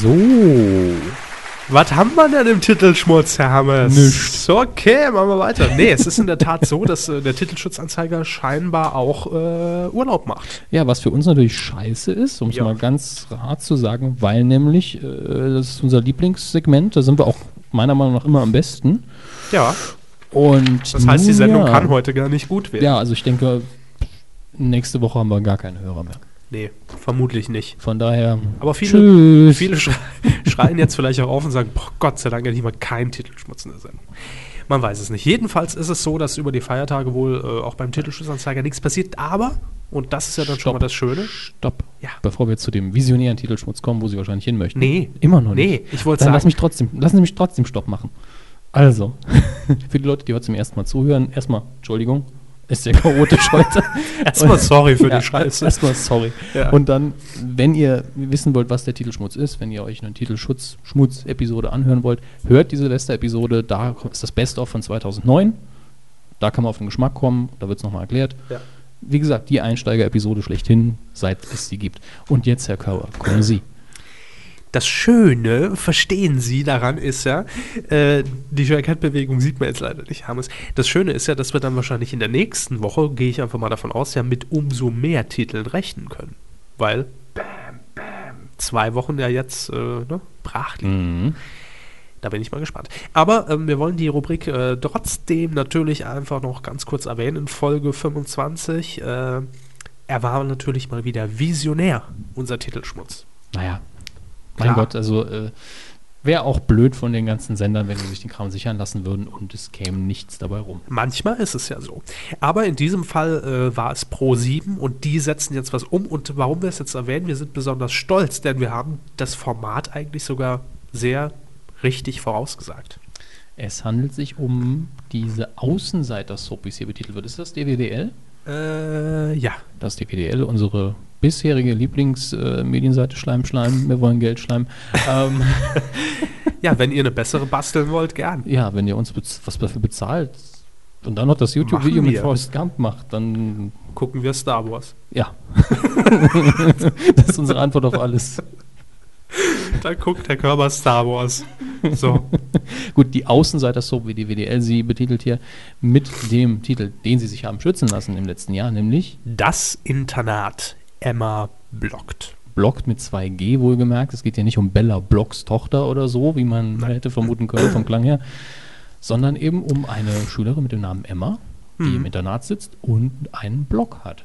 So. Was haben wir denn im Titelschmutz, Herr Hammers? Nichts. Okay, machen wir weiter. Nee, es ist in der Tat so, dass äh, der Titelschutzanzeiger scheinbar auch äh, Urlaub macht. Ja, was für uns natürlich scheiße ist, um es Ja. mal ganz hart zu sagen, weil nämlich, äh, das ist unser Lieblingssegment, da sind wir auch meiner Meinung nach immer am besten. Ja, Und das heißt, die Sendung ja, kann heute gar nicht gut werden. Ja, also ich denke, nächste Woche haben wir gar keinen Hörer mehr. Nee, vermutlich nicht. Von daher, Aber viele, tschüss. viele schrei schreien jetzt vielleicht auch auf und sagen, boah, Gott sei Dank endlich mal kein Titelschmutz in der Sendung. Man weiß es nicht. Jedenfalls ist es so, dass über die Feiertage wohl äh, auch beim Titelschutzanzeiger nichts passiert. Aber, und das ist ja dann schon Stopp. mal das Schöne, Stopp. Ja. Bevor wir jetzt zu dem visionären Titelschmutz kommen, wo Sie wahrscheinlich hin möchten. Nee. Immer noch nicht. nee, ich wollte sagen, lass mich trotzdem, lassen Sie mich trotzdem Stopp machen. Also, für die Leute, die heute zum ersten Mal zuhören, erstmal, Entschuldigung, ist sehr chaotisch heute. erstmal sorry für Ja, die Scheiße. Erstmal sorry. Ja. Und dann, wenn ihr wissen wollt, was der Titelschmutz ist, wenn ihr euch eine Titelschutz-Schmutz-Episode anhören wollt, hört die Silvester-Episode, da ist das Best-of von 2009. Da kann man auf den Geschmack kommen, da wird es nochmal erklärt. Ja. Wie gesagt, die Einsteiger-Episode schlechthin, seit es sie gibt. Und jetzt, Herr Kauer, kommen Sie. Das Schöne, verstehen Sie daran, ist ja, äh, die Jackett-Bewegung sieht man jetzt leider nicht, Hammes. Das Schöne ist ja, dass wir dann wahrscheinlich in der nächsten Woche, gehe ich einfach mal davon aus, ja mit umso mehr Titeln rechnen können. Weil, bam, bam, zwei Wochen ja jetzt äh, ne, brach liegen. Mhm. Da bin ich mal gespannt. Aber ähm, wir wollen die Rubrik äh, trotzdem natürlich einfach noch ganz kurz erwähnen. In Folge 25, äh, er war natürlich mal wieder visionär, unser Titelschmutz. Naja, mein Klar. Gott, also äh, wäre auch blöd von den ganzen Sendern, wenn sie sich den Kram sichern lassen würden und es käme nichts dabei rum. Manchmal ist es ja so. Aber in diesem Fall äh, war es Pro 7 und die setzen jetzt was um. Und warum wir es jetzt erwähnen, wir sind besonders stolz, denn wir haben das Format eigentlich sogar sehr richtig vorausgesagt. Es handelt sich um diese Außenseiter-Soap, wie es hier betitelt wird. Ist das DWDL? Äh, ja. Das DWDL, unsere bisherige Lieblingsmedienseite Schleim, Schleim, wir wollen Geld, Schleim. ähm, Ja, wenn ihr eine bessere basteln wollt, gern. ja, wenn ihr uns was dafür bezahlt und dann noch das YouTube-Video mit. Forrest Gump macht, dann Gucken wir Star Wars. ja. das ist unsere Antwort auf alles. Da guckt der Körper Star Wars. So. Gut, die Außenseiter-Soap, wie die WDL sie betitelt hier, mit dem Titel, den sie sich haben schützen lassen im letzten Jahr, nämlich Das Internat Emma blockt. Blockt mit 2G wohlgemerkt. Es geht ja nicht um Bella Blocks Tochter oder so, wie man Nein. hätte vermuten können vom Klang her, sondern eben um eine Schülerin mit dem Namen Emma, die Mhm. im Internat sitzt und einen Block hat.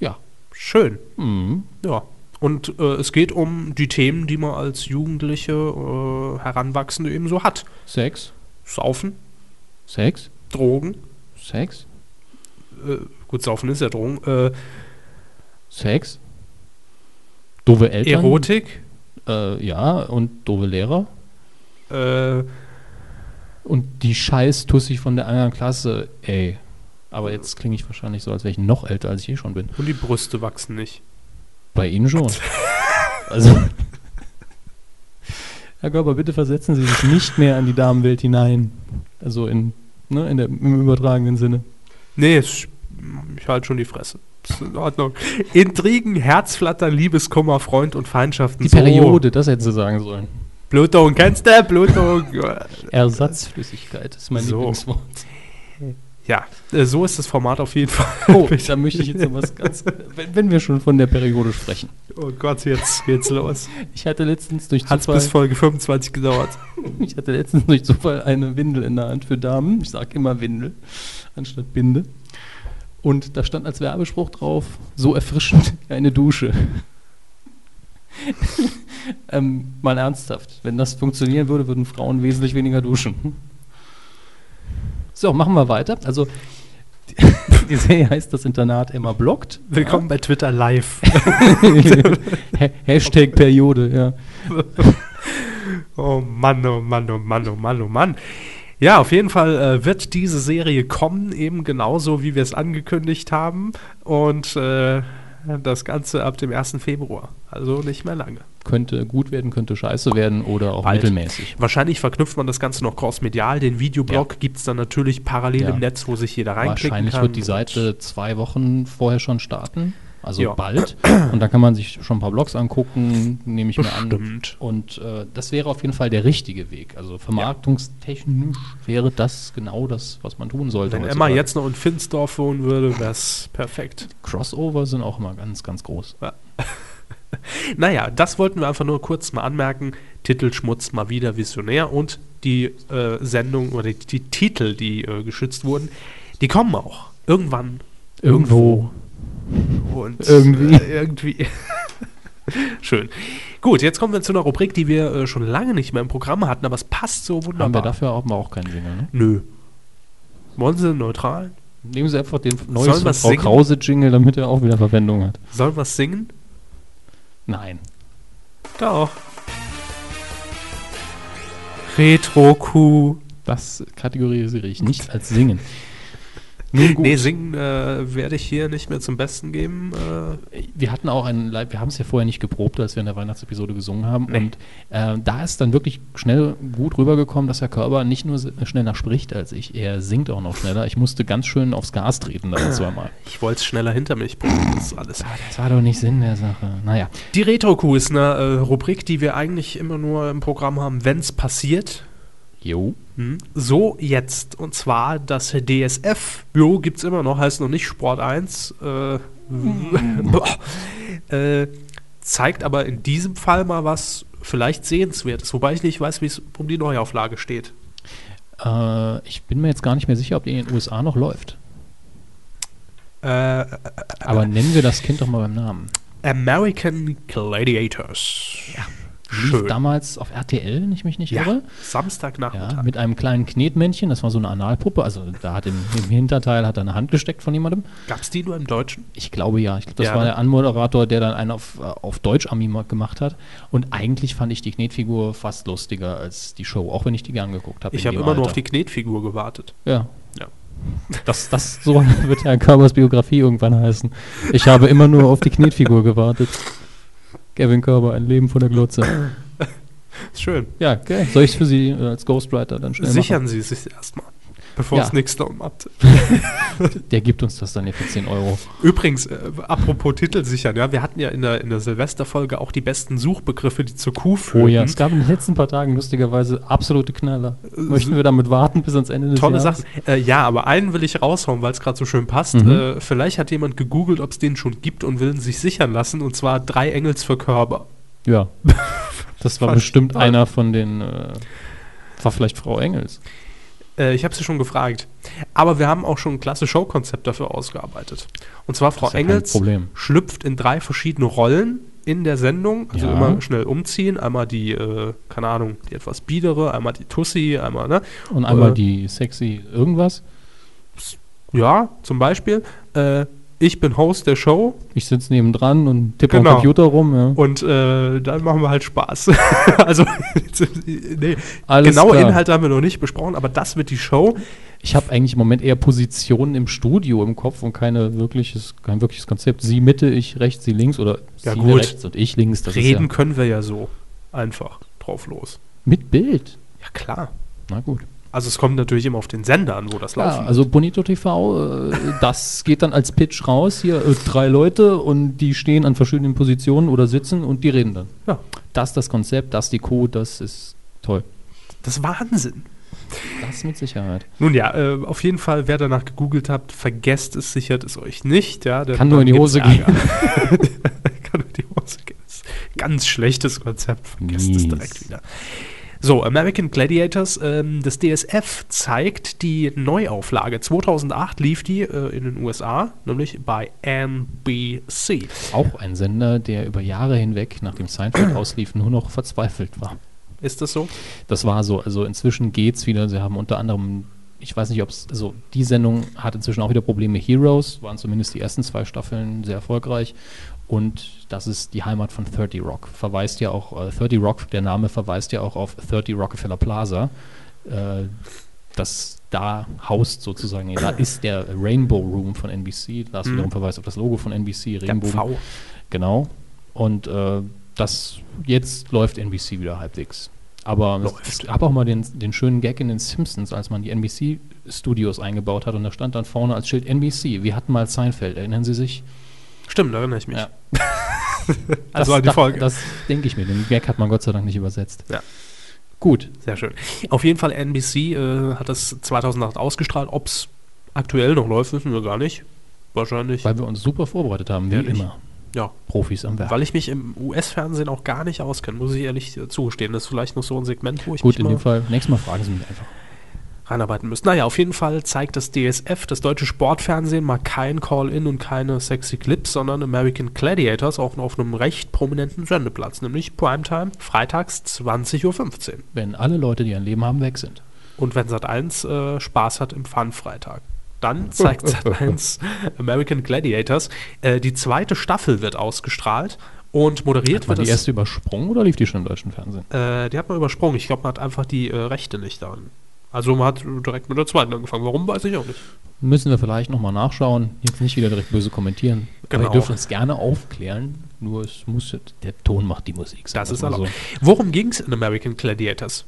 Ja. Schön. Mhm. Ja. Und äh, es geht um die Themen, die man als Jugendliche, äh, Heranwachsende eben so hat. Sex, Saufen, Sex, Drogen. Sex, Äh, gut, Saufen ist ja Drogen. Äh, Sex, doofe Eltern. Erotik. Äh, ja, und doofe Lehrer. Äh, Und die scheiß Tussi von der anderen Klasse, ey. Aber jetzt klinge ich wahrscheinlich so, als wäre ich noch älter, als ich eh schon bin. und die Brüste wachsen nicht. Bei Ihnen schon. Also. Herr Körper, bitte versetzen Sie sich nicht mehr an die Damenwelt hinein. Also in, ne, in der, im übertragenen Sinne. Nee, ich, ich halte schon die Fresse. Ist in Ordnung. Intrigen, Herzflattern, Liebeskummer, Freund und Feindschaften. Die Periode, das hätten Sie sagen sollen. Blutung, kennst du? Blutung. Ersatzflüssigkeit ist mein So. Lieblingswort. ja, äh, so ist das Format auf jeden Fall. Oh, da möchte ich jetzt noch was ganz. Wenn, wenn wir schon von der Periode sprechen. Oh Gott, jetzt geht's los. Ich hatte letztens durch Hat's Zufall, bis Folge 25 gedauert. ich hatte letztens durch Zufall eine Windel in der Hand für Damen. Ich sage immer Windel anstatt Binde. Und da stand als Werbespruch drauf: so erfrischend eine Dusche. ähm, mal ernsthaft, wenn das funktionieren würde, würden Frauen wesentlich weniger duschen. So, machen wir weiter. Also, die, Serie heißt Das Internat Emma blockt. Willkommen bei Twitter Live. Ha- Hashtag Periode, ja. Oh Mann, oh Mann, oh Mann, oh Mann, oh Mann. Ja, auf jeden Fall äh, wird diese Serie kommen, eben genauso wie wir es angekündigt haben. Und äh, das Ganze ab dem 1. Februar. Also nicht mehr lange. Könnte gut werden, könnte scheiße werden oder auch Bald. mittelmäßig. Wahrscheinlich verknüpft man das Ganze noch crossmedial. Den Videoblog Ja. gibt es dann natürlich parallel Ja. im Netz, wo sich jeder reinklicken Wahrscheinlich kann. wird die Seite zwei Wochen vorher schon starten. Also Ja. bald. Und dann kann man sich schon ein paar Blogs angucken, nehme ich mir an. Bestimmt. Und äh, das wäre auf jeden Fall der richtige Weg. Also vermarktungstechnisch wäre das genau das, was man tun sollte. Wenn Emma jetzt noch in Finsdorf wohnen würde, wäre es perfekt. Crossover sind auch immer ganz, ganz groß. Naja, das wollten wir einfach nur kurz mal anmerken. Titelschmutz mal wieder visionär und die äh, Sendung oder die, die Titel, die äh, geschützt wurden, die kommen auch. Irgendwann. Irgendwo. Und Irgendwie. Äh, irgendwie. Schön. Gut, jetzt kommen wir zu einer Rubrik, die wir äh, schon lange nicht mehr im Programm hatten, aber es passt so Haben wir wunderbar. dafür auch mal auch keinen Jingle, ne? Nö. Wollen Sie neutral? Nehmen Sie einfach den wir's Frau singen? Krause-Jingle, damit er auch wieder Verwendung hat. Sollen wir es singen? Nein. Doch. Retro-Kuh. Das kategorisiere ich nicht als Singen. Nun gut. Nee, singen äh, werde ich hier nicht mehr zum Besten geben. Äh, Wir hatten auch einen Live, wir haben es ja vorher nicht geprobt, als wir in der Weihnachtsepisode gesungen haben. Nee. Und äh, da ist dann wirklich schnell gut rübergekommen, dass Herr Körber nicht nur s- schneller spricht als ich, er singt auch noch schneller. Ich musste ganz schön aufs Gas treten da zweimal. ich wollte es schneller hinter mich bringen. Das ist alles. Das war doch nicht Sinn der Sache. Naja, Die Retro-Kuh ist eine äh, Rubrik, die wir eigentlich immer nur im Programm haben, wenn es passiert. Jo. Hm. So jetzt. Und zwar das DSF. Jo, gibt es immer noch, heißt noch nicht Sport 1. Äh, boah. äh, zeigt aber in diesem Fall mal was vielleicht sehenswertes, wobei ich nicht weiß, wie es um die Neuauflage steht. Äh, ich bin mir jetzt gar nicht mehr sicher, ob die in den USA noch läuft. Äh, Aber nennen wir das Kind doch mal beim Namen. American Gladiators. Ja. Lief Schön. damals auf RTL, wenn ich mich nicht Ja, irre. Ja, Samstagnachmittag. mit einem kleinen Knetmännchen, das war so eine Analpuppe, also da hat im, im Hinterteil hat er eine Hand gesteckt von jemandem. Gab es die nur im Deutschen? Ich glaube ja, ich glaube, das Ja, war ne? der Anmoderator, der dann einen auf, äh, auf Deutsch-Ami ma- gemacht hat. Und eigentlich fand ich die Knetfigur fast lustiger als die Show, auch wenn ich die gern geguckt habe. Ich habe immer nur auf Alter. die Knetfigur gewartet. Ja. Ja. Das, das, so wird Herr Körbers Biografie irgendwann heißen. Ich habe immer nur auf die Knetfigur gewartet. Kevin Körber, ein Leben von der Glotze. Ist schön. Ja, okay. Soll ich es für Sie äh, als Ghostwriter dann schnell Sichern Sie es sich erstmal, bevor Ja. es nichts darum machen? Der gibt uns das dann hier für 10 Euro. Übrigens, äh, apropos Titel sichern, ja, wir hatten ja in der, in der Silvesterfolge auch die besten Suchbegriffe, die zur Kuh führen. Oh ja, es gab in den letzten paar Tagen lustigerweise absolute Knaller. Möchten wir damit warten bis ans Ende des Tolle Jahres? Sachen. Äh, ja, aber einen will ich raushauen, weil es gerade so schön passt. Mhm. Äh, vielleicht hat jemand gegoogelt, ob es den schon gibt und will ihn sich sichern lassen. Und zwar drei Engels für Körper. Ja. Das war ich bestimmt einer von den. Äh, war vielleicht Frau Engels. Äh, ich habe sie schon gefragt. Aber wir haben auch schon ein klasse Showkonzept dafür ausgearbeitet. Und zwar Frau ja Engels schlüpft in drei verschiedene Rollen in der Sendung. Also Ja. immer schnell umziehen. Einmal die, äh, keine Ahnung, die etwas biedere, einmal die Tussi, einmal, ne? Und einmal Äh, die sexy irgendwas. Ja, zum Beispiel. Äh, ich bin Host der Show Ich sitze nebendran und tippe Genau. am Computer rum. Ja. und äh, dann machen wir halt Spaß. also, nee, Alles genaue klar. Inhalte haben wir noch nicht besprochen, aber das wird die Show. Ich habe eigentlich im Moment eher Positionen im Studio im Kopf und keine wirkliches, kein wirkliches Konzept. Sie Mitte, ich rechts, sie links oder Ja, sie gut. rechts und ich links. Das Reden ja können wir ja so. Einfach drauf los. mit Bild. Ja, klar. Na gut. Also es kommt natürlich immer auf den Sender an, wo das Ja, laufen also Bonito TV, äh, das geht dann als Pitch raus. Hier äh, drei Leute und die stehen an verschiedenen Positionen oder sitzen und die reden dann. Ja. Das ist das Konzept, das ist die Code, das ist toll. Das ist Wahnsinn. Das mit Sicherheit. Nun ja, äh, auf jeden Fall, wer danach gegoogelt habt, vergesst es, sichert es euch nicht. Ja, Kann nur in die Hose Ärger. Kann nur in die Hose gehen. Ganz schlechtes Konzept. Vergesst es Mies. direkt wieder. So, American Gladiators, ähm, das DSF zeigt die Neuauflage. 2008 lief die äh, in den USA, nämlich bei NBC. Auch ein Sender, der über Jahre hinweg, nachdem Seinfeld auslief, nur noch verzweifelt war. Ist das so? Das war so. Also inzwischen geht's wieder. Sie haben unter anderem, ich weiß nicht, ob es, also die Sendung hat inzwischen auch wieder Probleme. Heroes waren zumindest die ersten zwei Staffeln sehr erfolgreich. Und das ist die Heimat von 30 Rock. Verweist ja auch, äh, 30 Rock, der Name verweist ja auch auf 30 Rockefeller Plaza. Äh, das da haust sozusagen, da ist der Rainbow Room von NBC. Das Mhm. wiederum verweist auf das Logo von NBC, Der Regenbogen. V. Genau. Und äh, das jetzt läuft NBC wieder halbwegs. Aber es- Läuft. es gab auch mal den, den schönen Gag in den Simpsons, als man die NBC-Studios eingebaut hat und da stand dann vorne als Schild NBC. Wir hatten mal Seinfeld, erinnern Sie sich? Stimmt, da erinnere ich mich. Ja. Also das, an die Folge. Das denke ich mir. Den Gag hat man Gott sei Dank nicht übersetzt. Ja. Gut. Sehr schön. Auf jeden Fall, NBC äh, hat das 2008 ausgestrahlt. Ob es aktuell noch läuft, wissen wir gar nicht. Wahrscheinlich. Weil wir uns super vorbereitet haben, wie Ehrlich? immer. ja. Profis am Werk. Weil ich mich im US-Fernsehen auch gar nicht auskenne, muss ich ehrlich äh, zugestehen. Das ist vielleicht noch so ein Segment, wo ich Gut, in dem Fall, nächstes Mal fragen Sie mich einfach. Reinarbeiten müsste. Naja, auf jeden Fall zeigt das DSF, das deutsche Sportfernsehen, mal kein Call-In und keine sexy Clips, sondern American Gladiators auch auf einem recht prominenten Sendeplatz, nämlich Primetime, freitags 20.15 Uhr. Wenn alle Leute, die ein Leben haben, weg sind. Und wenn Sat1 äh, Spaß hat im Fun-Freitag. Dann zeigt Sat1 American Gladiators. Äh, die zweite Staffel wird ausgestrahlt und moderiert Hat man wird die erste übersprungen oder lief die schon im deutschen Fernsehen? Äh, die hat man übersprungen. Ich glaube, man hat einfach die äh, Rechte nicht daran. Also man hat direkt mit der zweiten angefangen. Warum, weiß ich auch nicht. Müssen wir vielleicht nochmal nachschauen. Jetzt nicht wieder direkt böse kommentieren. Aber Genau. ihr dürft uns gerne aufklären. Nur es muss, der Ton macht die Musik. Das ist erlaubt. Worum ging es in American Gladiators?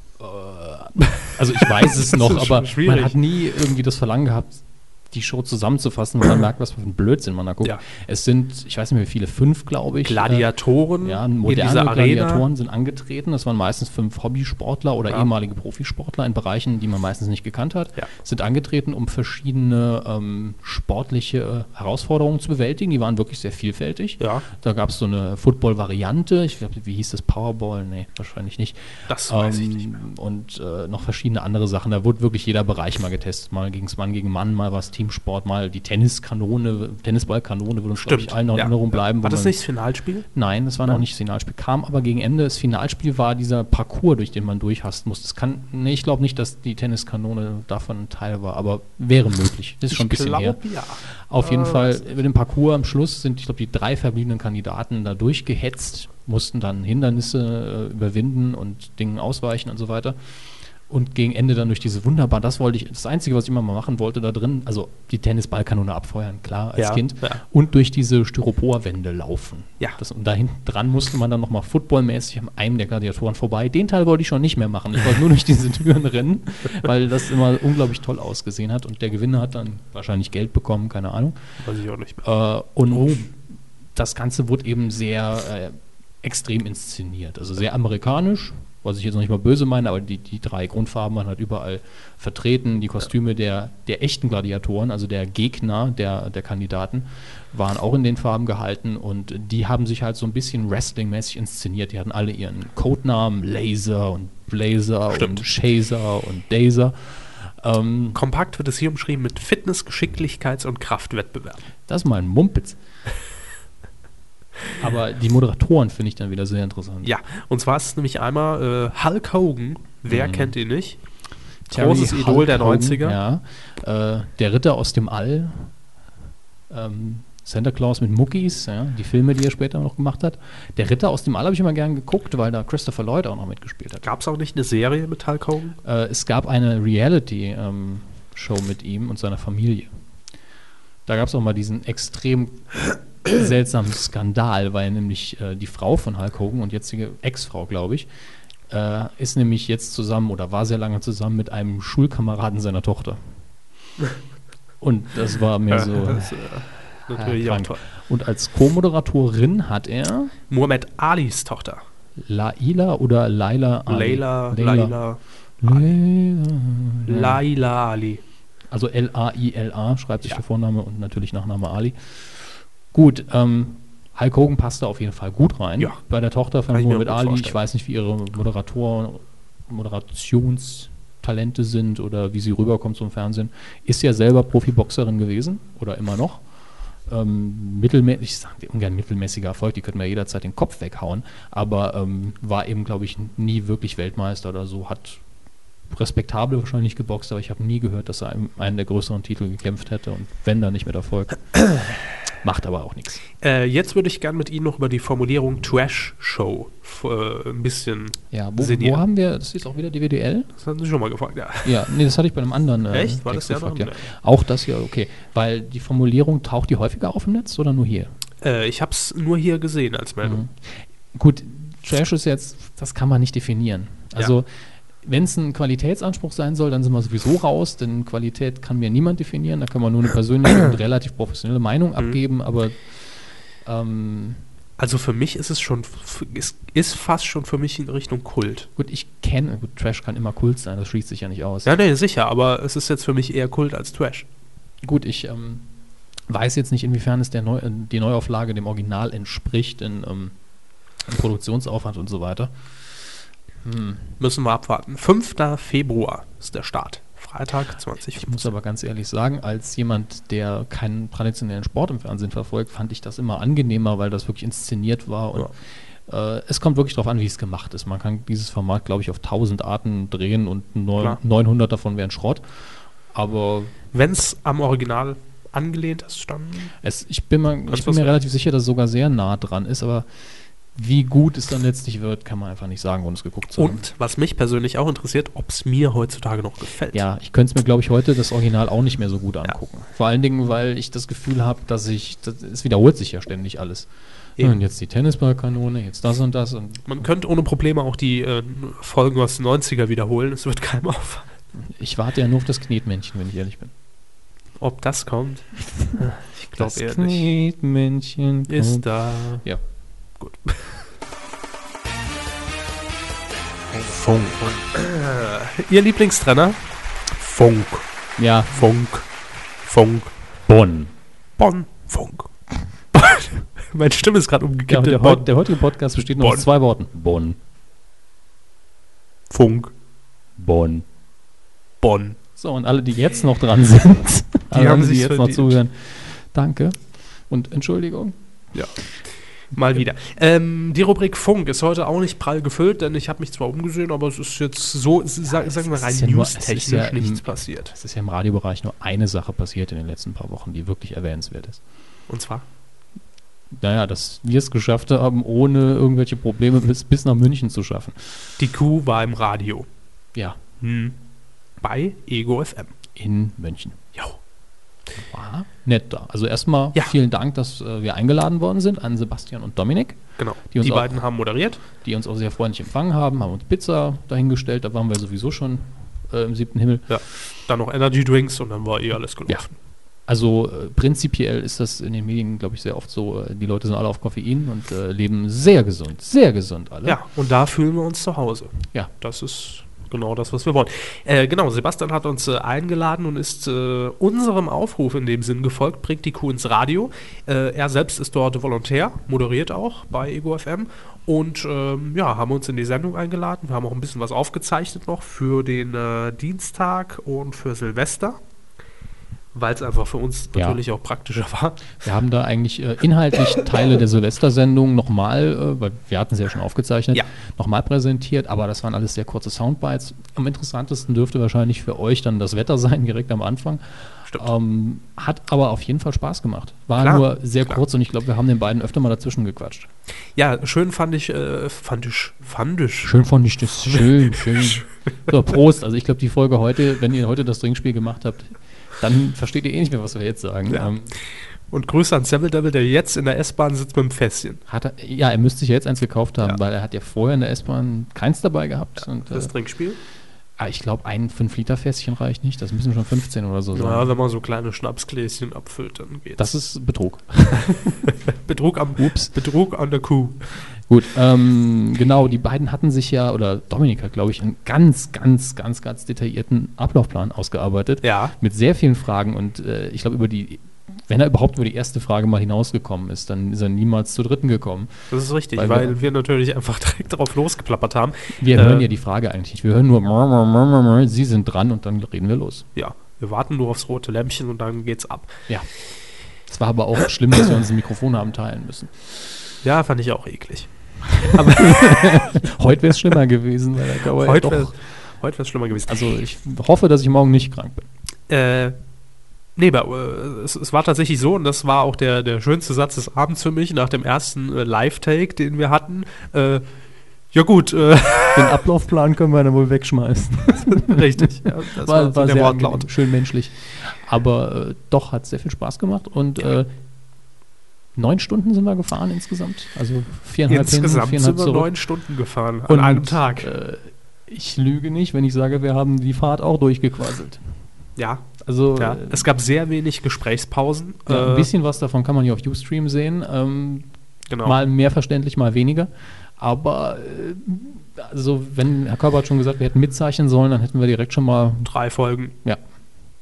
Also ich weiß es noch, aber schwierig. man hat nie irgendwie das Verlangen gehabt, die Show zusammenzufassen, weil man merkt, was für ein Blödsinn man da guckt. Ja. Es sind, ich weiß nicht mehr wie viele, fünf, glaube ich. Gladiatoren Äh, ja, moderne. Gladiatoren sind angetreten. Das waren meistens fünf Hobbysportler oder Ja. ehemalige Profisportler in Bereichen, die man meistens nicht gekannt hat. Ja. Sind angetreten, um verschiedene ähm, sportliche äh, Herausforderungen zu bewältigen. Die waren wirklich sehr vielfältig. Ja. Da gab es so eine Football-Variante. Ich glaube, wie hieß das? Powerball? Nee, wahrscheinlich nicht. Das weiß ich Ähm, nicht mehr. Und äh, noch verschiedene andere Sachen. Da wurde wirklich jeder Bereich mal getestet. Mal gegen Mann gegen Mann, mal was Teamsport, mal die Tenniskanone, Tennisballkanone wird uns, glaub ich, allen noch in. Erinnerung bleiben. War das nicht das Finalspiel? Nein, das war noch nicht das Finalspiel. Kam aber gegen Ende. Das Finalspiel war dieser Parcours, durch den man durchhasten muss. Das kann, nee, ich glaube nicht, dass die Tenniskanone davon ein Teil war, aber wäre möglich. Das ist schon ein bisschen her. ja. Auf jeden Ah, Fall, über den Parcours am Schluss sind, ich glaube, die drei verbliebenen Kandidaten da durchgehetzt, mussten dann Hindernisse äh, überwinden und Dingen ausweichen und so weiter. Und gegen Ende dann durch diese wunderbar, das wollte ich, das Einzige, was ich immer mal machen wollte da drin, also die Tennisballkanone abfeuern, klar, als Ja, Kind. ja. Und durch diese Styroporwände laufen. Ja. Das, und da hinten dran musste man dann nochmal footballmäßig an einem der Gladiatoren vorbei. Den Teil wollte ich schon nicht mehr machen. Ich wollte nur durch diese Türen rennen, weil das immer unglaublich toll ausgesehen hat. Und der Gewinner hat dann wahrscheinlich Geld bekommen, keine Ahnung. Weiß ich auch nicht. Äh, und das Ganze wurde eben sehr äh, extrem inszeniert. Also sehr amerikanisch, was ich jetzt noch nicht mal böse meine, aber die, die drei Grundfarben waren halt überall vertreten. Die Kostüme der, der echten Gladiatoren, also der Gegner der, der Kandidaten, waren auch in den Farben gehalten und die haben sich halt so ein bisschen Wrestling-mäßig inszeniert. Die hatten alle ihren Codenamen, Laser und Blazer Stimmt. und Chaser und Dazer. Ähm, Kompakt wird es hier umschrieben mit Fitness-, Geschicklichkeits- und Kraftwettbewerb. Das ist mal ein Mumpitz. Aber die Moderatoren finde ich dann wieder sehr interessant. Ja, und zwar ist es nämlich einmal äh, Hulk Hogan. Wer Mhm. kennt ihn nicht? Terry Großes Hulk Idol der Hogan, 90er. Ja. Äh, der Ritter aus dem All. Ähm, Santa Claus mit Muckis, ja, die Filme, die er später noch gemacht hat. Der Ritter aus dem All habe ich immer gern geguckt, weil da Christopher Lloyd auch noch mitgespielt hat. Gab es auch nicht eine Serie mit Hulk Hogan? Äh, es gab eine Reality-Show mit ihm und seiner Familie. Da gab es auch mal diesen extrem seltsamen Skandal, weil nämlich äh, die Frau von Hulk Hogan und jetzige Ex-Frau, glaube ich, äh, ist nämlich jetzt zusammen oder war sehr lange zusammen mit einem Schulkameraden seiner Tochter. Und das war mir so. das, äh, natürlich Ja, auch krank. toll. Und als Co-Moderatorin hat er Muhammad Alis Tochter. Laila oder Laila Ali. Layla, Laila. Laila Ali. Also L-A-I-L-A schreibt sich der Vorname und natürlich Nachname Ali. Gut, ähm, Hulk Hogan passt da auf jeden Fall gut rein. Ja. Bei der Tochter von Muhammad Ali, ich weiß nicht, wie ihre Moderator, Moderationstalente sind oder wie sie rüberkommt zum Fernsehen. Ist ja selber Profiboxerin gewesen oder immer noch. Ähm, mittelmäßig, ich sage ungern mittelmäßiger Erfolg, die könnten mir jederzeit den Kopf weghauen, aber ähm, war eben, glaube ich, nie wirklich Weltmeister oder so, hat respektabel wahrscheinlich geboxt, aber ich habe nie gehört, dass er einen, einen der größeren Titel gekämpft hätte und wenn dann nicht mit Erfolg. Macht aber auch nichts. Äh, jetzt würde ich gern mit Ihnen noch über die Formulierung Trash-Show äh, ein bisschen. Ja, wo, wo haben wir, das ist auch wieder die WDL? Das haben Sie schon mal gefragt, ja. Ja, nee, das hatte ich bei einem anderen äh, Echt? War das Text der gefragt, andere? ja. Auch das hier, okay. Weil die Formulierung, taucht die häufiger auf im Netz oder nur hier? Äh, ich habe es nur hier gesehen als Meldung. Mhm. Gut, Trash ist jetzt, das kann man nicht definieren. Also, wenn es ein Qualitätsanspruch sein soll, dann sind wir sowieso raus, denn Qualität kann mir niemand definieren. Da kann man nur eine persönliche und relativ professionelle Meinung Mhm. abgeben, aber ähm, Also für mich ist es schon, ist, ist fast schon für mich in Richtung Kult. gut, ich kenne, gut, Trash kann immer Kult sein, das schließt sich ja nicht aus. Ja, nee, sicher, aber es ist jetzt für mich eher Kult als Trash. Gut, ich ähm, weiß jetzt nicht, inwiefern es der Neu äh, die Neuauflage dem Original entspricht in, ähm, im Produktionsaufwand und so weiter. Hm. Müssen wir abwarten. 5. Februar ist der Start. Freitag 20. Ich muss aber ganz ehrlich sagen, als jemand, der keinen traditionellen Sport im Fernsehen verfolgt, fand ich das immer angenehmer, weil das wirklich inszeniert war. Und äh, es kommt wirklich darauf an, wie es gemacht ist. Man kann dieses Format, glaube ich, auf 1000 Arten drehen und neun- Klar. 900 davon wären Schrott. Aber Wenn es am Original angelehnt ist, dann. es, ich bin, mal, ich bin mir relativ sicher, dass es sogar sehr nah dran ist. Aber wie gut es dann letztlich wird, kann man einfach nicht sagen, ohne es geguckt zu haben. Und was mich persönlich auch interessiert, ob es mir heutzutage noch gefällt. Ja, ich könnte es mir, glaube ich, heute das Original auch nicht mehr so gut angucken. Vor allen Dingen, weil ich das Gefühl habe, dass ich, das, es wiederholt sich ja ständig alles. Eben. Und jetzt die Tennisballkanone, jetzt das und das und Man könnte ohne Probleme auch die äh, Folgen aus den 90er wiederholen. Es wird keinem auffallen. ich warte ja nur auf das Knetmännchen, wenn ich ehrlich bin. Ob das kommt? Ich glaube Das eher nicht. Knetmännchen Ist da. Ja. Gut. Funk. Ihr Lieblingstrenner? Funk. Ja, Funk. Funk. Bonn. Bonn. Funk. Meine Stimme ist gerade Ja, umgekippt. der, Bonn. der heutige Podcast besteht nur aus Bonn. zwei Worten. Bonn. Funk. Bonn. Bonn. So, und alle, die jetzt noch dran sind, alle, haben die jetzt noch verdient. zuhören, danke und Entschuldigung. Mal wieder. Ähm, die Rubrik Funk ist heute auch nicht prall gefüllt, denn ich habe mich zwar umgesehen, aber es ist jetzt so, ist, sag- sagen wir rein ja newstechnisch ja im- nichts passiert. Es ist ja im Radiobereich nur eine Sache passiert in den letzten paar Wochen, die wirklich erwähnenswert ist. Und zwar? Naja, dass wir es geschafft haben, ohne irgendwelche Probleme bis, bis nach München zu schaffen. Die Kuh war im Radio. Ja, Hm. Bei Ego FM. in München. War nett da. Also erstmal Ja. vielen Dank, dass äh, wir eingeladen worden sind an Sebastian und Dominik, Genau. Die Die, uns auch- beiden haben moderiert. die uns auch sehr freundlich empfangen haben, haben uns Pizza dahingestellt, da waren wir sowieso schon äh, im siebten Himmel. Dann noch Energy Drinks und dann war eh alles gelaufen. Also äh, prinzipiell ist das in den Medien, glaube ich, sehr oft so, äh, die Leute sind alle auf Koffein und äh, leben sehr gesund, sehr gesund alle. Ja. und da fühlen wir uns zu Hause. Ja. Das ist genau das, was wir wollen. Äh, genau, Sebastian hat uns äh, eingeladen und ist äh, unserem Aufruf in dem Sinn gefolgt, bringt die Kuh ins Radio. Äh, er selbst ist dort Volontär, moderiert auch bei Ego FM und ähm, ja, haben uns in die Sendung eingeladen. Wir haben auch ein bisschen was aufgezeichnet noch für den äh, Dienstag und für Silvester. Weil es einfach für uns Ja. natürlich auch praktischer war. Wir haben da eigentlich äh, inhaltlich Teile der Silvestersendung nochmal, äh, weil wir hatten sie ja schon aufgezeichnet, Ja. nochmal präsentiert, aber das waren alles sehr kurze Soundbites. Am interessantesten dürfte wahrscheinlich für euch dann das Wetter sein, direkt am Anfang. Ähm, hat aber auf jeden Fall Spaß gemacht. War Klar, nur sehr klar. kurz und ich glaube, wir haben den beiden öfter mal dazwischen gequatscht. Ja, schön fand ich, äh, fand ich, fand ich. Schön fand ich das. Schön, schön. So, Prost. Also ich glaube, die Folge heute, wenn ihr heute das Trinkspiel gemacht habt, dann versteht ihr eh nicht mehr, was wir jetzt sagen. Ja. Ähm, Und Grüße an Seville Devil, der jetzt in der S-Bahn sitzt mit dem Fässchen. hat er, ja, er müsste sich ja jetzt eins gekauft haben, Ja. weil er hat ja vorher in der S-Bahn keins dabei gehabt. und, Das äh, Trinkspiel. ah, ich glaube, ein 5-Liter-Fässchen reicht nicht. Das müssen schon 15 oder so sein. Ja, wenn man so kleine Schnapsgläschen abfüllt, dann geht's. das ist Betrug. Betrug am Ups. Betrug an der Kuh. Gut, ähm, genau, die beiden hatten sich ja, oder Dominik hat, glaube ich, einen ganz, ganz, ganz, ganz detaillierten Ablaufplan ausgearbeitet. Ja. mit sehr vielen Fragen und äh, ich glaube über die, wenn er überhaupt über die erste Frage mal hinausgekommen ist, dann ist er niemals zur dritten gekommen. Das ist richtig, Weil weil, wir- wir, natürlich einfach direkt darauf losgeplappert haben. Wir Äh, hören ja die Frage eigentlich nicht. Wir hören nur, mrr, mrr, mrr, Sie sind dran und dann reden wir los. Ja, wir warten nur aufs rote Lämpchen und dann geht's ab. Ja. Es war aber auch schlimm, dass wir uns ein Mikrofon haben teilen müssen. Ja, fand ich auch eklig. Heute wäre es schlimmer gewesen, Heute wäre heute wär's schlimmer gewesen. Also ich hoffe, dass ich morgen nicht krank bin. Äh, nee, aber, äh, es, es war tatsächlich so, und das war auch der, der schönste Satz des Abends für mich, nach dem ersten äh, Live-Take, den wir hatten. Äh, ja gut, äh, Den Ablaufplan können wir dann wohl wegschmeißen. richtig. Ja, das war, war der sehr Wortlaut. angenehm, schön menschlich. Aber äh, doch, hat sehr viel Spaß gemacht und äh, neun Stunden sind wir gefahren insgesamt. Also viereinhalb hin, Insgesamt viereinhalb sind wir zurück. neun Stunden gefahren an Und, einem Tag. Äh, ich lüge nicht, wenn ich sage, wir haben die Fahrt auch durchgequasselt. ja, Also ja. äh, es gab sehr wenig Gesprächspausen. ja, ein Äh, bisschen was davon kann man hier auf Ustream sehen. Ähm, genau. Mal mehr verständlich, mal weniger. Aber äh, also wenn Herr Körber hat schon gesagt, wir hätten mitzeichnen sollen, dann hätten wir direkt schon mal Drei Folgen. Ja.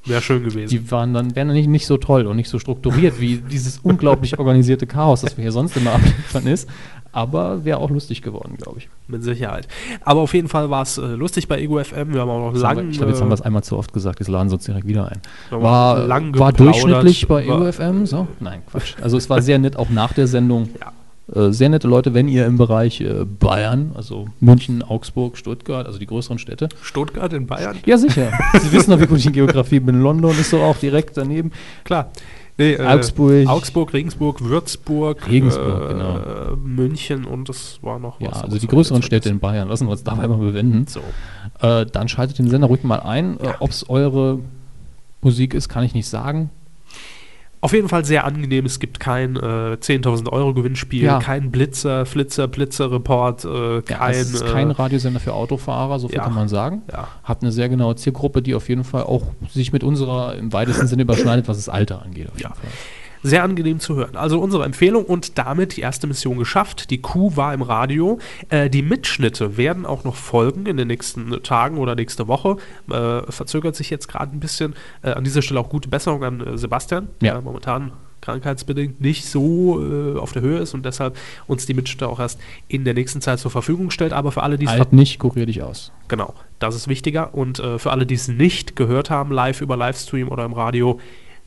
Wäre schön gewesen. die waren dann wären dann nicht, nicht so toll und nicht so strukturiert wie dieses unglaublich organisierte Chaos, das wir hier sonst immer abliefern ist. Aber wäre auch lustig geworden, glaube ich. Mit Sicherheit. Aber auf jeden Fall war es äh, lustig bei Ego FM. Wir haben auch noch Jetzt haben lang, wir- ich glaube, jetzt haben wir es äh, einmal zu oft gesagt, jetzt laden sie uns direkt wieder ein. War, war durchschnittlich bei War- EOFM, so? Nein, Quatsch. Also es war sehr nett, auch nach der Sendung. Ja. Äh, sehr nette Leute, wenn ihr im Bereich äh, Bayern, also München, Augsburg, Stuttgart, also die größeren Städte. Stuttgart in Bayern? Ja, sicher. Sie wissen doch, wie gut ich in Geografie bin. London ist so auch direkt daneben. Klar. Nee, äh, Augsburg. Augsburg, Regensburg, Würzburg, Regensburg, äh, genau. München und es war noch Ja, was. also was die größeren Städte in Bayern. Lassen wir uns dabei mal bewenden. So. Äh, dann schaltet den Sender ruhig mal ein. Äh, Ja. Ob es eure Musik ist, kann ich nicht sagen. Auf jeden Fall sehr angenehm. Es gibt kein äh, 10.000 Euro Gewinnspiel, Ja. kein Blitzer, Flitzer, Blitzer-Report, äh, Ja, kein. es ist kein äh, Radiosender für Autofahrer, so viel ja. kann man sagen. ja. Hat eine sehr genaue Zielgruppe, die auf jeden Fall auch sich mit unserer im weitesten Sinne überschneidet, was das Alter angeht. Auf jeden Ja. Fall. Sehr angenehm zu hören. Also unsere Empfehlung und damit die erste Mission geschafft. Die Kuh war im Radio. Äh, die Mitschnitte werden auch noch folgen in den nächsten Tagen oder nächste Woche. Äh, verzögert sich jetzt gerade ein bisschen. Äh, an dieser Stelle auch gute Besserung an äh, Sebastian, Ja. der momentan krankheitsbedingt nicht so äh, auf der Höhe ist und deshalb uns die Mitschnitte auch erst in der nächsten Zeit zur Verfügung stellt. Aber für alle, die es Alt nicht, kurier dich aus. Genau, das ist wichtiger. Und äh, für alle, die es nicht gehört haben, live über Livestream oder im Radio,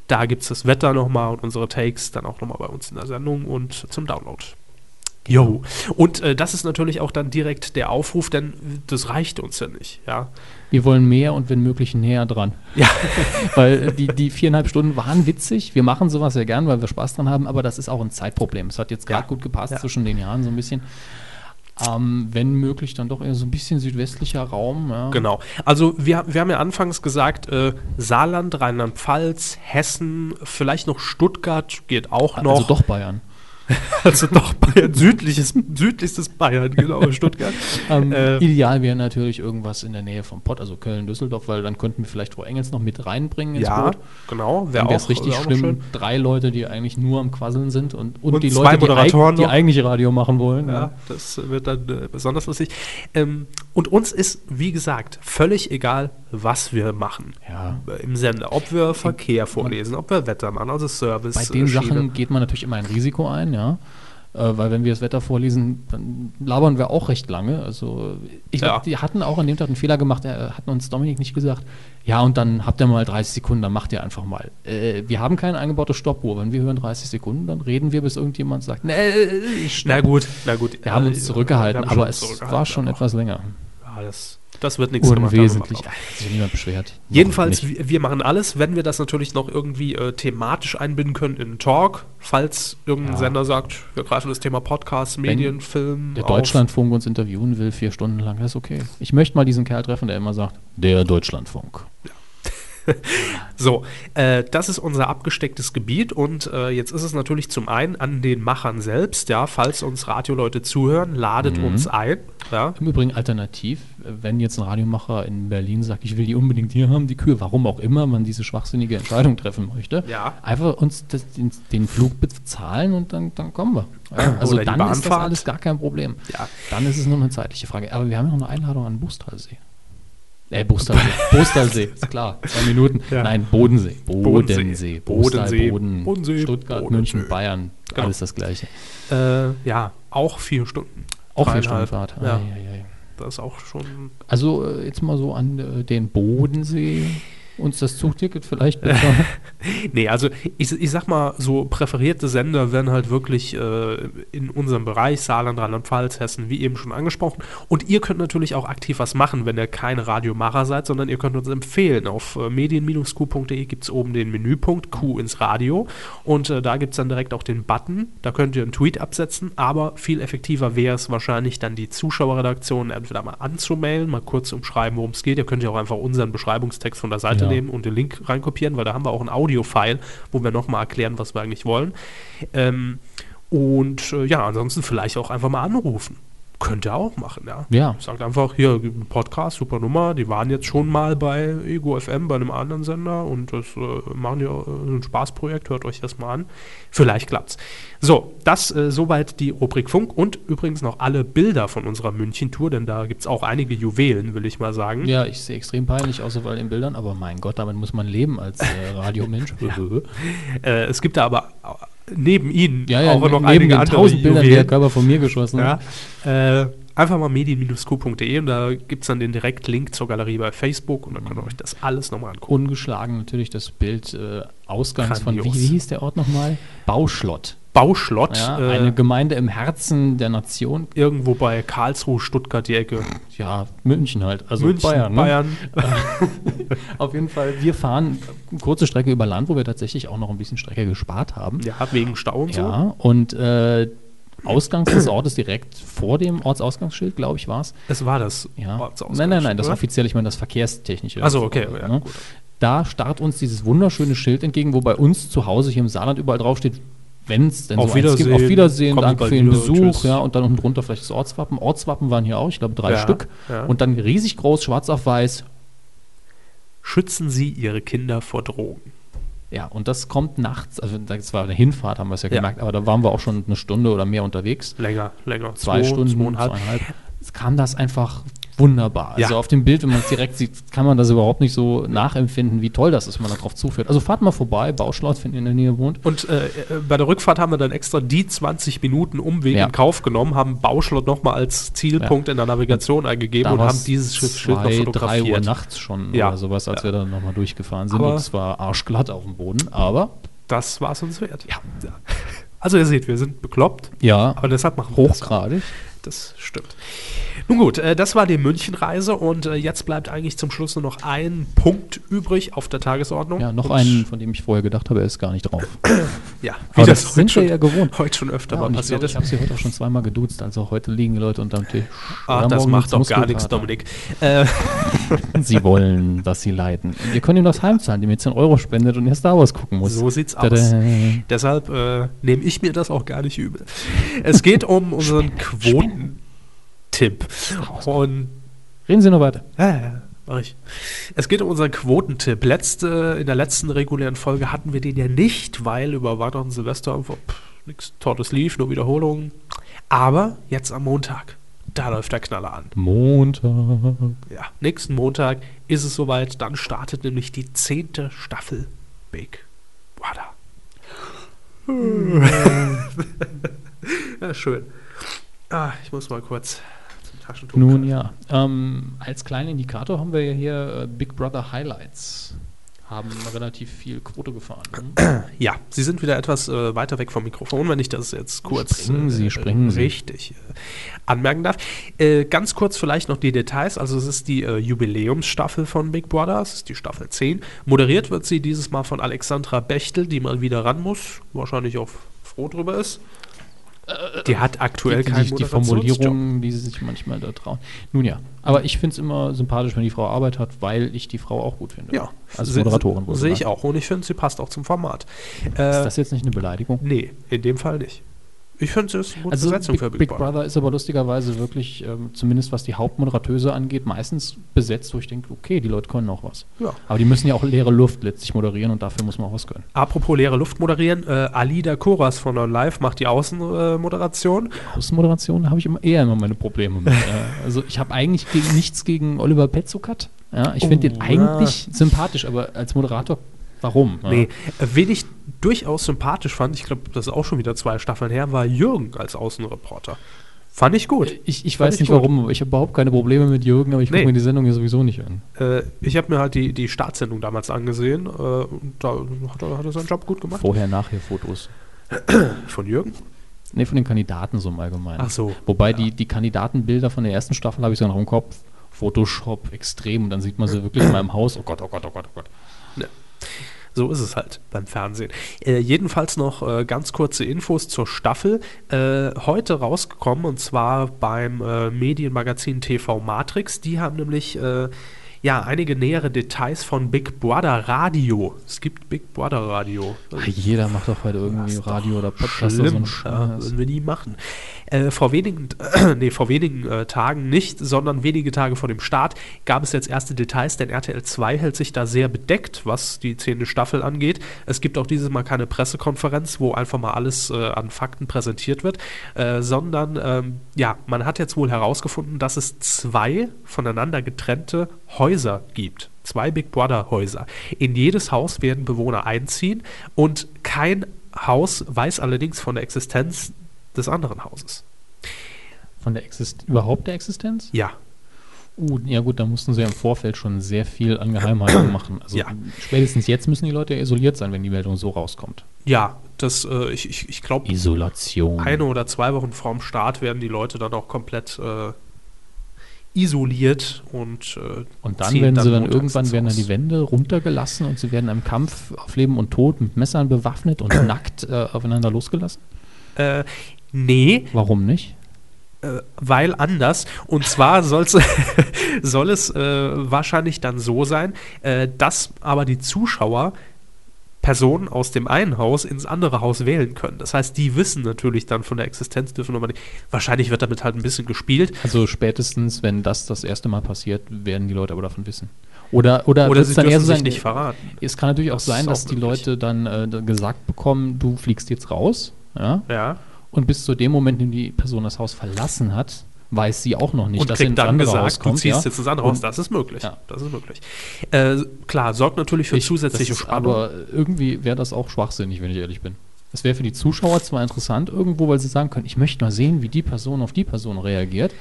da gibt es das Wetter nochmal und unsere Takes dann auch nochmal bei uns in der Sendung und zum Download. Jo. Und äh, das ist natürlich auch dann direkt der Aufruf, denn das reicht uns ja nicht. Ja, Wir wollen mehr und wenn möglich näher dran. ja. Weil äh, die, die viereinhalb Stunden waren witzig. Wir machen sowas ja gern, weil wir Spaß dran haben, aber das ist auch ein Zeitproblem. Es hat jetzt gerade Ja. gut gepasst Ja. zwischen den Jahren so ein bisschen. Ähm, wenn möglich, dann doch eher so ein bisschen südwestlicher Raum. Ja. Genau. Also wir, wir haben ja anfangs gesagt, äh, Saarland, Rheinland-Pfalz, Hessen, vielleicht noch Stuttgart geht auch noch. Also doch Bayern. Also doch Bayern, südliches, südlichstes Bayern, genau, Stuttgart. Ähm, Äh, ideal wäre natürlich irgendwas in der Nähe vom Pott, also Köln, Düsseldorf, weil dann könnten wir vielleicht Frau Engels noch mit reinbringen ins ja, Boot. genau, wäre auch, wäre es richtig wär auch schlimm. Drei Leute, die eigentlich nur am Quasseln sind und, und, Und die Leute, die, eig die eigentlich Radio machen wollen. Ja, das wird dann äh, besonders lustig. Ähm, und uns ist, wie gesagt, völlig egal, was wir machen Ja. äh, im Sender. Ob wir Verkehr vorlesen, ob wir Wetter machen, also Service. Bei den äh, Schiene. Sachen geht man natürlich immer ein Risiko ein, ja. Äh, weil wenn wir das Wetter vorlesen, dann labern wir auch recht lange. Also ich Ja. glaube, die hatten auch an dem Tag einen Fehler gemacht, er hatten uns Dominik nicht gesagt, ja und dann habt ihr mal 30 Sekunden, dann macht ihr einfach mal. Äh, wir haben keine eingebaute Stoppuhr. Wenn wir hören 30 Sekunden, dann reden wir, bis irgendjemand sagt, nee, ich Na gut, na gut. Wir haben äh, uns zurückgehalten, wir haben aber es zurückgehalten, war schon etwas länger. Ja, das, das wird nichts Unwesentlich. sich niemand beschwert. Jedenfalls, wir, machen alles, wenn wir das natürlich noch irgendwie äh, thematisch einbinden können in Talk, falls irgendein Ja. Sender sagt, wir greifen das Thema Podcast, Medien, Film der auf. Deutschlandfunk uns interviewen will, vier Stunden lang, das ist okay. Ich möchte mal diesen Kerl treffen, der immer sagt, der Deutschlandfunk. So, äh, das ist unser abgestecktes Gebiet und äh, jetzt ist es natürlich zum einen an den Machern selbst, ja, falls uns Radioleute zuhören, ladet Mhm. uns ein, ja. Im Übrigen alternativ, wenn jetzt ein Radiomacher in Berlin sagt, ich will die unbedingt hier haben, die Kühe, warum auch immer man diese schwachsinnige Entscheidung treffen möchte, Ja. einfach uns das, den, den Flug bezahlen und dann, dann kommen wir. Ja, also dann ist das alles gar kein Problem. Dann ist es nur eine zeitliche Frage. Aber wir haben ja noch eine Einladung an Buchstalsee. Äh, Buchstalsee. Buchstalsee, ist klar. Zwei Minuten. Ja. Nein, Bodensee. Bodensee. Bodensee. Bodensee. Boden, Bodensee. Stuttgart, Bodensee. München, Bayern. Genau. Alles das Gleiche. Äh, ja, auch vier Stunden. Auch vier Stunden. Fahrt. Ja. Ei, ei. Das ist auch schon. Also äh, jetzt mal so an äh, den Bodensee. Uns das Zugticket vielleicht bezahlen. Nee, also ich, ich sag mal, so präferierte Sender werden halt wirklich äh, in unserem Bereich, Saarland, Rheinland-Pfalz, Hessen, wie eben schon angesprochen. Und ihr könnt natürlich auch aktiv was machen, wenn ihr keine Radiomacher seid, sondern ihr könnt uns empfehlen. Auf äh, medien-q.de gibt es oben den Menüpunkt Q ins Radio und äh, da gibt es dann direkt auch den Button. Da könnt ihr einen Tweet absetzen, aber viel effektiver wäre es wahrscheinlich dann die Zuschauerredaktion entweder mal anzumailen, mal kurz umschreiben, worum es geht. Ihr könnt ja auch einfach unseren Beschreibungstext von der Seite Nehmen und den Link reinkopieren, weil da haben wir auch ein Audio-File, wo wir nochmal erklären, was wir eigentlich wollen. Ähm, und äh, ja, ansonsten vielleicht auch einfach mal anrufen. Könnt ihr auch machen, ja. Ja. Sagt einfach, hier, Podcast, super Nummer, die waren jetzt schon mal bei Ego FM, bei einem anderen Sender und das äh, machen ja äh, ein Spaßprojekt, hört euch das mal an. Vielleicht klappt's. So, das äh, soweit die Rubrik Funk und übrigens noch alle Bilder von unserer München-Tour, denn da gibt's auch einige Juwelen, will ich mal sagen. Ja, ich sehe extrem peinlich aus auf all den Bildern, aber mein Gott, damit muss man leben als äh, Radiomensch. Äh, es gibt da aber neben ihnen Ja, ja, auch noch neben einige den andere tausend Bildern, die der. Körper von mir geschossen Ja, hat. äh, einfach mal medien-q.de und da gibt es dann den Direktlink zur Galerie bei Facebook und dann könnt ihr euch das alles nochmal angucken. Ungeschlagen natürlich das Bild äh, ausgangs von, wie, Grandios. wie hieß der Ort nochmal? Bauschlott. Bauschlott, Ja, äh, eine Gemeinde im Herzen der Nation. irgendwo bei Karlsruhe, Stuttgart, die Ecke. Ja, München halt, also München, Bayern. Ne? Bayern. Auf jeden Fall, wir fahren eine kurze Strecke über Land, wo wir tatsächlich auch noch ein bisschen Strecke gespart haben. Ja, wegen Stau und so. Ja, und äh, Ausgangs des Ortes direkt vor dem Ortsausgangsschild, glaube ich, war es. Es war das Ja. Ortsausgangsschild, Nein, nein, nein, das oder? offizielle, ich meine das verkehrstechnische. Achso, okay, ja, ne? da starrt uns dieses wunderschöne Schild entgegen, wo bei uns zu Hause hier im Saarland überall draufsteht, wenn es denn Auf eins gibt, auf Wiedersehen, Wiedersehen, danke für den Besuch, tschüss. ja, und dann unten drunter vielleicht das Ortswappen. Ortswappen waren hier auch, ich glaube drei Ja, Stück. ja. Und dann riesig groß, schwarz auf weiß. Schützen Sie Ihre Kinder vor Drogen. Ja, und das kommt nachts, also das war eine Hinfahrt, haben wir es ja Ja. gemerkt, aber da waren wir auch schon eine Stunde oder mehr unterwegs. Länger, länger. Zwei Stunden, zweieinhalb. zweieinhalb. Es kam das einfach wunderbar. Ja. Also auf dem Bild, wenn man es direkt sieht, kann man das überhaupt nicht so nachempfinden, wie toll das ist, wenn man darauf zuführt. Also fahrt mal vorbei, Bauschlaut, wenn ihr in der Nähe wohnt. Und äh, bei der Rückfahrt haben wir dann extra die 20 Minuten Umweg Ja. in Kauf genommen, haben Bauschlott nochmal als Zielpunkt in der Navigation eingegeben und haben dieses Schiff- Schild noch zwei, drei Uhr fotografiert. nachts schon Ja. oder sowas, als Ja. wir dann nochmal durchgefahren sind. Aber- und es war arschglatt auf dem Boden, aber Das war es uns wert. Ja. Also ihr seht, wir sind bekloppt, ja, aber deshalb machen wir das. hochgradig. Das stimmt. Nun gut, äh, das war die Münchenreise und äh, jetzt bleibt eigentlich zum Schluss nur noch ein Punkt übrig auf der Tagesordnung. Ja, noch und, einen, von dem ich vorher gedacht habe, er ist gar nicht drauf. Ja, Aber das sind wir ja gewohnt. heute schon öfter Ja, mal ich passiert glaube, ich ist. habe sie heute auch schon zweimal geduzt, also heute liegen die Leute unterm Tisch. Ach, das macht doch gar nichts. Dominik. Äh, Sie wollen, dass sie leiden. Ihr könnt ihm das heimzahlen, dem ihr 10 Euro spendet und er Star Wars gucken muss. so sieht's aus. Tada. Deshalb äh, nehme ich mir das auch gar nicht übel. Es geht um unseren Quotentipp. Und Reden Sie nur weiter. Ja, ja, ja, mach ich. Es geht um unseren Quotentipp. Letzte, in der letzten regulären Folge hatten wir den ja nicht, weil über Weihnachten und Silvester einfach nichts Tolles lief, nur Wiederholungen. Aber jetzt am Montag, da läuft der Knaller an. Montag. Ja, nächsten Montag ist es soweit, dann startet nämlich die zehnte Staffel Big Brother. ja, schön. Ah, ich muss mal kurz Taschentuch. Nun ja. Ähm, als kleinen Indikator haben wir ja hier äh, Big Brother Highlights. Haben relativ viel Quote gefahren. ne? Ja, Sie sind wieder etwas äh, weiter weg vom Mikrofon, wenn ich das jetzt kurz Springen Sie, springen Sie. richtig äh, anmerken darf. Äh, ganz kurz vielleicht noch die Details. Also es ist die äh, Jubiläumsstaffel von Big Brother, es ist die Staffel 10. Moderiert wird sie dieses Mal von Alexandra Bechtel, die mal wieder ran muss, wahrscheinlich auch froh drüber ist. Die hat aktuell die, keinen die, die. Formulierungen, die sie sich manchmal da trauen. Nun ja, aber ich finde es immer sympathisch, wenn die Frau Arbeit hat, weil ich die Frau auch gut finde. Ja, als se- Moderatorin. Sehe ich auch und ich finde, sie passt auch zum Format. Ist Äh, das jetzt nicht eine Beleidigung? nee, in dem Fall nicht. Ich finde, sie ist eine gute Also Besetzung Big, für Big, Big Brother. Brother ist aber lustigerweise wirklich, ähm, zumindest was die Hauptmoderateuse angeht, meistens besetzt, wo ich denke, okay, die Leute können auch was. Ja. Aber die müssen ja auch leere Luft letztlich moderieren und dafür muss man auch was können. Apropos leere Luft moderieren, äh, Alida Koras von On Live macht die Außenmoderation. Außenmoderation habe ich immer eher immer meine Probleme mit. äh, also ich habe eigentlich gegen, nichts gegen Oliver Petzokat. Ja, ich finde Oh, den eigentlich sympathisch, aber als Moderator, warum? Ja. Nee, äh, wen ich durchaus sympathisch fand, ich glaube, das ist auch schon wieder zwei Staffeln her, war Jürgen als Außenreporter. Fand ich gut. Ich, ich weiß ich nicht gut. warum, aber ich habe überhaupt keine Probleme mit Jürgen, aber ich gucke Nee. mir die Sendung ja sowieso nicht an. Äh, ich habe mir halt die, die Startsendung damals angesehen äh, und da hat er, hat er seinen Job gut gemacht. Vorher, nachher Fotos. Von Jürgen? Nee, von den Kandidaten so im Allgemeinen. Ach so. Wobei Ja. die, die Kandidatenbilder von der ersten Staffel habe ich so noch im Kopf. Photoshop extrem und dann sieht man sie wirklich mal im Haus. Oh Gott, oh Gott, oh Gott, oh Gott. So ist es halt beim Fernsehen. Äh, jedenfalls noch äh, ganz kurze Infos zur Staffel. Äh, heute rausgekommen und zwar beim äh, Medienmagazin TV Matrix. Die haben nämlich äh, ja einige nähere Details von Big Brother Radio. Es gibt Big Brother Radio. Ach, jeder macht doch heute irgendwie Das Radio oder Podcast oder so Schlimm, einen ja, Scheiß. würden wir nie machen. Äh, vor wenigen, nee, vor wenigen äh, Tagen nicht, sondern wenige Tage vor dem Start gab es jetzt erste Details, denn RTL 2 hält sich da sehr bedeckt, was die zehnte Staffel angeht. Es gibt auch dieses Mal keine Pressekonferenz, wo einfach mal alles äh, an Fakten präsentiert wird, äh, sondern ähm, ja, man hat jetzt wohl herausgefunden, dass es zwei voneinander getrennte Häuser gibt. Zwei Big Brother Häuser. In jedes Haus werden Bewohner einziehen und kein Haus weiß allerdings von der Existenz des anderen Hauses. Von der Exist überhaupt der Existenz? Ja, Uh, ja gut, da mussten sie ja im Vorfeld schon sehr viel an Geheimhaltung machen. Also Ja. spätestens jetzt müssen die Leute ja isoliert sein, wenn die Meldung so rauskommt. ja, das, äh, ich, ich, ich glaube, Isolation. eine oder zwei Wochen vorm Start werden die Leute dann auch komplett äh, isoliert und äh, Und dann werden sie dann irgendwann werden dann die Wände runtergelassen und sie werden im Kampf auf Leben und Tod mit Messern bewaffnet und nackt äh, aufeinander losgelassen. Äh, nee, Warum nicht? äh, weil anders. Und zwar soll es äh, wahrscheinlich dann so sein, äh, dass aber die Zuschauer Personen aus dem einen Haus ins andere Haus wählen können. Das heißt, die wissen natürlich dann von der Existenz, dürfen aber nicht. Wahrscheinlich wird damit halt ein bisschen gespielt. Also spätestens, wenn das das erste Mal passiert, werden die Leute aber davon wissen. Oder, oder, Oder sie dann dürfen eher so sich sein, nicht verraten. es kann natürlich auch Das sein, dass auch die. Leute dann äh, gesagt bekommen, du fliegst jetzt raus, ja, Ja. und bis zu dem Moment, in dem die Person das Haus verlassen hat, weiß sie auch noch nicht, und dass kriegt dann gesagt, Haus kommt. du ziehst ja. jetzt ins andere. Und- Das ist möglich. Ja. Das ist möglich. Äh, klar, sorgt natürlich für Ich- zusätzliche das ist Spannung. Aber irgendwie wäre das auch schwachsinnig, wenn ich ehrlich bin. Es wäre für die Zuschauer zwar interessant irgendwo, weil sie sagen können, ich möchte mal sehen, wie die Person auf die Person reagiert.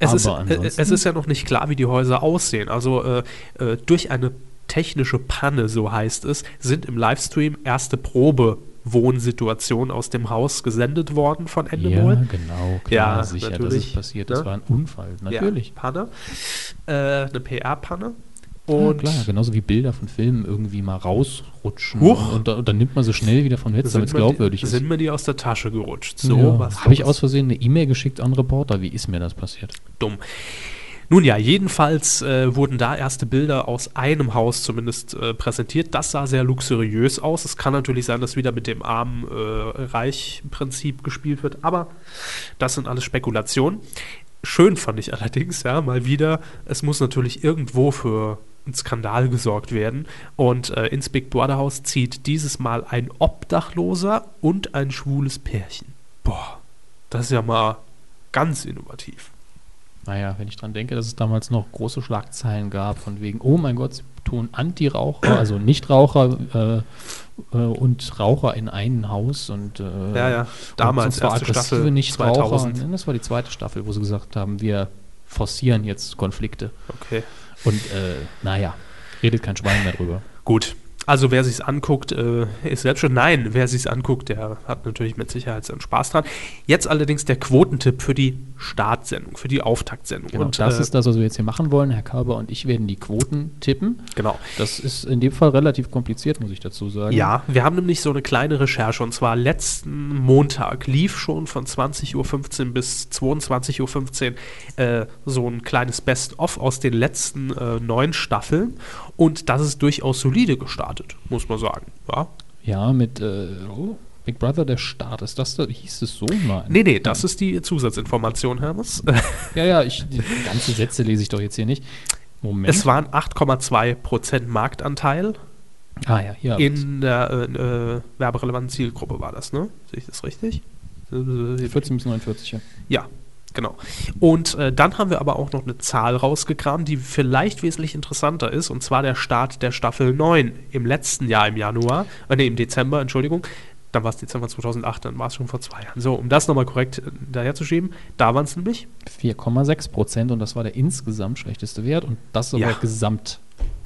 Es ist, aber äh, es ist ja noch nicht klar, wie die Häuser aussehen. Also äh, äh, durch eine technische Panne, so heißt es, sind im Livestream erste Probewohnsituationen aus dem Haus gesendet worden von ja, Endemol. genau, klar, Ja, sicher, natürlich, ist passiert. ne? Das war ein Unfall, natürlich. Ja, Panne. Äh, eine PR-Panne. Ja, Und klar, genauso wie Bilder von Filmen irgendwie mal rausrutschen. Huch. Und, und dann nimmt man so schnell wieder von Netz, damit es glaubwürdig die, ist. sind mir die aus der Tasche gerutscht. So, ja. was Habe ich aus Versehen eine E-Mail geschickt an Reporter? Wie ist mir das passiert? dumm. Nun ja, jedenfalls äh, wurden da erste Bilder aus einem Haus zumindest äh, präsentiert. Das sah sehr luxuriös aus. Es kann natürlich sein, dass wieder mit dem Arm-Reich-Prinzip gespielt wird, aber das sind alles Spekulationen. Schön fand ich allerdings, ja, mal wieder, es muss natürlich irgendwo für einen Skandal gesorgt werden. Und äh, ins Big Brother Haus zieht dieses Mal ein Obdachloser und ein schwules Pärchen. Boah, das ist ja mal ganz innovativ. Naja, wenn ich dran denke, dass es damals noch große Schlagzeilen gab, von wegen, oh mein Gott, sie tun Anti-Raucher, also Nichtraucher äh, äh, und Raucher in einem Haus und äh, Ja, ja. Damals, und zwar erste Staffel, Nichtraucher. 2000. Das war die zweite Staffel, wo sie gesagt haben, wir forcieren jetzt Konflikte. Okay. Und äh, naja, redet kein Schwein mehr drüber. Gut. Also wer sich's anguckt, äh, ist selbst schon. Nein, wer sich's anguckt, der hat natürlich mit Sicherheit seinen Spaß dran. Jetzt allerdings der Quotentipp für die Startsendung, für die Auftaktsendung. Genau, Und das äh, ist das, was wir jetzt hier machen wollen. Herr Körber und ich werden die Quoten tippen. genau. Das ist in dem Fall relativ kompliziert, muss ich dazu sagen. Ja, wir haben nämlich so eine kleine Recherche und zwar letzten Montag lief schon von 20.15 Uhr bis 22.15 Uhr äh, so ein kleines Best-of aus den letzten äh, neun Staffeln und das ist durchaus solide gestartet, muss man sagen. Ja, Ja, mit äh, oh, Big Brother der Start. Ist das da? Hieß es so? Nein. Nee, nee, das ist die Zusatzinformation, Hermes. Ja, ja, ich, die ganze Sätze lese ich doch jetzt hier nicht. Moment. Es waren 8,2% Marktanteil ah ja, hier. in der äh, äh, werberelevanten Zielgruppe war das, ne? Sehe ich das richtig? Äh, 14 bis 49. Ja. Ja, genau. Und äh, dann haben wir aber auch noch eine Zahl rausgekramt, die vielleicht wesentlich interessanter ist, und zwar der Start der Staffel 9 im letzten Jahr im Januar, äh, nee, im Dezember, Entschuldigung. Dann war es Dezember 2008, dann war es schon vor zwei Jahren. So, um das nochmal korrekt äh, daherzuschieben, da waren es nämlich 4,6 Prozent und das war der insgesamt schlechteste Wert und das aber Ja. gesamt.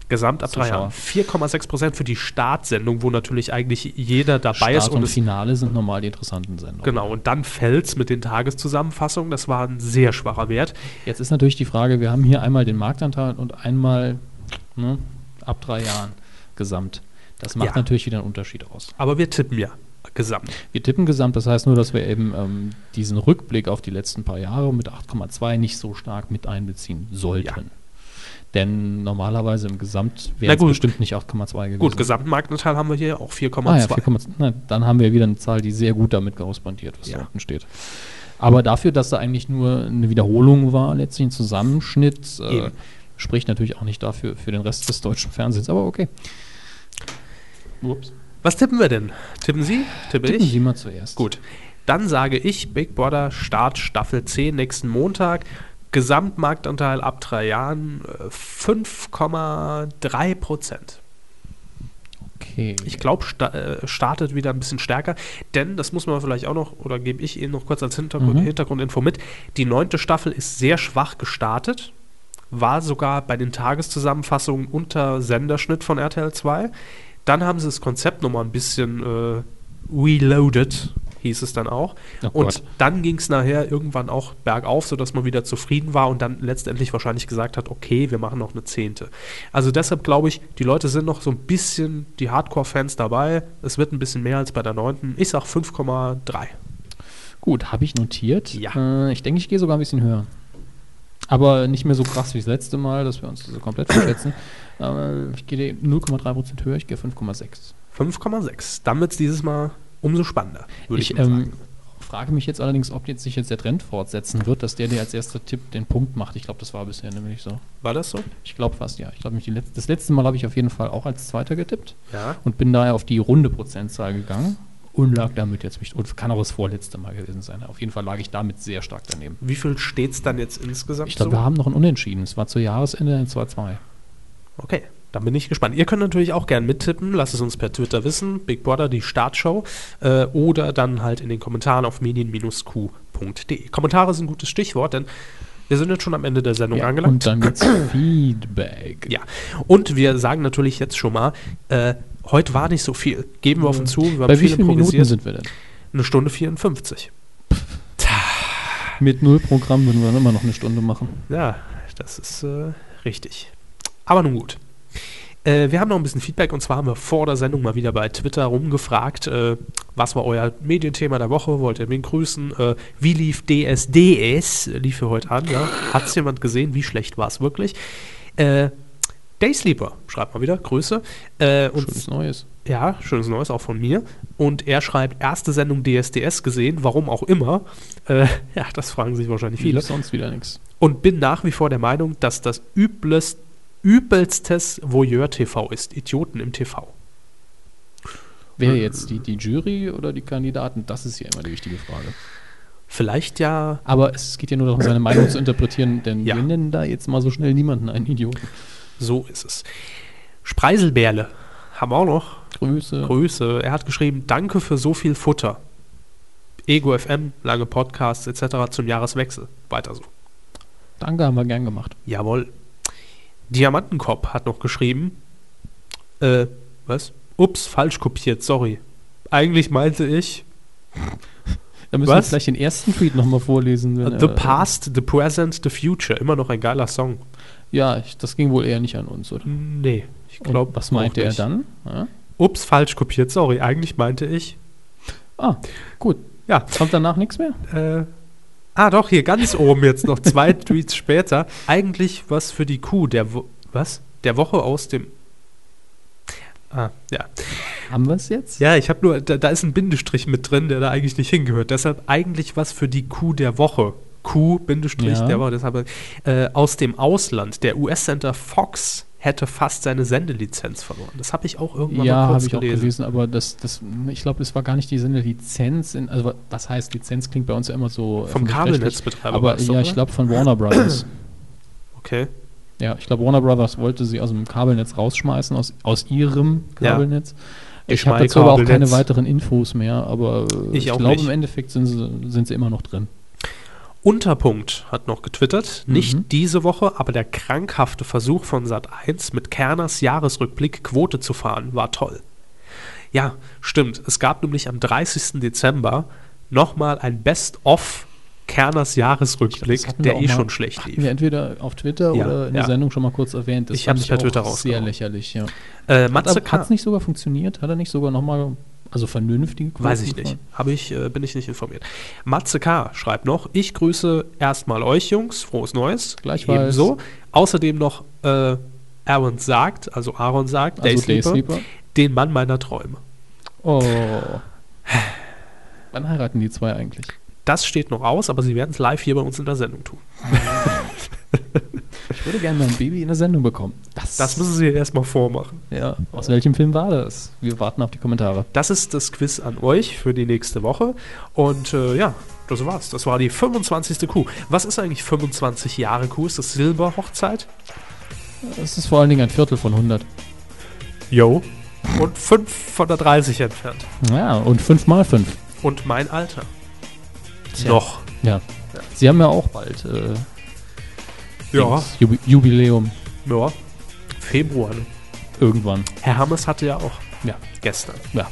Gesamt ab drei Jahren. Zuschauer. 4,6 Prozent für die Startsendung, wo natürlich eigentlich jeder dabei ist Start und und es Finale sind normal die interessanten Sendungen. Genau, und dann fällt es mit den Tageszusammenfassungen. Das war ein sehr schwacher Wert. Jetzt ist natürlich die Frage, wir haben hier einmal den Marktanteil und einmal ne, ab drei Jahren gesamt. Das macht Ja. natürlich wieder einen Unterschied aus. Aber wir tippen ja gesamt. Wir tippen gesamt, das heißt nur, dass wir eben ähm, diesen Rückblick auf die letzten paar Jahre mit 8,2 nicht so stark mit einbeziehen sollten. Ja. Denn normalerweise im Gesamt wäre es bestimmt nicht 8,2 gewesen. Gut, Gesamtmarktanteil haben wir hier auch 4,2. Ah ja, 4,2. Na, dann haben wir wieder eine Zahl, die sehr gut damit korrespondiert, was Ja. da unten steht. Aber dafür, dass da eigentlich nur eine Wiederholung war, letztlich ein Zusammenschnitt, äh, spricht natürlich auch nicht dafür für den Rest des deutschen Fernsehens. Aber okay. Ups. Was tippen wir denn? Tippen Sie? Tippe Tippen ich? Sie mal zuerst. Gut. Dann sage ich Big Brother Start Staffel 10 nächsten Montag. Gesamtmarktanteil ab drei Jahren äh, 5,3 Prozent. Okay. Ich glaube, sta äh, startet wieder ein bisschen stärker, denn das muss man vielleicht auch noch, oder gebe ich Ihnen noch kurz als Hintergrund, Mhm. Hintergrundinfo mit. Die neunte Staffel ist sehr schwach gestartet, war sogar bei den Tageszusammenfassungen unter Senderschnitt von RTL 2. Dann haben sie das Konzept nochmal ein bisschen äh, reloaded, hieß es dann auch. Oh und Gott. dann ging es nachher irgendwann auch bergauf, sodass man wieder zufrieden war und dann letztendlich wahrscheinlich gesagt hat, okay, wir machen noch eine Zehnte. Also deshalb glaube ich, die Leute sind noch so ein bisschen, die Hardcore-Fans dabei. Es wird ein bisschen mehr als bei der neunten. Ich sag 5,3. Gut, habe ich notiert. Ja. Äh, ich denke, ich gehe sogar ein bisschen höher. Aber nicht mehr so krass wie das letzte Mal, dass wir uns so komplett verschätzen. Aber ich gehe 0,3% höher, ich gehe 5,6. 5,6. Dann wird es dieses Mal umso spannender, würde ich, Ich ähm, sagen. frage mich jetzt allerdings, ob jetzt sich jetzt der Trend fortsetzen wird, dass der, der als erster Tipp den Punkt macht. Ich glaube, das war bisher nämlich so. War das so? Ich glaube fast, ja. Ich glaube, Letz das letzte Mal habe ich auf jeden Fall auch als Zweiter getippt Ja. und bin daher auf die runde Prozentzahl gegangen und lag damit jetzt nicht, und kann auch das vorletzte Mal gewesen sein. Auf jeden Fall lag ich damit sehr stark daneben. Wie viel steht es dann jetzt insgesamt Ich glaube, so? wir haben noch ein Unentschieden. Es war zu Jahresende ein 2-2. Okay, dann bin ich gespannt. Ihr könnt natürlich auch gern mittippen. Lasst es uns per Twitter wissen. Big Brother, die Startshow. Äh, oder dann halt in den Kommentaren auf medien-q.de. Kommentare sind ein gutes Stichwort, denn wir sind jetzt schon am Ende der Sendung und angelangt. dann gibt's Feedback. Ja, und wir sagen natürlich jetzt schon mal, äh, heute war nicht so viel. Geben wir offen zu, wir haben Bei wie viel vielen Minuten sind wir denn? Eine Stunde 54. Mit null Programm würden wir dann immer noch eine Stunde machen. Ja, das ist äh, richtig. Aber nun gut. Äh, wir haben noch ein bisschen Feedback und zwar haben wir vor der Sendung mal wieder bei Twitter rumgefragt, äh, was war euer Medienthema der Woche? Wollt ihr wen grüßen? Äh, wie lief DSDS? Lief für heute an, ja. Hat es jemand gesehen? Wie schlecht war es wirklich? Äh, Daysleeper schreibt mal wieder, Grüße. Äh, Schönes Neues. ja, schönes Neues auch von mir. Und er schreibt, erste Sendung DSDS gesehen, warum auch immer. Ja, das fragen sich wahrscheinlich viele. Sonst wieder nichts. Und bin nach wie vor der Meinung, dass das übles, übelstes Voyeur-TV ist. Idioten im TV. Wer jetzt die, die Jury oder die Kandidaten? Das ist ja immer die wichtige Frage. Vielleicht ja, Aber es geht ja nur darum, seine Meinung zu interpretieren, denn Ja. wir nennen da jetzt mal so schnell niemanden einen Idioten. so ist es. Spreiselbärle haben wir auch noch. Grüße. Grüße. Er hat geschrieben, danke für so viel Futter. Ego FM, lange Podcasts etc. zum Jahreswechsel. Weiter so. Danke, haben wir gern gemacht. Jawohl. Diamantenkopf hat noch geschrieben. Äh, was? Ups, falsch kopiert, sorry. Eigentlich meinte ich Da müssen Was? wir vielleicht den ersten Tweet nochmal vorlesen. wenn The er- Past, The Present, The Future. Immer noch ein geiler Song. Ja, ich, das ging wohl eher nicht an uns, oder? Nee, ich glaube. was meinte er dann? Ja? Ups, falsch kopiert, sorry. Eigentlich meinte ich. Ah, gut. Ja. Kommt danach nichts mehr? Äh, ah, doch, hier ganz oben jetzt noch zwei Tweets später. Eigentlich was für die Kuh der Wo Was? Der Woche aus dem. Ah, ja. Haben wir es jetzt? Ja, ich habe nur, da, da ist ein Bindestrich mit drin, der da eigentlich nicht hingehört. Deshalb eigentlich was für die Kuh der Woche. Kuh, Bindestrich Ja. der Woche. Deshalb äh, aus dem Ausland. Der US-Center Fox hätte fast seine Sendelizenz verloren. Das habe ich auch irgendwann Ja, mal habe kurz ich auch gelesen. gelesen, aber das, das, ich glaube, das war gar nicht die Sendelizenz. In, also, was heißt Lizenz? Klingt bei uns ja immer so. Vom öffentlich-rechtlich. Kabelnetzbetreiber. Aber ja, oder? ich glaube von Warner Brothers. Okay. ja, ich glaube, Warner Brothers wollte sie aus dem Kabelnetz rausschmeißen, aus, aus ihrem Ja. Kabelnetz. Ich Ich habe dazu aber auch keine weiteren Infos mehr, aber äh, Ich ich, glaube, im Endeffekt sind sie, sind sie immer noch drin. Unterpunkt hat noch getwittert. Mhm. Nicht diese Woche, aber der krankhafte Versuch von Sat1 mit Kerners Jahresrückblick Quote zu fahren war toll. Ja, stimmt. Es gab nämlich am 30. Dezember nochmal ein Best-of Kerners Das Jahresrückblick, wir der eh mal- schon schlecht lief. wir entweder auf Twitter Ja, oder in ja. der Sendung schon mal kurz erwähnt. Ich hab's fand per Twitter sehr rausgehauen. lächerlich, ja. Äh, Hat es nicht sogar funktioniert? Hat er nicht sogar nochmal, also vernünftige Quoten Weiß ich nicht. gefahren? Hab ich, äh, bin ich nicht informiert. Matze K. schreibt noch, ich grüße erstmal euch Jungs, frohes Neues. Gleichfalls. Ebenso. Außerdem noch äh, Aaron sagt, also Aaron sagt, Also Daysleeper, Daysleeper. den Mann meiner Träume. Oh. Wann heiraten die zwei eigentlich? Das steht noch aus, aber sie werden es live hier bei uns in der Sendung tun. Ich würde gerne mein Baby in der Sendung bekommen. Das, Das müssen sie erstmal vormachen. ja. Aus welchem Film war das? Wir warten auf die Kommentare. Das ist das Quiz an euch für die nächste Woche. Und äh, ja, das war's. Das war die 25. Kuh. Was ist eigentlich 25 Jahre Kuh? Ist das Silberhochzeit? Es ist vor allen Dingen ein Viertel von 100. Jo. Und 5 von der 30 entfernt. Ja, und 5 mal 5. Und mein Alter. Tja. Noch. Ja. Sie haben ja auch bald äh, Ja. Jubi Jubiläum Ja. Februar. Ne? irgendwann. Herr Hammes hatte ja auch. Ja. Gestern. Ja.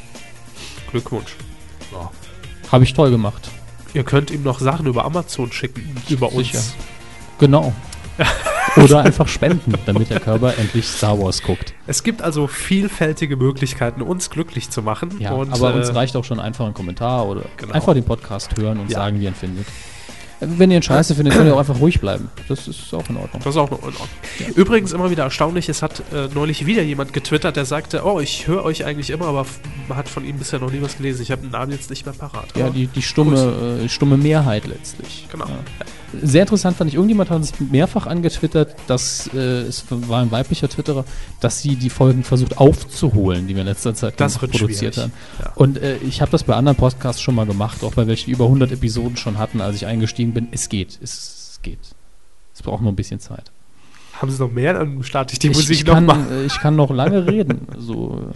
Glückwunsch. Habe ich toll gemacht. Ihr könnt ihm noch Sachen über Amazon schicken. Über uns. Sicher. Genau. Oder einfach spenden, damit der Körper endlich Star Wars guckt. Es gibt also vielfältige Möglichkeiten, uns glücklich zu machen. Ja, und, aber uns äh, reicht auch schon einfach ein Kommentar oder Genau. einfach den Podcast hören und Ja. sagen, wie ihr ihn findet. Wenn ihr ihn scheiße findet, könnt ihr auch einfach ruhig bleiben. Das ist auch in Ordnung. Das ist auch in Ordnung. Übrigens immer wieder erstaunlich, es hat äh, neulich wieder jemand getwittert, der sagte, oh, ich höre euch eigentlich immer, aber man hat von ihm bisher noch nie was gelesen. Ich habe den Namen jetzt nicht mehr parat. Ja, die, die stumme, äh, stumme Mehrheit letztlich. Genau. Ja. Sehr interessant fand ich, irgendjemand hat uns mehrfach angetwittert, dass äh, es war ein weiblicher Twitterer, dass sie die Folgen versucht aufzuholen, die wir in letzter Zeit Das produziert schwierig. haben. Ja. Und äh, ich habe das bei anderen Podcasts schon mal gemacht, auch bei welchen die über 100 Episoden schon hatten, als ich eingestiegen bin. Es geht, es, es geht. Es braucht nur ein bisschen Zeit. Haben Sie noch mehr? Dann starte ich die ich, Musik ich, noch kann, mal. äh, ich kann noch lange reden. So,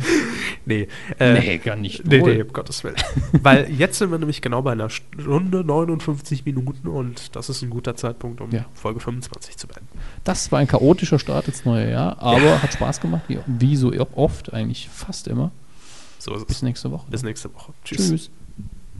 Nee, äh, gar nicht. Nee, wohl. nee, um Gottes Willen. Weil jetzt sind wir nämlich genau bei einer Stunde 59 Minuten und das ist ein guter Zeitpunkt, um Ja. Folge 25 zu beenden. Das war ein chaotischer Start ins neue Jahr, aber hat Spaß gemacht, wie, wie so oft, eigentlich fast immer. So ist es. Bis nächste Woche. Bis nächste Woche. Tschüss. Tschüss.